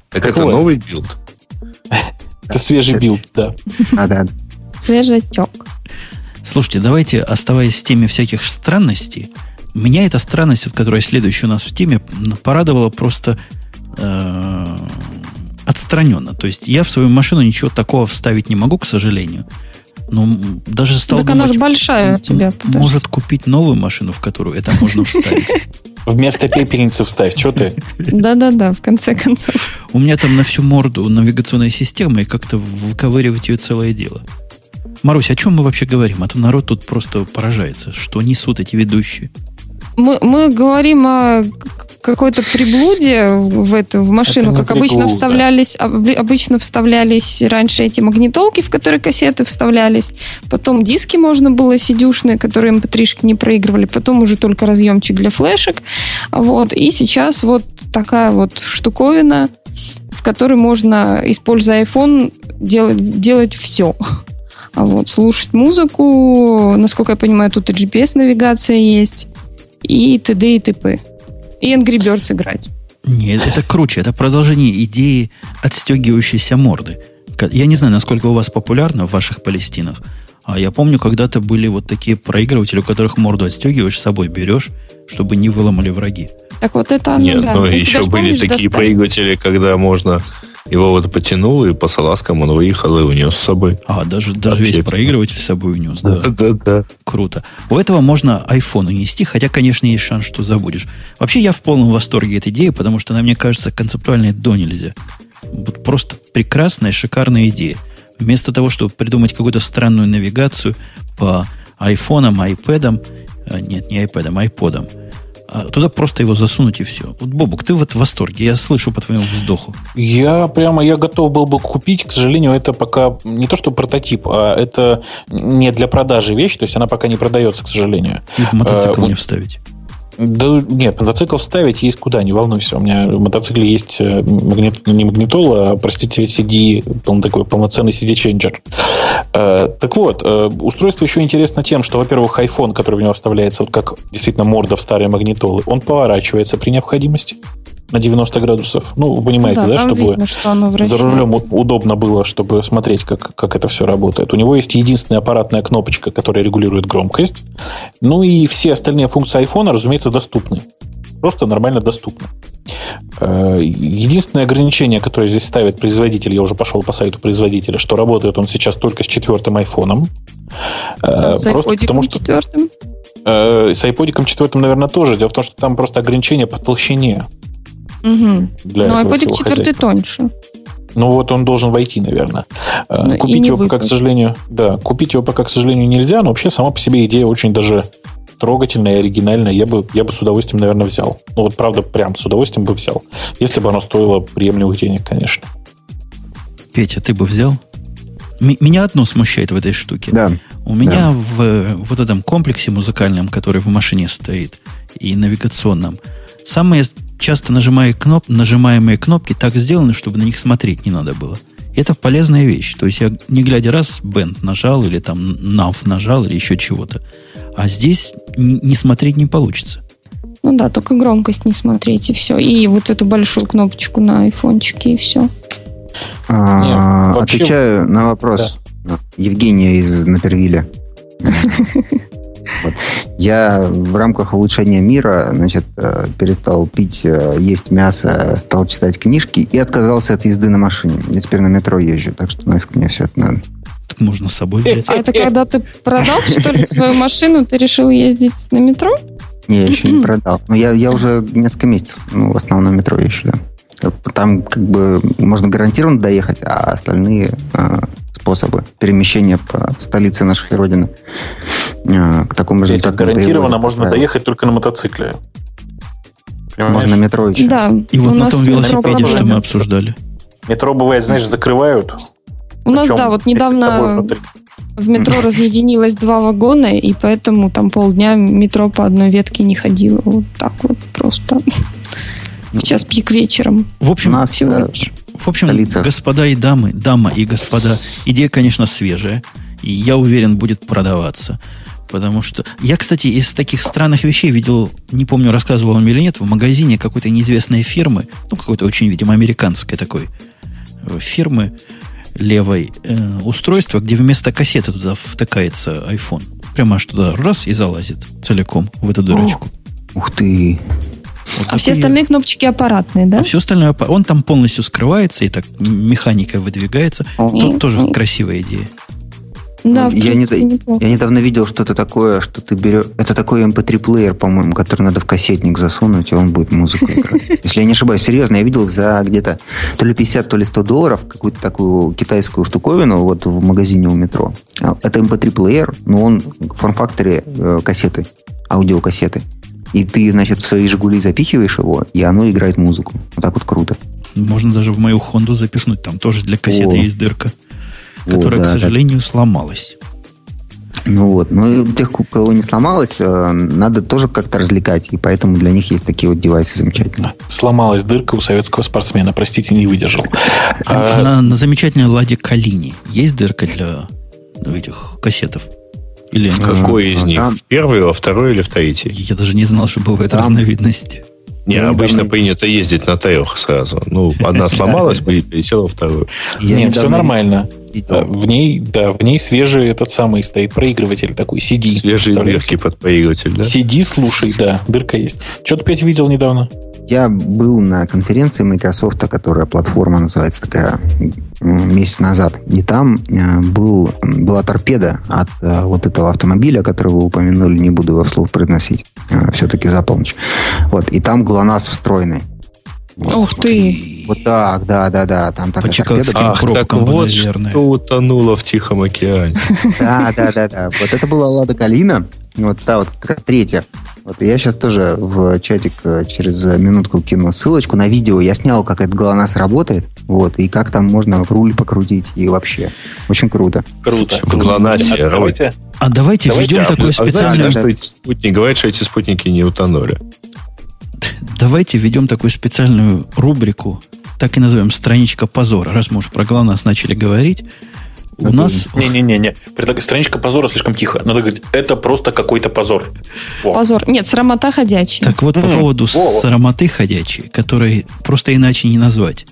Так это новый билд? Это свежий билд, да. А, да. Свежий отек. Слушайте, давайте, оставаясь в теме всяких странностей, меня эта странность, вот, которая следующая у нас в теме, порадовала просто э, отстраненно. То есть я в свою машину ничего такого вставить не могу, к сожалению. Ну, даже стал Так думать, она же большая у тебя. Подожди. Может купить новую машину, в которую это можно вставить. Вместо пепельницы вставь, что ты? Да-да-да, в конце концов. У меня там на всю морду навигационная система, и как-то выковыривать ее целое дело. Марусь, о чем мы вообще говорим? А то народ тут просто поражается, что несут эти ведущие. Мы, мы говорим о какой-то приблуде в эту в машину, как обычно вставлялись, обычно вставлялись раньше эти магнитолки, в которые кассеты вставлялись, потом диски можно было сидюшные, которые mp3 эм не проигрывали, потом уже только разъемчик для флешек, вот, и сейчас вот такая вот штуковина, в которой можно, используя iPhone, делать, делать все. Вот, слушать музыку, насколько я понимаю, тут и GPS-навигация есть, и т.д. и т.п и Angry Birds играть. Нет, это круче. Это продолжение идеи отстегивающейся морды. Я не знаю, насколько у вас популярно в ваших Палестинах, а я помню, когда-то были вот такие проигрыватели, у которых морду отстегиваешь, с собой берешь, чтобы не выломали враги. Так вот это оно, Нет, да. ну еще были такие достать? проигрыватели, когда можно его вот потянул, и по салазкам он выехал и унес с собой. А, даже, даже весь проигрыватель с собой унес. Да, да, да. Круто. У этого можно iPhone унести, хотя, конечно, есть шанс, что забудешь. Вообще, я в полном восторге этой идеи, потому что она, мне кажется, концептуальной до нельзя. Вот просто прекрасная, шикарная идея. Вместо того, чтобы придумать какую-то странную навигацию по айфонам, айпэдам, а, нет, не айпэдам, айподам, а туда просто его засунуть и все. Вот, Бобук, ты вот в восторге. Я слышу по твоему вздоху. Я прямо, я готов был бы купить. К сожалению, это пока не то, что прототип, а это не для продажи вещь. То есть она пока не продается, к сожалению. И в мотоцикл а, не вставить. Да нет, мотоцикл вставить есть куда, не волнуйся. У меня в мотоцикле есть э, магнит, не магнитол, а, простите, CD, такой полноценный CD-ченджер. Э, так вот, э, устройство еще интересно тем, что, во-первых, iPhone, который в него вставляется, вот как действительно морда в старые магнитолы, он поворачивается при необходимости на 90 градусов. Ну, вы понимаете, да, да чтобы видно, что оно за рулем удобно было, чтобы смотреть, как, как это все работает. У него есть единственная аппаратная кнопочка, которая регулирует громкость. Ну и все остальные функции iPhone, разумеется, доступны. Просто нормально доступны. Э, единственное ограничение, которое здесь ставит производитель, я уже пошел по сайту производителя, что работает он сейчас только с четвертым айфоном. Э, с просто потому, что... четвертым? Э, с iPod четвертым, наверное, тоже. Дело в том, что там просто ограничение по толщине. Угу. Для Но iPod 4 тоньше. Ну вот он должен войти, наверное. Но ну, купить его пока, к сожалению, да, купить его пока, к сожалению, нельзя, но вообще сама по себе идея очень даже трогательная и оригинальная. Я бы, я бы с удовольствием, наверное, взял. Ну вот правда, прям с удовольствием бы взял. Если бы оно стоило приемлемых денег, конечно. Петя, ты бы взял? Меня одно смущает в этой штуке. Да. У меня да. в вот этом комплексе музыкальном, который в машине стоит, и навигационном, самые часто нажимая кноп, нажимаемые кнопки так сделаны, чтобы на них смотреть не надо было. Это полезная вещь. То есть я, не глядя раз, бенд нажал, или там nav нажал, или еще чего-то. А здесь не смотреть не получится. Ну да, только громкость не смотреть, и все. И вот эту большую кнопочку на айфончике, и все. А, Нет, вообще... Отвечаю на вопрос да. Евгения из Напервиля. Вот. Я в рамках улучшения мира, значит, э, перестал пить, э, есть мясо, стал читать книжки и отказался от езды на машине. Я теперь на метро езжу, так что нафиг мне все это надо. Так можно с собой взять. А это когда ты продал, что ли, свою машину, ты решил ездить на метро? Не, я еще не продал. Но я, я уже несколько месяцев, ну, в основном на метро езжу, да. Там как бы можно гарантированно доехать, а остальные а, способы перемещения по столице нашей Родины а, к такому результату. Гарантированно можно правила. доехать только на мотоцикле. Можно метро еще. Да. И вот у на нас том велосипеде, что мы обсуждали. Метро бывает, знаешь, закрывают. У нас, Причем да, вот недавно в метро разъединилось два вагона, и поэтому там полдня метро по одной ветке не ходило. Вот так вот просто. В час пик вечером. В У общем, нас Всего э, лишь. В общем, столицах. господа и дамы, дама и господа, идея, конечно, свежая. И я уверен, будет продаваться. Потому что... Я, кстати, из таких странных вещей видел, не помню, рассказывал вам или нет, в магазине какой-то неизвестной фирмы, ну, какой-то очень, видимо, американской такой э, фирмы левой э, устройство, где вместо кассеты туда втыкается iPhone. Прямо аж туда раз и залазит целиком в эту дырочку. Ух ты. Вот А все остальные кнопочки аппаратные, да? А все остальное, он там полностью скрывается и так механика выдвигается. Тут тоже красивая идея. Да, в я, не- неплохо. я недавно видел что-то такое, что ты берешь... Это такой mp3-плеер, по-моему, который надо в кассетник засунуть, и он будет музыку играть. Если я не ошибаюсь, серьезно, я видел за где-то то ли 50, то ли 100 долларов какую-то такую китайскую штуковину вот в магазине у метро. А, Это mp3-плеер, но он в форм-факторе э, кассеты, аудиокассеты. И ты, значит, в свои «Жигули» запихиваешь его, и оно играет музыку. Вот так вот круто. Можно даже в мою Хонду запихнуть. Там тоже для кассеты О. есть дырка, О, которая, да, к да. сожалению, сломалась. Ну вот, ну и тех, у кого не сломалось, э, надо тоже как-то развлекать, и поэтому для них есть такие вот девайсы замечательные. Сломалась дырка у советского спортсмена. Простите, не выдержал. А, На, на замечательной ладе Калини есть дырка для этих кассетов? Или какой из них? Там- В первый, во второй или в третий? Я даже не знал, что бывает Там- разновидность. Не, Я обычно недавно- принято ездить на трех сразу. Ну, одна сломалась, бы пересела во вторую. Я Нет, все нормально. Да, В ней, да, в ней свежий этот самый стоит проигрыватель такой, CD. Свежие дырки под проигрыватель, да? CD, слушай, да, дырка есть. Что ты опять видел недавно? Я был на конференции Microsoft, которая платформа называется такая, месяц назад. И там э, был, была торпеда от э, вот этого автомобиля, который вы упомянули, не буду его вслух произносить, э, все-таки за полночь. Вот, и там ГЛОНАСС встроенный. Ух ты. Вот так, да, да, да, там такая По чикагским. Ах, так вот наверное. что утонуло в Тихом океане. Да, да, да, да. Вот это была Лада Калина. Вот та вот как раз третья. Вот я сейчас тоже в чатик э, через минутку кину ссылочку на видео. Я снял, как этот ГЛОНАСС работает. Вот, и как там можно руль покрутить. И вообще, очень круто. Круто. В ГЛОНАССе, А давайте, А давайте, Давайте, введем А а вы знаете, да, что эти спутники, говорят, что эти спутники не утонули. Давайте введем такую специальную рубрику, так и назовем «Страничка позора». Раз мы уж про ГЛОНАСС начали говорить, у нас... Не-не-не, предлагаю, страничка позора слишком тихо. Надо говорить, это просто какой-то позор. Во. Позор. Нет, срамота ходячая. Так вот, по М, поводу во. срамоты ходячей, которой просто иначе не назвать.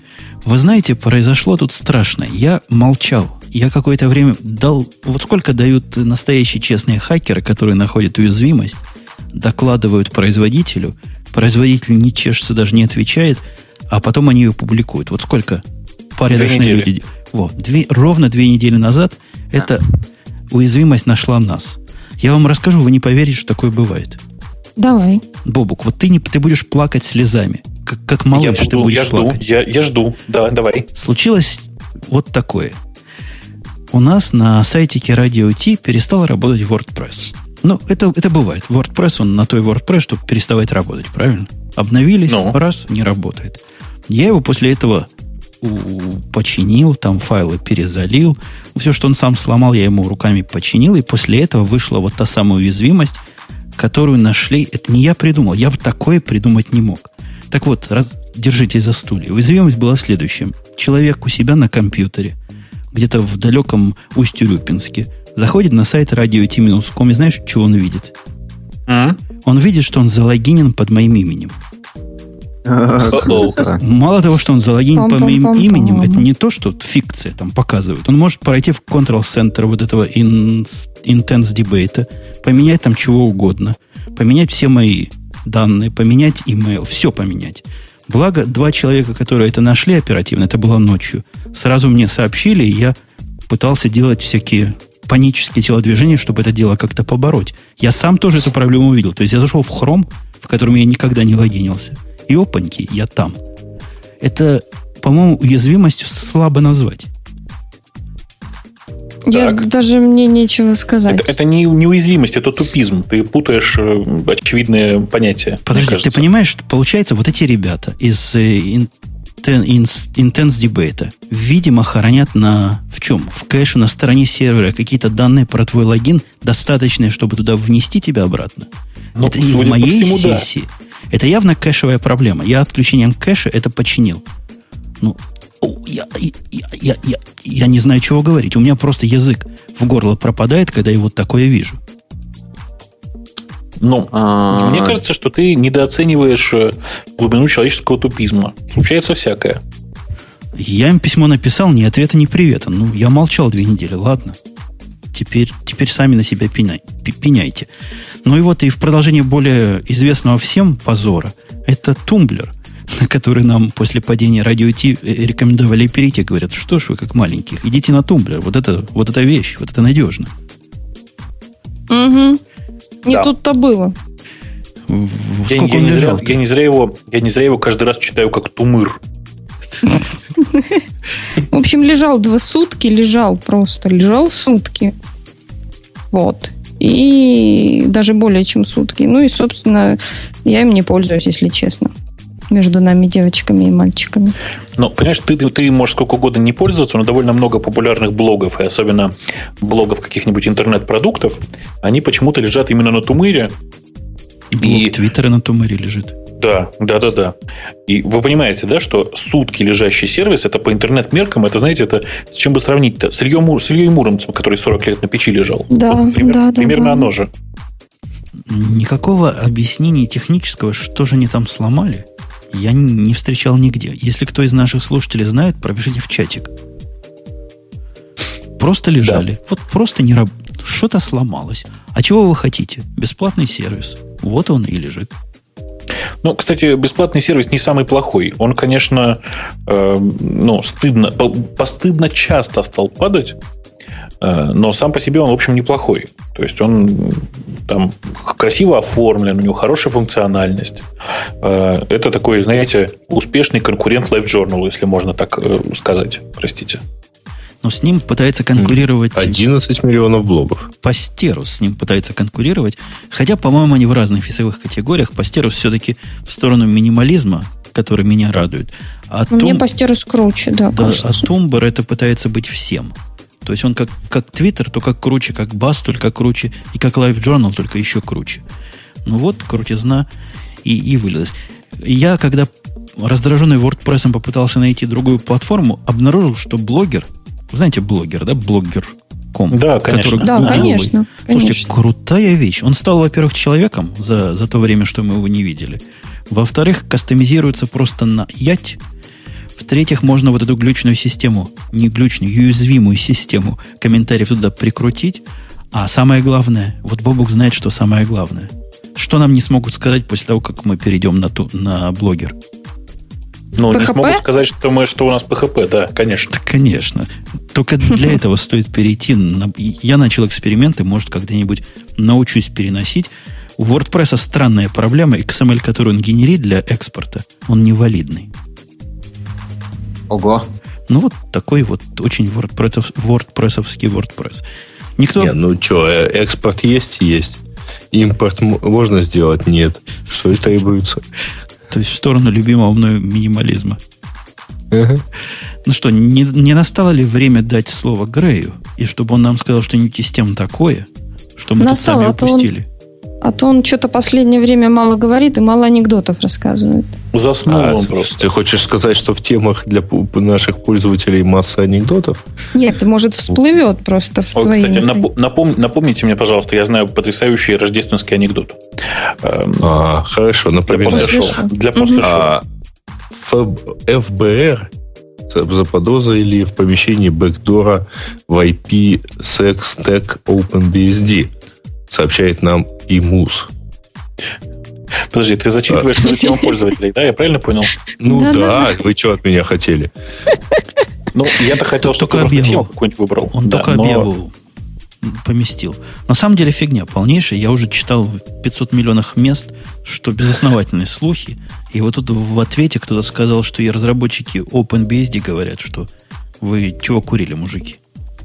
Вы знаете, произошло тут страшно. Я молчал. Я какое-то время дал... Вот сколько дают настоящие честные хакеры, которые находят уязвимость, докладывают производителю, производитель не чешется, даже не отвечает, а потом они ее публикуют. Вот сколько порядочные люди... Вот, две, ровно две недели назад эта уязвимость нашла нас. Я вам расскажу, вы не поверите, что такое бывает. Давай. Бобук, вот ты, не, ты будешь плакать слезами, как, как малыш я, ты буду, будешь я жду, плакать. я, я жду. Да, давай. Случилось вот такое. У нас на сайтике Radio T перестал работать WordPress. Ну, это, это бывает. WordPress, он на той WordPress, чтобы переставать работать, правильно? Обновились, Ну. раз, не работает. Я его после этого починил, там файлы перезалил. Все, что он сам сломал, я ему руками починил. И после этого вышла вот та самая уязвимость, которую нашли. Это не я придумал. Я бы такое придумать не мог. Так вот, раз, держите за стулья. Уязвимость была следующим. Человек у себя на компьютере, где-то в далеком Усть-Урюпинске, заходит на сайт radio.t-com и знаешь, что он видит? М? Он видит, что он залогинен под моим именем. Мало того, что он залогинен по моим именем, это не то, что фикция там показывает. Он может пройти в Control-центр вот этого Intense Debate, поменять там чего угодно, поменять все мои данные, поменять email, все поменять. Благо, два человека, которые это нашли оперативно, это было ночью, сразу мне сообщили, и я пытался делать всякие панические телодвижения, чтобы это дело как-то побороть. Я сам тоже эту проблему увидел. То есть я зашел в Chrome, в котором я никогда не логинился. И опаньки, я там. Это, по-моему, уязвимостью слабо назвать. Я Так. даже мне нечего сказать. Это, это не неуязвимость, это тупизм. Ты путаешь э, очевидные понятия. Подожди, ты понимаешь, что получается вот эти ребята из э, Intense Debate, видимо, хранят на... В чем? В кэше на стороне сервера какие-то данные про твой логин, достаточные, чтобы туда внести тебя обратно? Ну, это не в моей всему, да. сессии. Это явно кэшевая проблема. Я отключением кэша это починил. Ну, я, я, я, я, я не знаю, чего говорить. У меня просто язык в горло пропадает, когда я вот такое вижу. Ну, А, мне кажется, что ты недооцениваешь э, глубину человеческого тупизма. Случается всякое. Я им письмо написал, ни ответа, ни привета. Ну, я молчал две недели, ладно. Теперь, теперь сами на себя пеняй- пеняйте. Ну и вот и в продолжение более известного всем позора, это тумблер, на который нам после падения радио Ти э, рекомендовали перейти. Говорят, что ж вы как маленьких, идите на тумблер. Вот это, вот эта вещь, вот это надежно. Мгм. Не Да. тут-то было. Я, я не зря, я не зря его, я не зря его каждый раз читаю как тумыр. В общем, лежал два сутки, лежал просто, лежал сутки. Вот. И даже более чем сутки. Ну и, собственно, я им не пользуюсь, если честно. Между нами, девочками и мальчиками. Но, понимаешь, ты, ты можешь сколько угодно не пользоваться, но довольно много популярных блогов, и особенно блогов каких-нибудь интернет-продуктов, они почему-то лежат именно на тумыре. И блок и- Твиттера на тумере лежит. Да, да, да, да. И вы понимаете, да, что сутки лежащий сервис, это по интернет-меркам, это, знаете, это с чем бы сравнить-то? С Ильей, Мур- с Ильей Муромцем, который 40 лет на печи лежал. Да, пример- да, да, Примерно да. оно же. Никакого объяснения технического, что же они там сломали, я не встречал нигде. Если кто из наших слушателей знает, пропишите в чатик. Просто лежали. Вот просто не раб... Что-то сломалось. А чего вы хотите? Бесплатный сервис. Вот он и лежит. Ну, кстати, бесплатный сервис не самый плохой. Он, конечно, э, ну, стыдно, по- постыдно часто стал падать, но сам по себе он, в общем, неплохой. То есть он там красиво оформлен, у него хорошая функциональность. Э, это такой, знаете, успешный конкурент LiveJournal, если можно так э, сказать. Простите. Но с ним пытается конкурировать... 11 миллионов блогов. Пастерус с ним пытается конкурировать. Хотя, по-моему, они в разных весовых категориях. Пастерус все-таки в сторону минимализма, который меня радует. А Мне Тум- постерус круче, да, Да, кажется. а Тумбер это пытается быть всем. То есть он как, как Твиттер, только круче, как Бас, только круче, и как Live Journal, только еще круче. Ну вот, крутизна и, и вылилась. Я, когда раздраженный WordPress попытался найти другую платформу, обнаружил, что блогер, знаете блогер, да, блогер.ком, Да, конечно. который Да, гугловый. конечно, Слушайте, конечно. крутая вещь. Он стал, во-первых, человеком за, за то время, что мы его не видели. Во-вторых, кастомизируется просто на ять. В-третьих, можно вот эту глючную систему, не глючную, уязвимую систему комментариев туда прикрутить. А самое главное, вот Бобук знает, что самое главное. Что нам не смогут сказать после того, как мы перейдем на, ту, на блогер? Ну, не PHP? смогут сказать, что, мы, что у нас PHP, да, конечно. Да, конечно. Только для этого стоит перейти. на- Я начал эксперименты, может, когда-нибудь научусь переносить. У WordPress странная проблема. XML, который он генерит для экспорта, он невалидный. Ого. Ну, вот такой вот очень WordPress, WordPressовский WordPress. Никто... Не, ну что, экспорт есть? Есть. Импорт можно сделать? Нет. Что и требуется. То есть в сторону любимого мною минимализма. Ну что, не, не настало ли время дать слово Грею? И чтобы он нам сказал что-нибудь из тем такое, что мы Настало, тут а сами он- упустили? А то он что-то последнее время мало говорит и мало анекдотов рассказывает. Заснул А, он просто. ты хочешь сказать, что в темах для наших пользователей масса анекдотов? Нет, может, всплывет просто в О, твои... кстати, напо- напом- напомните мне, пожалуйста, я знаю потрясающий рождественский анекдот. Эм, А, хорошо, Для напоминаю. после после шоу. Для после шоу. А, ФБ- ФБР за- заподозрили в помещении бэкдора в IP Sex Stack OpenBSD, сообщает нам ИМУС. Подожди, ты зачитываешь эту тему пользователей, да? Я правильно понял? Ну да, вы что от меня хотели? Ну, я-то хотел, чтобы ты Только просто тему какую-нибудь выбрал. Он Да, только объяву поместил. На самом деле фигня полнейшая. Я уже читал в 500 миллионах мест, что безосновательные слухи. И вот тут в ответе кто-то сказал, что и разработчики OpenBSD говорят, что вы чего курили, мужики?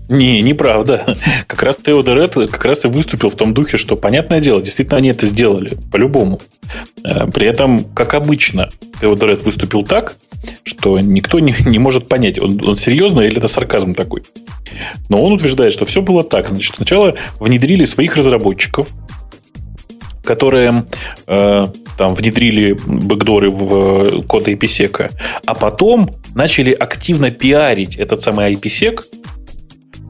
Не, неправда. Как раз Теодор как раз и выступил в том духе, что, понятное дело, действительно они это сделали, по-любому. Э, при этом, как обычно, Теодор выступил так, что никто не, не может понять, он, он серьезно или это сарказм такой. Но он утверждает, что все было так. Значит, сначала внедрили своих разработчиков, которые э, там внедрили бэкдоры в код IPsec, а потом начали активно пиарить этот самый IPsec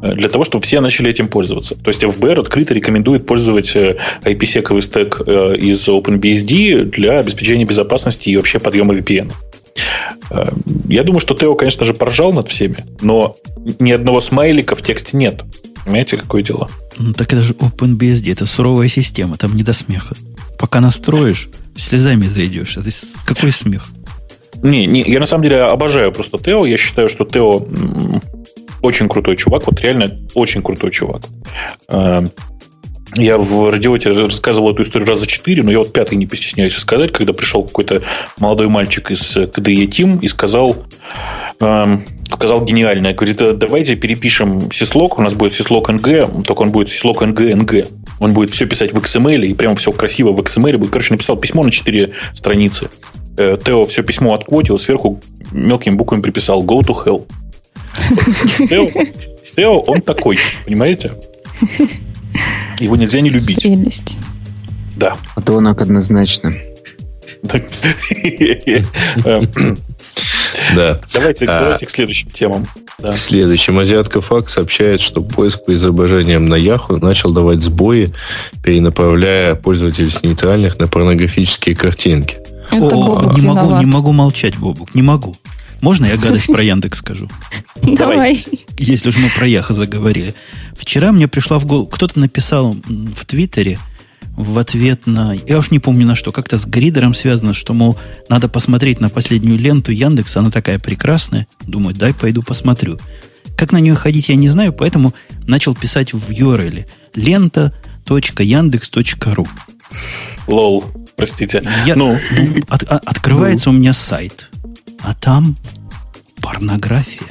для того, чтобы все начали этим пользоваться. То есть FBR открыто рекомендует пользовать IPsec стек э, из OpenBSD для обеспечения безопасности и вообще подъема VPN. Э, я думаю, что Тео, конечно же, поржал над всеми, но ни одного смайлика в тексте нет. Понимаете, какое дело? Ну, так это же OpenBSD, это суровая система, там не до смеха. Пока настроишь, слезами зайдешь. Это какой смех? Не, не, я на самом деле обожаю просто Тео. Я считаю, что Тео очень крутой чувак, вот реально очень крутой чувак. Э, я в радиоте рассказывал эту историю раза четыре, но я вот пятый не постесняюсь сказать, когда пришел какой-то молодой мальчик из KDE Team и сказал, эм, сказал гениально, говорит, «Э, давайте перепишем сислок, у нас будет сислок NG, только он будет сислок NG NG. Он будет все писать в XML, и прям все красиво в XML будет. Короче, написал письмо на 4 страницы. Э, Тео все письмо отквотил, сверху мелкими буквами приписал «Go to hell». Тео, он такой, понимаете? Его нельзя не любить. Прелесть. Да. А то он однозначно. Да. Давайте, а, давайте к следующим темам. Да. Следующим. Азиатка Факт сообщает, что поиск по изображениям на Яху начал давать сбои, перенаправляя пользователей с нейтральных на порнографические картинки. Это О, не могу, не могу молчать, Бобук, не могу. Можно я гадость про Яндекс скажу? Давай. Если уж мы про Яха заговорили. Вчера мне пришла в голову... Кто-то написал в Твиттере в ответ на... Я уж не помню на что. Как-то с гридером связано, что, мол, надо посмотреть на последнюю ленту Яндекса. Она такая прекрасная. Думаю, дай пойду посмотрю. Как на нее ходить, я не знаю, поэтому начал писать в URL. лента.яндекс.ру Лол, простите. Я, ну. От, от, открывается у меня сайт. А там порнография.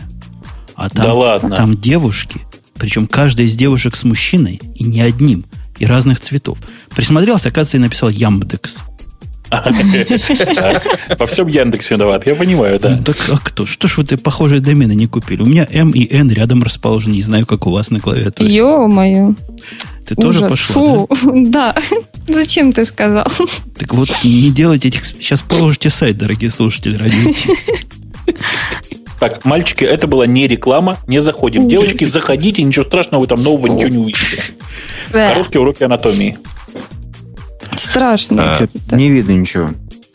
А там, да ладно. там девушки, причем каждая из девушек с мужчиной, и не одним, и разных цветов. Присмотрелся, оказывается, и написал Ямдекс. Во всем Яндекс виноват, я понимаю, да. Так а кто? Что ж вы ты похожие домены не купили? У меня М и Н рядом расположены, не знаю, как у вас на клавиатуре. Ё-моё. Ты тоже пошла, Фу, да? Зачем ты сказал? Так вот, не делайте этих... Сейчас положите сайт, дорогие слушатели, ради Так, мальчики, это была не реклама, не заходим. Девочки, заходите, ничего страшного, вы там нового ничего не увидите. Короткие уроки анатомии. Страшно. А, не видно ничего.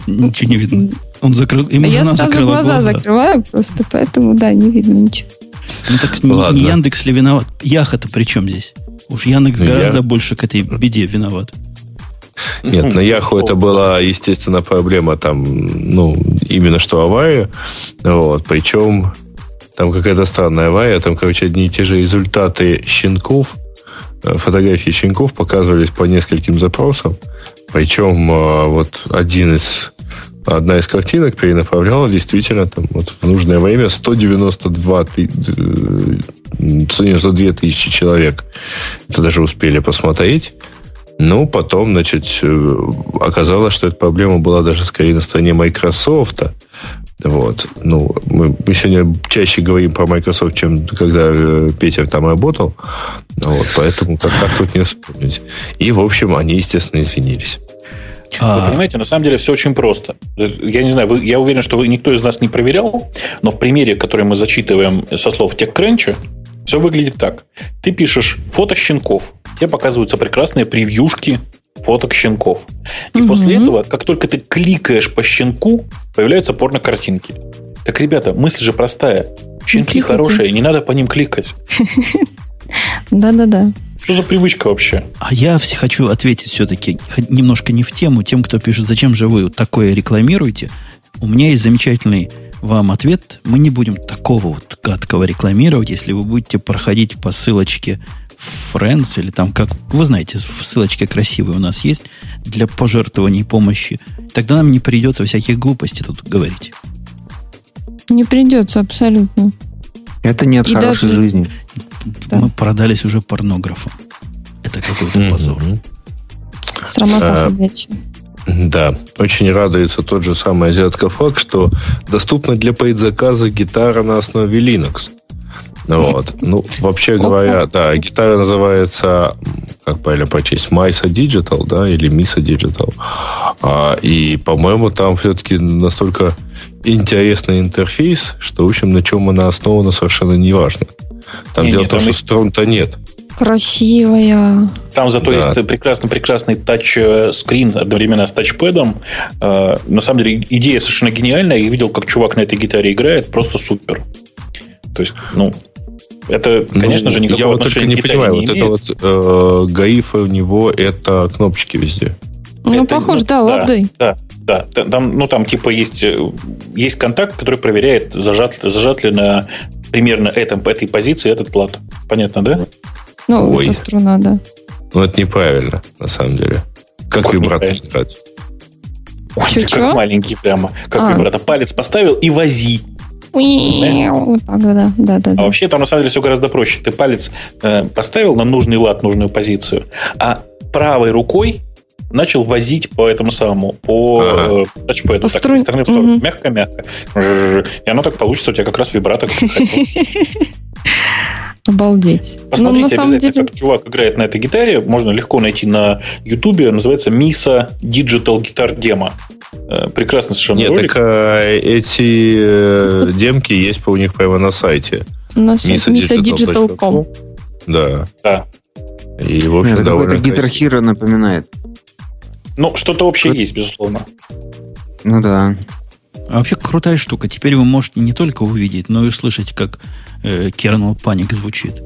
Ничего не видно. Он закрыл, ему Я сразу глаза, закрываю просто, поэтому, да, не видно ничего. Ну так не, Яндекс ли виноват? Яха-то при чем здесь? Уж Яндекс гораздо больше к этой беде виноват. Нет, на Яху это была, естественно, проблема там, ну, именно что авария. Вот, причем там какая-то странная авария, там, короче, одни и те же результаты щенков, э, фотографии щенков показывались по нескольким запросам. Причем э, вот один из одна из картинок перенаправляла действительно там, вот в нужное время 192, 192 э, тысячи человек. Это даже успели посмотреть. Ну, потом, значит, э, оказалось, что эта проблема была даже скорее на стороне Microsoft. Вот. Ну, мы, мы сегодня чаще говорим про Microsoft, чем когда э, Петя там работал. Вот, поэтому как, как тут не вспомнить. И, в общем, они, естественно, извинились. А... Вы понимаете, на самом деле все очень просто. Я не знаю, вы, я уверен, что вы, никто из нас не проверял, но в примере, который мы зачитываем со слов TechCrunch, все выглядит так. Ты пишешь фото щенков, тебе показываются прекрасные превьюшки фоток щенков. И угу. после этого, как только ты кликаешь по щенку, появляются порно-картинки. Так, ребята, мысль же простая. Щенки хорошие, не надо по ним кликать. Да-да-да. Что за привычка вообще? А я хочу ответить все-таки немножко не в тему тем, кто пишет, зачем же вы такое рекламируете. У меня есть замечательный вам ответ. Мы не будем такого вот гадкого рекламировать, если вы будете проходить по ссылочке Friends или там как... Вы знаете, ссылочки красивые у нас есть для пожертвований помощи. Тогда нам не придется всяких глупостей тут говорить. Не придется абсолютно. Это не от И хорошей даже... жизни. Да. Мы продались уже порнографом. Это какой-то позор. Срамота ходячая. Да, очень радуется тот же самый азиатка факт, что доступна для предзаказа гитара на основе Linux. Ну Вот. Ну, вообще говоря, да, гитара называется, как правильно прочесть, Misa Digital, да, или Misa Digital. А, и, по-моему, там все-таки настолько интересный интерфейс, что, в общем, на чем она основана, совершенно не важно. Там Не, дело не, в том, что и- струн-то нет. Красивая. Там зато Да. есть прекрасный-прекрасный тач-скрин одновременно с тачпэдом. Э, На самом деле идея совершенно гениальная. Я видел, как чувак на этой гитаре играет. Просто супер. То есть, ну, это, конечно Ну, же, никакого Я вот только не понимаю, не вот это имеет. вот э, гаифа у него это кнопочки везде. Ну, Это, похож, ну, да, лады. Да, да. Там, ну, там типа есть, э, есть контакт, который проверяет, зажат, зажат ли на примерно этом, этой позиции этот плат. Понятно, да? Ну, Ой. это струна, да. Ну, это неправильно, на самом деле. Как Как вибратор играть? Ой, Чё, как чё? маленький прямо. Как А. вибратор. Палец поставил и вози. Вот так, да, да, да. А да. вообще там на самом деле все гораздо проще. Ты палец э, поставил на нужный лад, нужную позицию, а правой рукой начал возить по этому самому, по Ага. э, тачпэду, По так, струн- стороны в сторону. Мягко-мягко. И оно так получится, у тебя как раз вибратор. хотел. Обалдеть. Ну, Посмотрите на самом обязательно, деле, как чувак играет на этой гитаре. Можно легко найти на Ютубе. Называется Misa Digital Guitar Demo. Э, Прекрасный совершенно Нет, ролик. так а, эти э, демки есть по у них прямо на сайте. у нас Misa Misa Digital Digital.com. Да. Да. И, в общем, Это довольно какой-то Guitar. Hero напоминает. Ну, что-то общее есть, безусловно. Ну да. А вообще крутая штука. Теперь вы можете не только увидеть, но и услышать, как э, Kernel Panic звучит.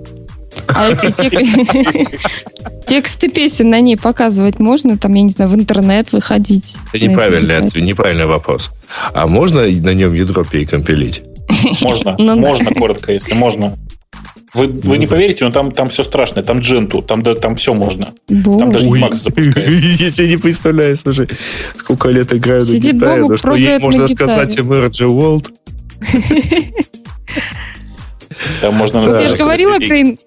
А эти тек- тексты песен на ней показывать можно? Там, я не знаю, в интернет выходить? Это неправильный, неправильный вопрос. А можно на нем ядро перекомпилить? Можно, Ну да. можно, коротко, если можно. Вы, вы не поверите, но там, там все страшно. Там дженту, там, да, там все можно. Боже. Там даже Emacs запускается. Я себе не представляю, слушай, сколько лет играю на гитаре, но что ей можно сказать Emerge World? Там можно даже же говорила, и-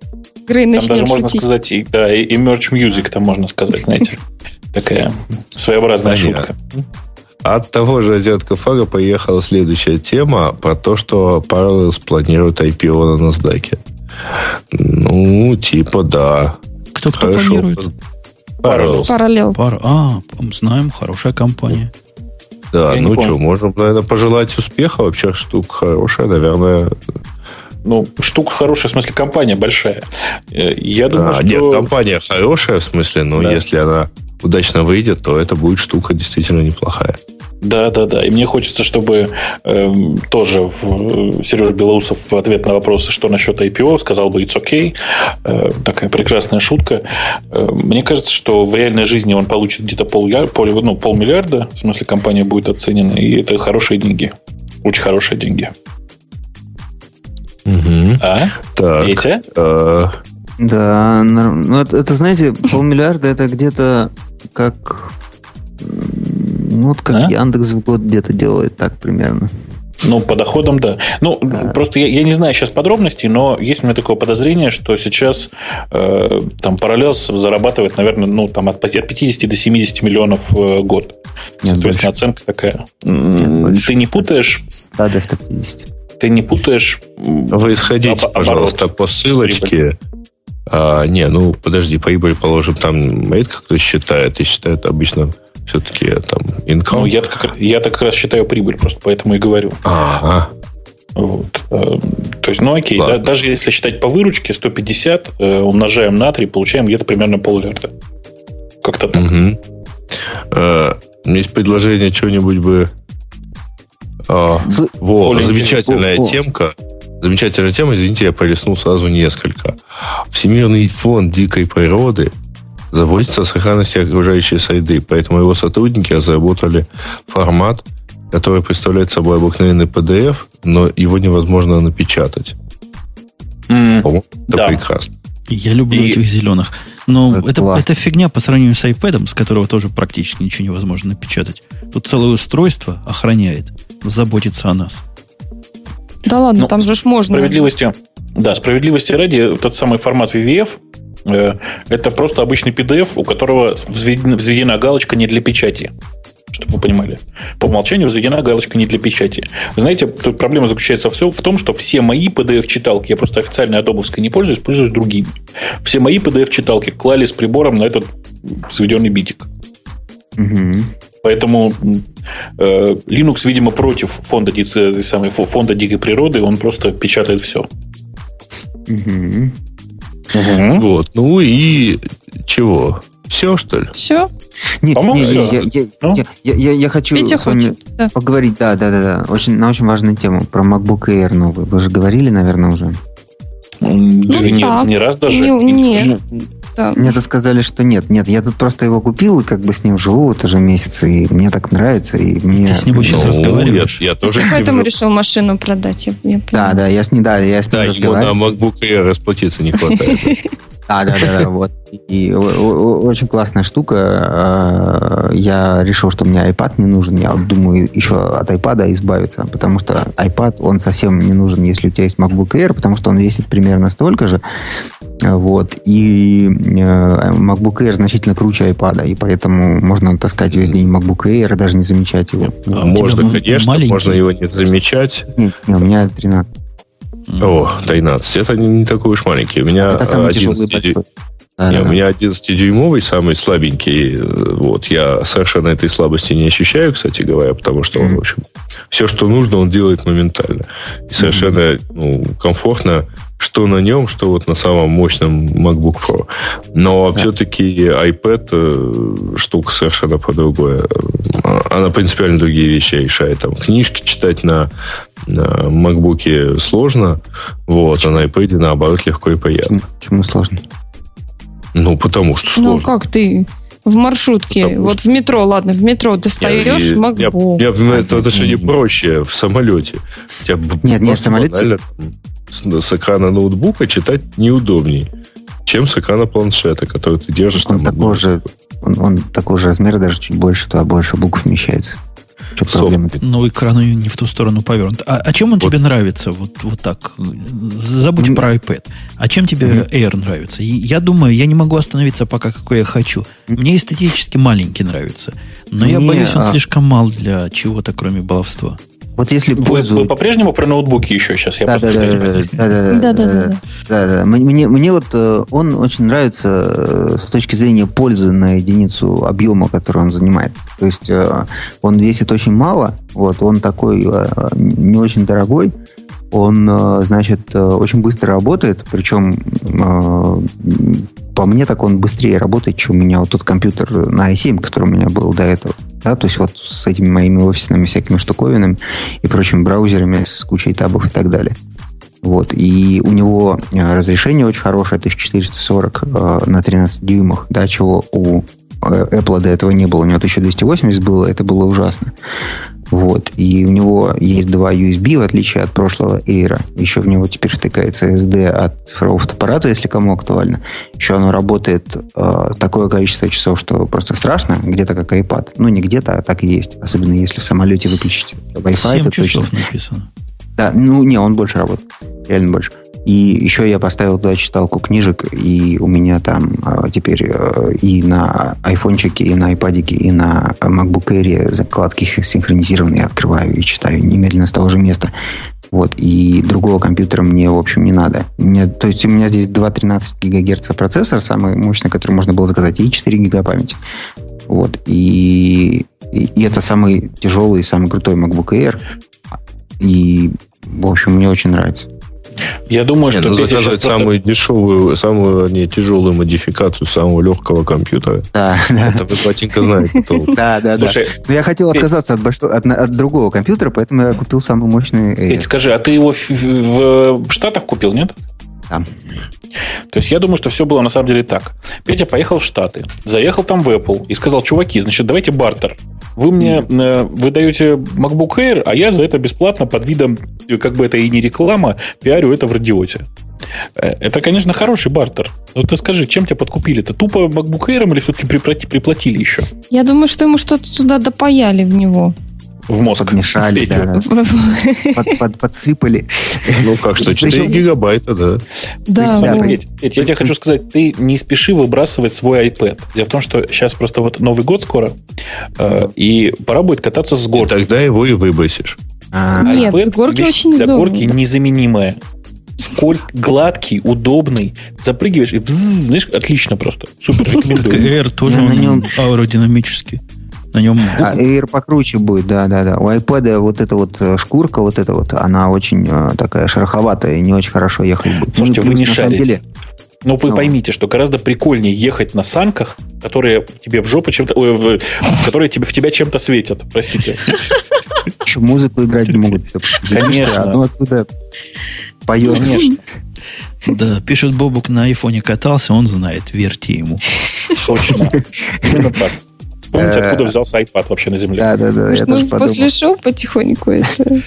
Грей, Там даже можно сказать, и, да, и и Merge Music там можно сказать, знаете. Такая своеобразная шутка. От того же азиатка фага поехала следующая тема про то, что Parallels планирует IPO на NASDAQ. Ну, типа, да. Кто кто Хорошо. планирует? Parallels. Параллел. Пар... А, знаем, хорошая компания. Да, Я ну что, можем, наверное, пожелать успеха. Вообще штука хорошая, наверное. Ну, штука хорошая, в смысле, компания большая. Э, Я думаю, А, что... Нет, компания хорошая, в смысле, но Да. если она удачно выйдет, то это будет штука действительно неплохая. Да, да, да. И мне хочется, чтобы эм, тоже в, Сережа Белоусов в ответ на вопросы, что насчет IPO, сказал бы it's okay. Э, такая прекрасная шутка. Э, мне кажется, что в реальной жизни он получит где-то пол, пол, ну, полмиллиарда, в смысле компания будет оценена, и это хорошие деньги. Очень хорошие деньги. А? Так, Петя? Э, Да, ну это, это, знаете, полмиллиарда это где-то как ну, вот как А? Яндекс в год где-то делает так примерно. Ну, по доходам, да. Ну, просто я, я не знаю сейчас подробностей, но есть у меня такое подозрение, что сейчас э, там Parallels зарабатывает, наверное, ну, там от, от 50 до 70 миллионов в год. Нет, Соответственно, больше. оценка такая. Нет, больше. Ты не путаешь, 100 до 150. ты не путаешь. вы исходите, об- оборот. пожалуйста, по ссылочке. А, не, ну подожди, прибыль, положим, там редко кто считает, и считают обычно все-таки там income. Ну, я как, я так как раз считаю прибыль, просто поэтому и говорю. Ага. Вот. Э, То есть, ну окей, Ладно. да, даже если считать по выручке 150, э, умножаем на 3, получаем где-то примерно полмиллиарда. Как-то так. Мгм. Э, Есть предложение что-нибудь бы... А, Сл- во, замечательная. О, о. темка. Замечательная тема, извините, я полеснул сразу несколько. Всемирный фонд дикой природы заботится о сохранности окружающей среды, поэтому его сотрудники разработали формат, который представляет собой обыкновенный PDF, но его невозможно напечатать. М, По-моему, это Да. прекрасно. Я люблю И- этих зеленых. Но Это это, это фигня по сравнению с iPad, с которого тоже практически ничего невозможно напечатать. Тут целое устройство охраняет, заботится о нас. Да ладно, Ну, там же ж можно. Справедливости, Да, справедливости ради, тот самый формат VVF э, это просто обычный PDF, у которого взведена, взведена галочка не для печати. Чтобы вы понимали. По умолчанию взведена галочка не для печати. Вы знаете, тут проблема заключается все в том, что все мои PDF-читалки, я просто официально адобовской не пользуюсь, пользуюсь другими. Все мои PDF-читалки клали с прибором на этот взведенный битик. Угу. Поэтому э, Linux, видимо, против фонда, самой, фонда дикой природы, он просто печатает все. Угу. Угу. Вот. Ну и чего? Все, что ли? Все? Нет, не, не, я, я, ну? я, я, я, я хочу Петя с вами хочет, да. поговорить, да, да, да, да, очень, на очень важную тему про MacBook Air новый. Вы же говорили, наверное, уже. Ну, не, так. не раз даже. Не, нет. Да. Мне-то сказали, что нет. Нет, я тут просто его купил и как бы с ним живу вот уже месяц, и мне так нравится. И мне... Ты с ним сейчас ну, разговариваешь? Я, я тоже поэтому решил машину продать. Я, я да, да, я с ним, да, я с ним да, разговариваю. ему на MacBook Air расплатиться не хватает. Да, да, да, да, вот. И очень классная штука. А, я решил, что мне iPad не нужен. Я думаю еще от iPad избавиться, потому что iPad, он совсем не нужен, если у тебя есть MacBook Air, потому что он весит примерно столько же. Вот. И э, MacBook Air значительно круче iPad, и поэтому можно таскать весь день MacBook Air, даже не замечать его. А можно, конечно, маленький. можно его не замечать. Нет, нет, у меня 13. О, 13. Это не такой уж маленький. У меня Это самый 11, тяжелый а, не, у меня 11-дюймовый, самый слабенький. Вот, я совершенно этой слабости не ощущаю, кстати говоря, потому что он, в общем, все, что нужно, он делает моментально. И совершенно ну, комфортно, что на нем, что вот на самом мощном MacBook Pro. Но да. все-таки iPad э, штука совершенно по-другой. Она принципиально другие вещи решает. Там книжки читать на, на MacBook сложно, вот, а на iPad наоборот легко и приятно. Почему, Почему сложно? Ну, потому что ну, сложно. Ну, как ты? В маршрутке, потому вот что... в метро, ладно, в метро достаешь я, MacBook. Я, я, это, это же не проще в самолете. Тебя нет, нет, в самолете... С, с экрана ноутбука читать неудобней, чем с экрана планшета, который ты держишь он там. Такой же, он, он такого же размера, даже чуть больше, туда больше букв вмещается. Что проблема? Ну, экран не в ту сторону повернут. А, а чем он вот. тебе нравится? Вот, вот так. Забудь mm. про iPad. А чем тебе mm. Air нравится? я думаю, я не могу остановиться пока, какой я хочу. Мне эстетически маленький нравится. Но Мне, я боюсь, он а... слишком мал для чего-то, кроме баловства. Вот если вы, пользу... вы по-прежнему про ноутбуки еще сейчас я да, да, да, да, да, да, да, да. Мне, мне вот э, он очень нравится э, с точки зрения пользы на единицу объема, который он занимает. То есть э, он весит очень мало, вот он такой не очень дорогой, он, значит, очень быстро работает, причем по мне так он быстрее работает, чем у меня вот тот компьютер на i7, который у меня был до этого да, то есть вот с этими моими офисными всякими штуковинами и прочими браузерами с кучей табов и так далее. Вот. И у него э, разрешение очень хорошее, 1440 э, на 13 дюймах, да, чего у Apple до этого не было. У него 1280 было, это было ужасно. Вот. И у него есть два USB, в отличие от прошлого Air. Еще в него теперь втыкается SD от цифрового фотоаппарата, если кому актуально. Еще оно работает э, такое количество часов, что просто страшно. Где-то как iPad. Ну, не где-то, а так и есть. Особенно если в самолете выключить Wi-Fi. 7 часов точно. написано. Да, ну не, он больше работает. Реально больше. И еще я поставил туда читалку книжек, и у меня там э, теперь э, и на айфончике, и на айпадике, и на MacBook Air закладки синхронизированные открываю и читаю немедленно с того же места. Вот, и другого компьютера мне, в общем, не надо. Мне, то есть у меня здесь 2.13 ГГц процессор, самый мощный, который можно было заказать, и 4 ГБ памяти. Вот, и, и, и это самый тяжелый, самый крутой MacBook Air. И, в общем, мне очень нравится. Я думаю, что... Ну, заказать самую просто... дешевую, самую не, тяжелую модификацию самого легкого компьютера. Да, Это вы, Батенька, знаете. Да, да, да. Но я хотел отказаться от другого компьютера, поэтому я купил самый мощный... Скажи, а ты его в Штатах купил, нет? Да. То есть я думаю, что все было на самом деле так. Петя поехал в Штаты, заехал там в Apple и сказал, чуваки, значит, давайте бартер. Вы мне э, вы даете MacBook Air, а я за это бесплатно под видом, как бы это и не реклама, пиарю это в радиоте. Э, это, конечно, хороший бартер. Но ты скажи, чем тебя подкупили? Это тупо MacBook Air или все-таки приплатили еще? Я думаю, что ему что-то туда допаяли в него. В мозг. Подмешали, да, да. Под- под- подсыпали. Ну как что, 4 гигабайта, да. Да, Да, ну, Петь, Петь, я тебе хочу сказать, ты не спеши выбрасывать свой iPad. Дело в том, что сейчас просто вот Новый год скоро, э, и пора будет кататься с И горки. тогда его и выбросишь. А, Нет, iPad с горки вещь очень для здорово. горки незаменимая. Скользкий, гладкий, удобный. Запрыгиваешь и вззз, знаешь, отлично просто. Супер, рекомендую. Air тоже на нем- аэродинамический. На нем А Air покруче будет, да, да, да. У iPad вот эта вот э, шкурка, вот эта вот, она очень э, такая шероховатая и не очень хорошо ехать будет. Слушайте, Ну, вы не шарите. деле, Но вы Ну. поймите, что гораздо прикольнее ехать на санках, которые тебе в жопу чем-то... ой, в- которые тебе, в тебя чем-то светят. Простите. еще музыку играть не могут. Конечно. Одно оттуда поет. Конечно. Да, пишет Бобук на айфоне катался, он знает, верьте ему. Точно. Именно так. Вспомните, Э, откуда взялся iPad вообще на земле. Да, да, да. Может, Я мы тоже подумал. после шоу потихоньку это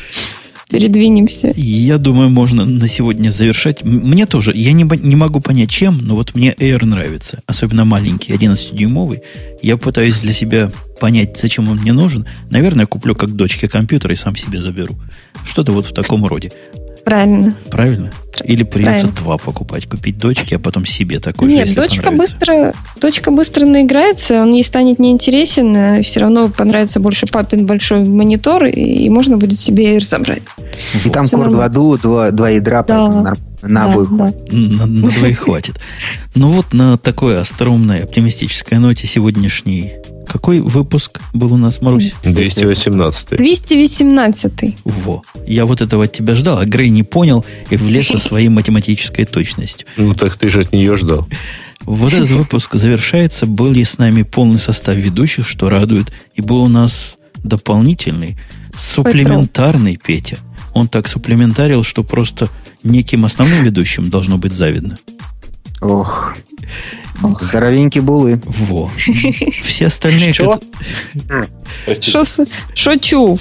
передвинемся. Я думаю, можно на сегодня завершать. Мне тоже, я не, не могу понять, чем, но вот мне Air нравится. Особенно маленький, 11-дюймовый. Я пытаюсь для себя понять, зачем он мне нужен. Наверное, куплю как дочке компьютер и сам себе заберу. Что-то вот в таком роде. Правильно. Правильно? Или придется Правильно. два покупать. Купить дочке, а потом себе такой же, Нет, если дочка быстро, дочка быстро наиграется, он ей станет неинтересен, а все равно понравится больше папин большой монитор, и, и можно будет себе Air забрать. И там Всё Core 2 нормально. Duo, два, два ядра, Да. поэтому на Да, обоих да. хватит. На, на двоих хватит. Ну вот на такой остроумной, оптимистической ноте сегодняшний... Какой выпуск был у нас, Марусь? 218 218 Во. Я вот этого от тебя ждал, а Грей не понял и влез со своей математической точностью. Ну так ты же от нее ждал. Вот этот выпуск завершается. Был ли с нами полный состав ведущих, что радует. И был у нас дополнительный, суплементарный Петя. Он так суплементарил, что просто неким основным ведущим должно быть завидно. Ох. Ох. Здоровенькие булы. Во. Все остальные, Что? Шо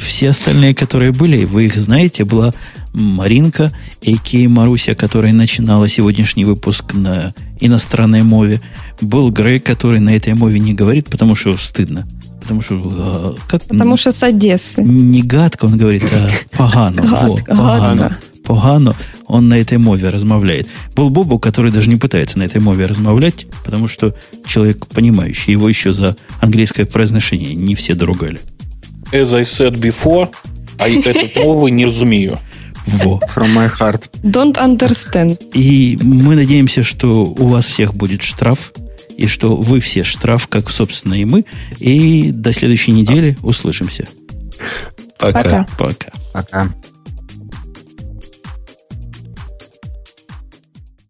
все остальные, которые были, вы их знаете, была Маринка, а.к.а. Маруся, которая начинала сегодняшний выпуск на иностранной мове. Был Грей, который на этой мове не говорит, потому что стыдно. Потому что... а, как, Потому что с Одессы. Не гадко, он говорит, а погано. Во, Гадко, гадко. Погано он на этой мове размовляет. Был Бобу, который даже не пытается на этой мове размовлять, потому что человек понимающий. Его еще за английское произношение не все доругали. As I said before, а этот новый не разумею. Во. From my heart. Don't understand. И мы надеемся, что у вас всех будет штраф, и что вы все штраф, как, собственно, и мы. И до следующей недели услышимся. Пока. Пока. Пока. Пока.